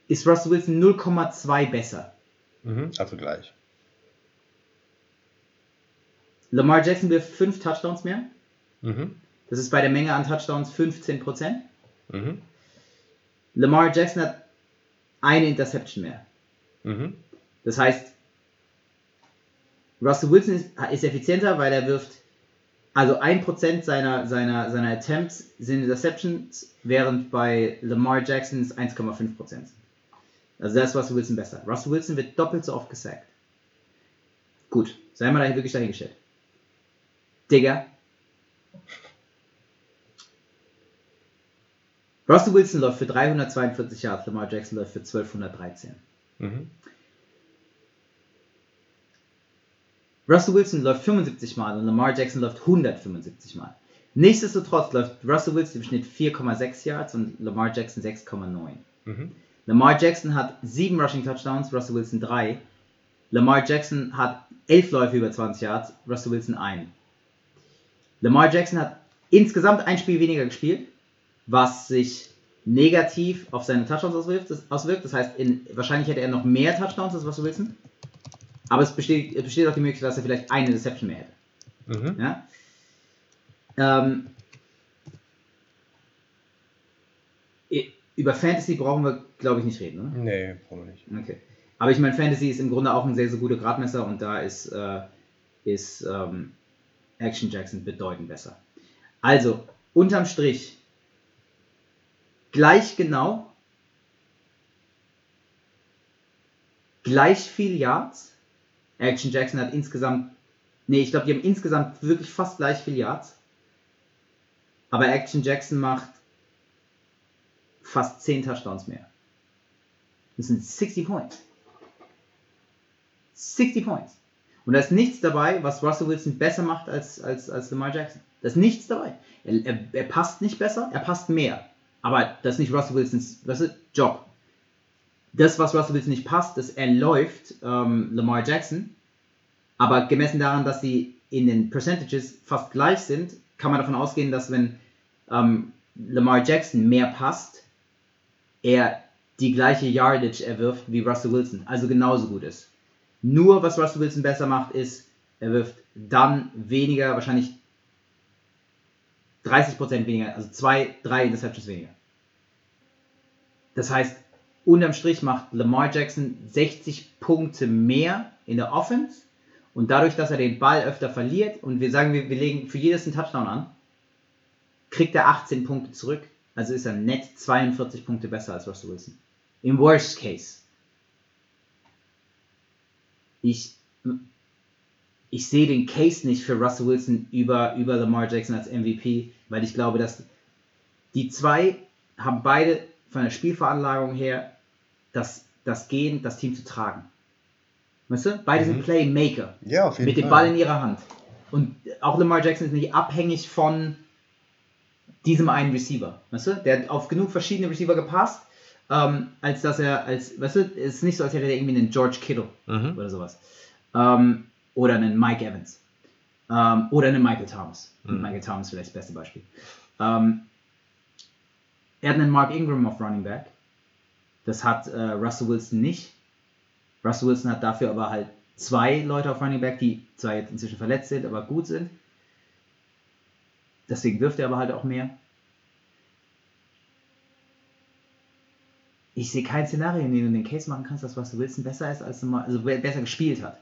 [SPEAKER 1] ist Russell Wilson 0,2 besser.
[SPEAKER 2] Mhm. Also gleich.
[SPEAKER 1] Lamar Jackson wirft 5 Touchdowns mehr.
[SPEAKER 2] Mhm.
[SPEAKER 1] Das ist bei der Menge an Touchdowns 15%.
[SPEAKER 2] Mhm.
[SPEAKER 1] Lamar Jackson hat eine Interception mehr.
[SPEAKER 2] Mhm.
[SPEAKER 1] Das heißt, Russell Wilson ist, ist effizienter, weil er wirft, also 1% seiner, seiner, seiner Attempts sind Interceptions, während bei Lamar Jackson es 1,5% sind. Also das ist Russell Wilson besser. Russell Wilson wird doppelt so oft gesackt. Gut, sei mal da wirklich dahingestellt. Digga. Russell Wilson läuft für 342 Yards, Lamar Jackson läuft für 1213.
[SPEAKER 2] Mhm.
[SPEAKER 1] Russell Wilson läuft 75 Mal und Lamar Jackson läuft 175 Mal. Nichtsdestotrotz läuft Russell Wilson im Schnitt 4,6 Yards und Lamar Jackson 6,9.
[SPEAKER 2] Mhm.
[SPEAKER 1] Lamar Jackson hat 7 Rushing Touchdowns, Russell Wilson 3. Lamar Jackson hat 11 Läufe über 20 Yards, Russell Wilson 1. Lamar Jackson hat insgesamt ein Spiel weniger gespielt, was sich negativ auf seine Touchdowns auswirkt. Das, auswirkt. das heißt, in, wahrscheinlich hätte er noch mehr Touchdowns als Russell Wilson. Aber es besteht, es besteht auch die Möglichkeit, dass er vielleicht eine Deception mehr hätte.
[SPEAKER 2] Mhm.
[SPEAKER 1] Ja? Ähm, über Fantasy brauchen wir, glaube ich, nicht reden, oder?
[SPEAKER 2] Nee, brauchen wir nicht.
[SPEAKER 1] Okay. Aber ich meine, Fantasy ist im Grunde auch ein sehr, sehr guter Gradmesser und da ist, äh, ist ähm, Action Jackson bedeutend besser. Also, unterm Strich, gleich genau, gleich viel Yards. Action Jackson hat insgesamt, nee, ich glaube, die haben insgesamt wirklich fast gleich viel Yards. Aber Action Jackson macht fast 10 Touchdowns mehr. Das sind 60 Points. 60 Points. Und da ist nichts dabei, was Russell Wilson besser macht als, als, als Lamar Jackson. Da ist nichts dabei. Er, er, er passt nicht besser, er passt mehr. Aber das ist nicht Russell Wilsons weißt du, Job. Das, was Russell Wilson nicht passt, ist, er läuft ähm, Lamar Jackson. Aber gemessen daran, dass sie in den Percentages fast gleich sind, kann man davon ausgehen, dass wenn ähm, Lamar Jackson mehr passt, er die gleiche Yardage erwirft wie Russell Wilson, also genauso gut ist. Nur was Russell Wilson besser macht, ist Er wirft dann weniger, wahrscheinlich 30% weniger, also zwei, drei Interceptions weniger. Das heißt, unterm Strich macht Lamar Jackson 60 Punkte mehr in der Offense und dadurch, dass er den Ball öfter verliert und wir sagen, wir, wir legen für jedes einen Touchdown an, kriegt er 18 Punkte zurück. Also ist er nett 42 Punkte besser als Russell Wilson. Im Worst Case. Ich, ich sehe den Case nicht für Russell Wilson über, über Lamar Jackson als MVP, weil ich glaube, dass die zwei haben beide von der Spielveranlagung her das, das Gehen, das Team zu tragen. Weißt du? Beide sind Playmaker.
[SPEAKER 2] Ja, auf jeden
[SPEAKER 1] Mit dem. Ball in ihrer Hand. Und auch Lamar Jackson ist nicht abhängig von diesem einen Receiver. Weißt du? Der hat auf genug verschiedene Receiver gepasst, ähm, als dass er, als, weißt du, es ist nicht so, als hätte er irgendwie einen George Kittle
[SPEAKER 2] Mhm.
[SPEAKER 1] oder sowas. Ähm, oder einen Mike Evans. Ähm, oder einen Michael Thomas.
[SPEAKER 2] Mhm.
[SPEAKER 1] Michael Thomas vielleicht das beste Beispiel. Ähm, er hat einen Mark Ingram auf Running Back. Das hat äh, Russell Wilson nicht. Russell Wilson hat dafür aber halt zwei Leute auf Running Back, die zwar jetzt inzwischen verletzt sind, aber gut sind. Deswegen wirft er aber halt auch mehr. Ich sehe kein Szenario, in dem du den Case machen kannst, dass Russell Wilson besser ist als Lamar, also be- besser gespielt hat.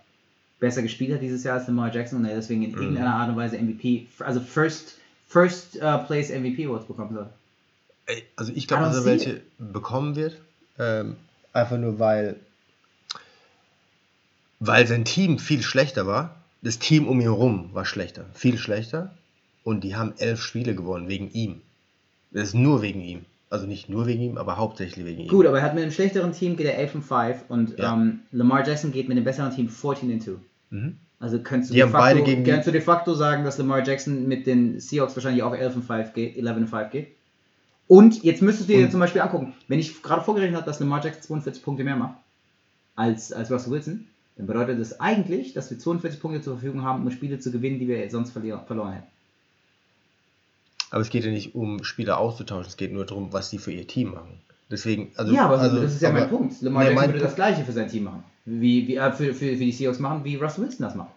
[SPEAKER 1] Besser gespielt hat dieses Jahr als Lamar Jackson und er deswegen in irgendeiner Art und Weise MVP, also First, First uh, Place MVP Awards bekommen soll.
[SPEAKER 2] Ey, Also ich glaube, dass er welche bekommen wird. Ähm, einfach nur weil, weil sein Team viel schlechter war. Das Team um ihn herum war schlechter. Viel schlechter. Und die haben elf Spiele gewonnen wegen ihm. Das ist nur wegen ihm. Also nicht nur wegen ihm, aber hauptsächlich wegen ihm.
[SPEAKER 1] Gut, aber er hat mit einem schlechteren Team geht er 11 und 5 und
[SPEAKER 2] Ja.
[SPEAKER 1] ähm, Lamar Jackson geht mit einem besseren Team 14 und 2.
[SPEAKER 2] Mhm.
[SPEAKER 1] Also könntest du, de facto, könntest du de facto sagen, dass Lamar Jackson mit den Seahawks wahrscheinlich auch 11 und 5 geht, 11 und 5 geht. Und jetzt müsstest du dir zum Beispiel angucken, wenn ich gerade vorgerechnet habe, dass Lamar Jackson 42 Punkte mehr macht als, als Russell Wilson, dann bedeutet das eigentlich, dass wir 42 Punkte zur Verfügung haben, um Spiele zu gewinnen, die wir sonst verloren hätten.
[SPEAKER 2] Aber es geht ja nicht um Spieler auszutauschen, es geht nur darum, was sie für ihr Team machen. Deswegen, also.
[SPEAKER 1] ja, aber
[SPEAKER 2] also,
[SPEAKER 1] das ist ja mein
[SPEAKER 2] aber-
[SPEAKER 1] Punkt. Lamar
[SPEAKER 2] Nee,
[SPEAKER 1] Jackson
[SPEAKER 2] mein
[SPEAKER 1] würde das gleiche für sein Team machen. Wie, wie, äh, für, für, für die Seahawks machen, wie Russell Wilson das macht.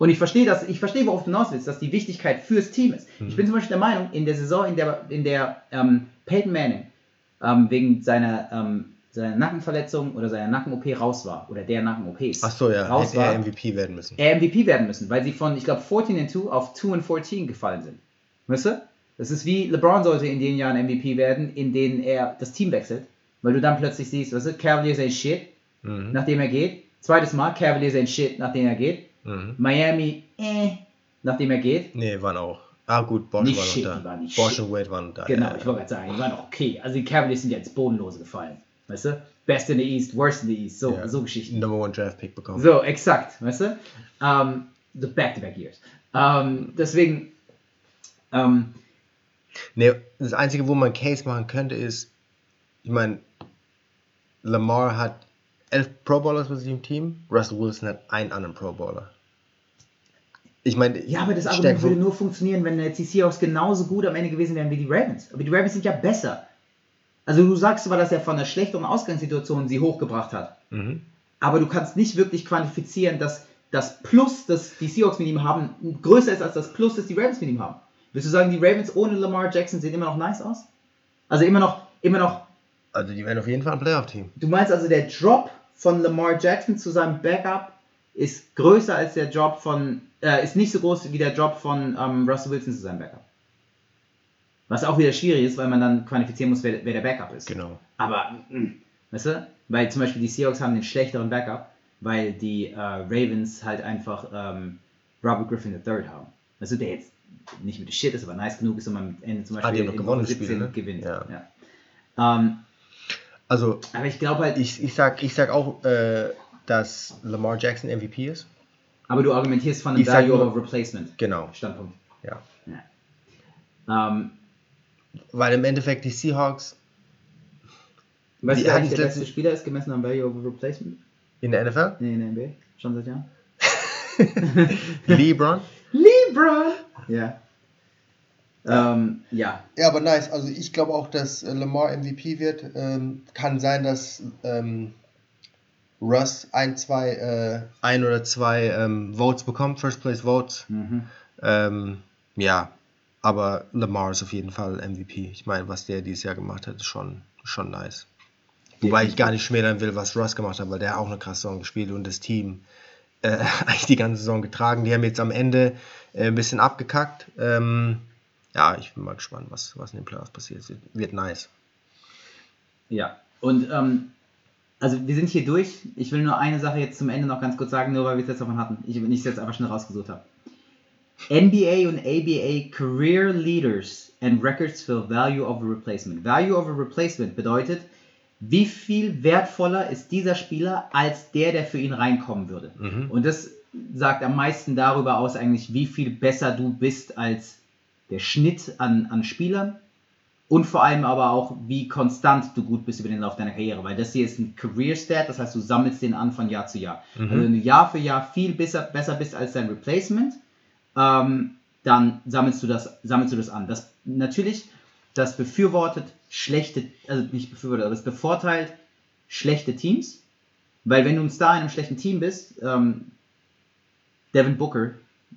[SPEAKER 1] Und ich verstehe das, ich verstehe, worauf du hinaus willst, dass die Wichtigkeit fürs Team ist.
[SPEAKER 2] Mhm.
[SPEAKER 1] Ich bin zum Beispiel der Meinung, in der Saison, in der, in der ähm, Peyton Manning ähm, wegen seiner, ähm, seiner Nackenverletzung oder seiner Nacken-OP raus war, oder der Nacken-OPs
[SPEAKER 2] Ach so, ja,
[SPEAKER 1] raus
[SPEAKER 2] hätte er
[SPEAKER 1] war,
[SPEAKER 2] MVP werden müssen.
[SPEAKER 1] er MVP werden müssen, weil sie von, ich glaube, 14 and 2 auf 2 and 14 gefallen sind. Weißt du? Das ist wie LeBron sollte in den Jahren MVP werden, in denen er das Team wechselt, weil du dann plötzlich siehst, weißt du, Cavaliers ain't shit,
[SPEAKER 2] Mhm.
[SPEAKER 1] nachdem er geht. Zweites Mal, Cavaliers ain't shit, nachdem er geht.
[SPEAKER 2] Mhm.
[SPEAKER 1] Miami, äh, nachdem er geht.
[SPEAKER 2] Nee, waren auch. Ah, gut, Bosch
[SPEAKER 1] Nicht
[SPEAKER 2] war noch
[SPEAKER 1] shit,
[SPEAKER 2] da.
[SPEAKER 1] nicht
[SPEAKER 2] Bosch
[SPEAKER 1] shit.
[SPEAKER 2] und Wade waren da.
[SPEAKER 1] Genau,
[SPEAKER 2] ja,
[SPEAKER 1] ich wollte gerade sagen, die waren auch okay. Also die Cavaliers sind ja ins Bodenlose gefallen. Weißt du? Best in the East, worst in the East, so,
[SPEAKER 2] ja.
[SPEAKER 1] so Geschichten.
[SPEAKER 2] Number One Draft Pick bekommen.
[SPEAKER 1] So, exakt, weißt du? Ähm, the back-to-back years. Ähm, deswegen, ähm,
[SPEAKER 2] Nee, das Einzige, wo man Case machen könnte, ist, ich meine, Lamar hat elf Pro Bowlers bei sich im Team, Russell Wilson hat einen anderen Pro Bowler. Ich meine,
[SPEAKER 1] ja, aber das Argument würde nur funktionieren, wenn jetzt die Seahawks genauso gut am Ende gewesen wären wie die Ravens. Aber die Ravens sind ja besser. Also du sagst zwar, dass er von einer schlechteren Ausgangssituation sie hochgebracht hat,
[SPEAKER 2] Mhm.
[SPEAKER 1] aber du kannst nicht wirklich quantifizieren, dass das Plus, das die Seahawks mit ihm haben, größer ist als das Plus, das die Ravens mit ihm haben. Willst du sagen, die Ravens ohne Lamar Jackson sehen immer noch nice aus? Also immer noch, immer noch
[SPEAKER 2] Also die werden auf jeden Fall ein Playoff-Team.
[SPEAKER 1] Du meinst also, der Drop von Lamar Jackson zu seinem Backup ist größer als der Drop von, äh, ist nicht so groß wie der Drop von ähm, Russell Wilson zu seinem Backup. Was auch wieder schwierig ist, weil man dann quantifizieren muss, wer, wer der Backup ist.
[SPEAKER 2] Genau.
[SPEAKER 1] Aber, mm, weißt du, weil zum Beispiel die Seahawks haben den schlechteren Backup, weil die äh, Ravens halt einfach ähm, Robert Griffin III haben. Du, der jetzt nicht mit der Shit ist, aber nice genug ist, um am Ende zum
[SPEAKER 2] Ah,
[SPEAKER 1] Beispiel
[SPEAKER 2] die haben noch gewonnen,
[SPEAKER 1] Woche
[SPEAKER 2] das Spiel, ne?
[SPEAKER 1] gewinnt.
[SPEAKER 2] Ja.
[SPEAKER 1] Ja. Ähm,
[SPEAKER 2] Also
[SPEAKER 1] aber ich glaube halt,
[SPEAKER 2] ich, ich, sag, ich sag auch, äh, dass Lamar Jackson MVP ist.
[SPEAKER 1] Aber du argumentierst von einem
[SPEAKER 2] Ich
[SPEAKER 1] Value
[SPEAKER 2] nur-
[SPEAKER 1] over Replacement
[SPEAKER 2] Genau,
[SPEAKER 1] Standpunkt.
[SPEAKER 2] ja.
[SPEAKER 1] Ähm,
[SPEAKER 2] Weil im Endeffekt die Seahawks
[SPEAKER 1] weißt
[SPEAKER 2] Die
[SPEAKER 1] du, eigentlich der
[SPEAKER 2] letzte-
[SPEAKER 1] Spieler ist, gemessen am Value over Replacement?
[SPEAKER 2] in der NFL,
[SPEAKER 1] Nee, in der NBA. Schon seit Jahren.
[SPEAKER 2] LeBron.
[SPEAKER 1] LeBron! Ja. Ähm, ja.
[SPEAKER 2] Ja, aber nice. Also ich glaube auch, dass äh, Lamar MVP wird. Ähm, kann sein, dass ähm, Russ ein, zwei, äh, ein oder zwei ähm, Votes bekommt, First Place Votes. Ähm, ja, aber Lamar ist auf jeden Fall MVP. Ich meine, was der dieses Jahr gemacht hat, ist schon, schon nice. Wobei ich gar nicht schmälern will, was Russ gemacht hat, weil der auch eine krasse Saison gespielt und das Team äh, eigentlich die ganze Saison getragen. Die haben jetzt am Ende äh, ein bisschen abgekackt. Ähm, ja, ich bin mal gespannt, was, was in den Playoffs passiert. Wird, wird nice.
[SPEAKER 1] Ja, und ähm, also wir sind hier durch. Ich will nur eine Sache jetzt zum Ende noch ganz kurz sagen, nur weil wir es jetzt davon hatten. Ich, ich es jetzt einfach schnell rausgesucht habe. NBA und ABA Career Leaders and Records for Value of a Replacement. Value of a Replacement bedeutet, wie viel wertvoller ist dieser Spieler als der, der für ihn reinkommen würde. Und das sagt am meisten darüber aus, eigentlich, wie viel besser du bist als der Schnitt an, an Spielern und vor allem aber auch, wie konstant du gut bist über den Lauf deiner Karriere, weil das hier ist ein Career Stat, das heißt, du sammelst den an von Jahr zu Jahr. Also wenn du Jahr für Jahr viel besser, besser bist als dein Replacement, ähm, dann sammelst du das, sammelst du das an. Das natürlich, das befürwortet schlechte, also nicht befürwortet, aber es bevorteilt schlechte Teams, weil wenn du ein Star in einem schlechten Team bist, ähm, Devin Booker,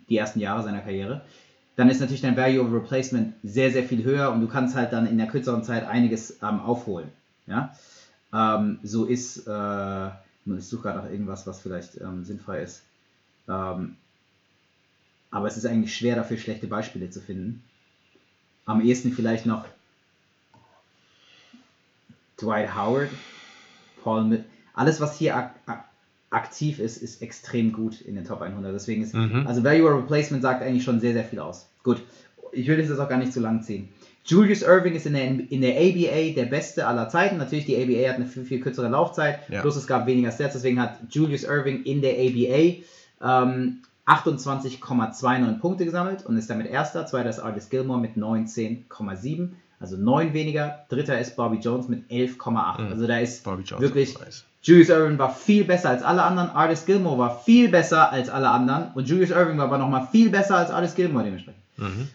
[SPEAKER 1] die ersten Jahre seiner Karriere, dann ist natürlich dein Value of Replacement sehr, sehr viel höher und du kannst halt dann in der kürzeren Zeit einiges ähm, aufholen. Ja? Ähm, so ist, äh, ich suche gerade nach irgendwas, was vielleicht ähm, sinnfrei ist. Ähm, aber es ist eigentlich schwer dafür, schlechte Beispiele zu finden. Am ehesten vielleicht noch Dwight Howard, Paul Mid alles, was hier aktiv ist, ist extrem gut in den Top 100. Deswegen ist, also Value or Replacement sagt eigentlich schon sehr, sehr viel aus. Gut, ich will das jetzt auch gar nicht zu lang ziehen. Julius Irving ist in der, in der ABA der beste aller Zeiten. Natürlich, die ABA hat eine viel, viel kürzere Laufzeit,
[SPEAKER 2] Ja.
[SPEAKER 1] plus es gab weniger Stats, deswegen hat Julius Irving in der ABA ähm, 28,29 Punkte gesammelt und ist damit erster. Zweiter ist Artis Gilmore mit 19,7, also 9 weniger. Dritter ist Bobby Jones mit 11,8. Also da ist
[SPEAKER 2] Bobby Jones
[SPEAKER 1] wirklich
[SPEAKER 2] nice.
[SPEAKER 1] Julius Irving war viel besser als alle anderen. Artis Gilmore war viel besser als alle anderen. Und Julius Irving war aber nochmal viel besser als Artis Gilmore dementsprechend.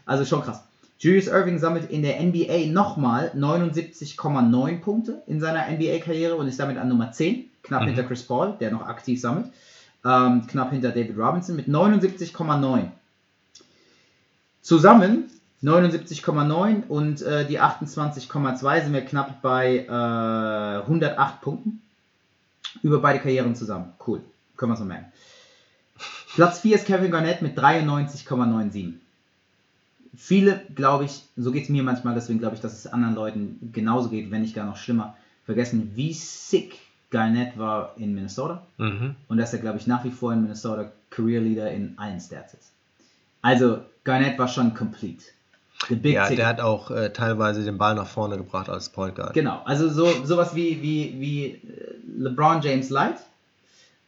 [SPEAKER 1] Also schon krass. Julius Irving sammelt in der NBA nochmal 79,9 Punkte in seiner NBA-Karriere und ist damit an Nummer 10, knapp hinter Chris Paul, der noch aktiv sammelt. Ähm, knapp hinter David Robinson mit 79,9. Zusammen 79,9 und äh, die 28,2 sind wir knapp bei äh, 108 Punkten. Über beide Karrieren zusammen. Cool. Können wir uns noch merken. Platz 4 ist Kevin Garnett mit 93,97. Viele, glaube ich, so geht es mir manchmal, deswegen glaube ich, dass es anderen Leuten genauso geht, wenn nicht gar noch schlimmer, vergessen, wie sick Garnett war in Minnesota.
[SPEAKER 2] Mhm.
[SPEAKER 1] Und dass er, glaube ich, nach wie vor in Minnesota Career Leader in allen Stats ist. Also, Garnett war schon complete.
[SPEAKER 2] Ja, der hat auch äh, teilweise den Ball nach vorne gebracht als Point Guard.
[SPEAKER 1] Genau, also so sowas wie, wie, wie äh, LeBron James Light.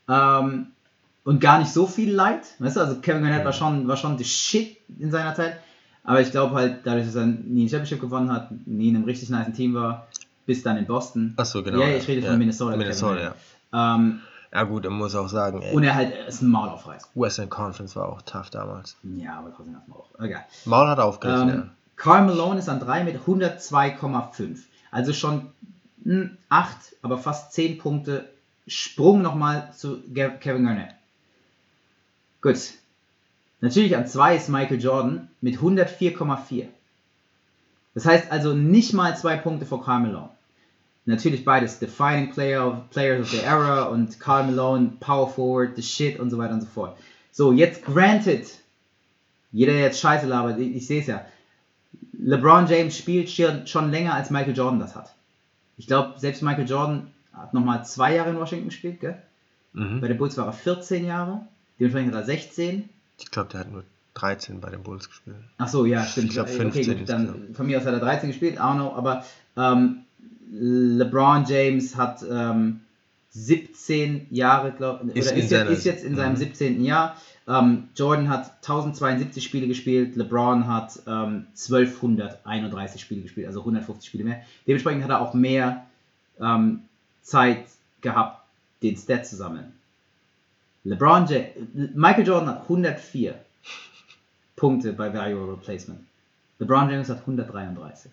[SPEAKER 1] Ähm, und gar nicht so viel Light. Weißt du, also Kevin Garnett war schon, war schon the shit in seiner Zeit. Aber ich glaube halt, dadurch, dass er nie ein Championship gewonnen hat, nie in einem richtig nice Team war, bis dann in Boston.
[SPEAKER 2] Ach so, genau,
[SPEAKER 1] Ja,
[SPEAKER 2] ja.
[SPEAKER 1] ich rede
[SPEAKER 2] Ja,
[SPEAKER 1] von Minnesota.
[SPEAKER 2] Minnesota,
[SPEAKER 1] Garnett. Ähm,
[SPEAKER 2] Ja gut, man muss auch sagen, ey,
[SPEAKER 1] und er halt ist ein Maul aufreißt.
[SPEAKER 2] Western Conference war auch tough damals.
[SPEAKER 1] Ja, aber trotzdem erstmal auch. Egal.
[SPEAKER 2] Maul hat aufgerissen,
[SPEAKER 1] Ähm, Karl Malone ist an 3 mit 102,5. Also schon 8, aber fast 10 Punkte Sprung nochmal zu Kevin Garnett. Gut. Natürlich an 2 ist Michael Jordan mit 104,4. Das heißt also nicht mal 2 Punkte vor Karl Malone. Natürlich beides Defining Player of, Players of the Era und Karl Malone Power Forward, the Shit und so weiter und so fort. So, jetzt granted, jeder, der jetzt Scheiße labert, ich, ich sehe es ja. LeBron James spielt schon, länger als Michael Jordan das hat. Ich glaube, selbst Michael Jordan hat nochmal zwei Jahre in Washington gespielt, gell?
[SPEAKER 2] Mhm.
[SPEAKER 1] Bei den Bulls war er 14 Jahre, dementsprechend hat er 16.
[SPEAKER 2] Ich glaube, der hat nur 13 bei den Bulls gespielt.
[SPEAKER 1] Ach so, ja, stimmt.
[SPEAKER 2] Ich glaub,
[SPEAKER 1] okay,
[SPEAKER 2] 15
[SPEAKER 1] gut, dann von mir aus hat er 13 gespielt, know, aber ähm, LeBron James hat ähm, 17 Jahre, glaube ich,
[SPEAKER 2] Ist
[SPEAKER 1] ist, ist jetzt in seinem
[SPEAKER 2] Mhm.
[SPEAKER 1] 17. Jahr. Ähm, Jordan hat 1072 Spiele gespielt, LeBron hat ähm, 1231 Spiele gespielt, also 150 Spiele mehr. Dementsprechend hat er auch mehr ähm, Zeit gehabt, den Stat zu sammeln. LeBron James, Michael Jordan hat 104 Punkte bei Value Replacement. LeBron James hat 133.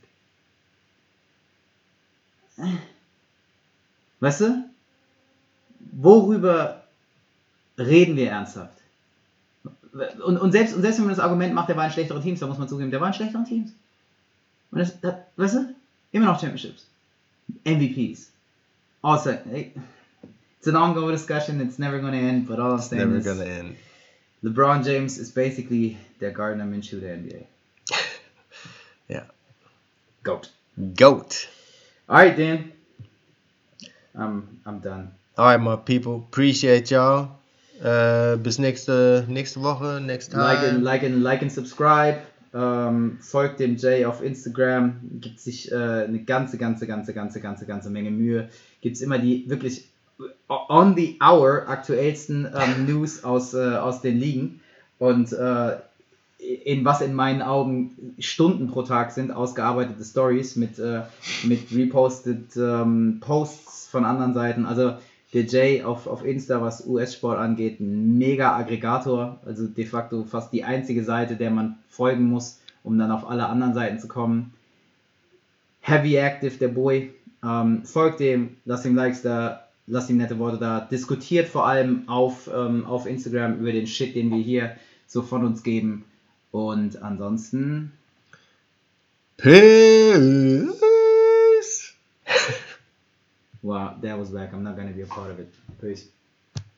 [SPEAKER 1] Weißt du? worüber reden wir ernsthaft? Und, und, selbst, und selbst wenn man das Argument macht, der war in schlechteren Teams, dann muss man zugeben, der war in schlechteren Teams. Und das, das weißt du, immer noch Championships. MVPs. Also, it's an ongoing discussion, it's never gonna end, but all I'm saying
[SPEAKER 2] Never
[SPEAKER 1] is
[SPEAKER 2] gonna end.
[SPEAKER 1] LeBron James is basically der Gardner Minshew der NBA.
[SPEAKER 2] Ja.
[SPEAKER 1] Goat.
[SPEAKER 2] Goat.
[SPEAKER 1] Alright, Dan. I'm, I'm done.
[SPEAKER 2] Alright, my people. Appreciate y'all. Äh, bis nächste, nächste Woche, next time.
[SPEAKER 1] Like and, like and, like and subscribe. Ähm, folgt dem Jay auf Instagram. Gibt sich äh, eine ganze, ganze, ganze, ganze, ganze, ganze Menge Mühe. Gibt es immer die wirklich on the hour aktuellsten ähm, News aus, äh, aus den Ligen. Und äh, in was in meinen Augen Stunden pro Tag sind, ausgearbeitete Stories mit, äh, mit reposted ähm, Posts von anderen Seiten. Also der Jay auf, auf Insta, was US-Sport angeht, ein mega Aggregator, also de facto fast die einzige Seite, der man folgen muss, um dann auf alle anderen Seiten zu kommen. Heavy active, der Boy. Ähm, folgt dem, lasst ihm Likes da, lasst ihm nette Worte da. Diskutiert vor allem auf, ähm, auf Instagram über den Shit, den wir hier so von uns geben. Und ansonsten.
[SPEAKER 2] Peace.
[SPEAKER 1] Wow, that was whack. I'm not gonna be a part of it. Peace.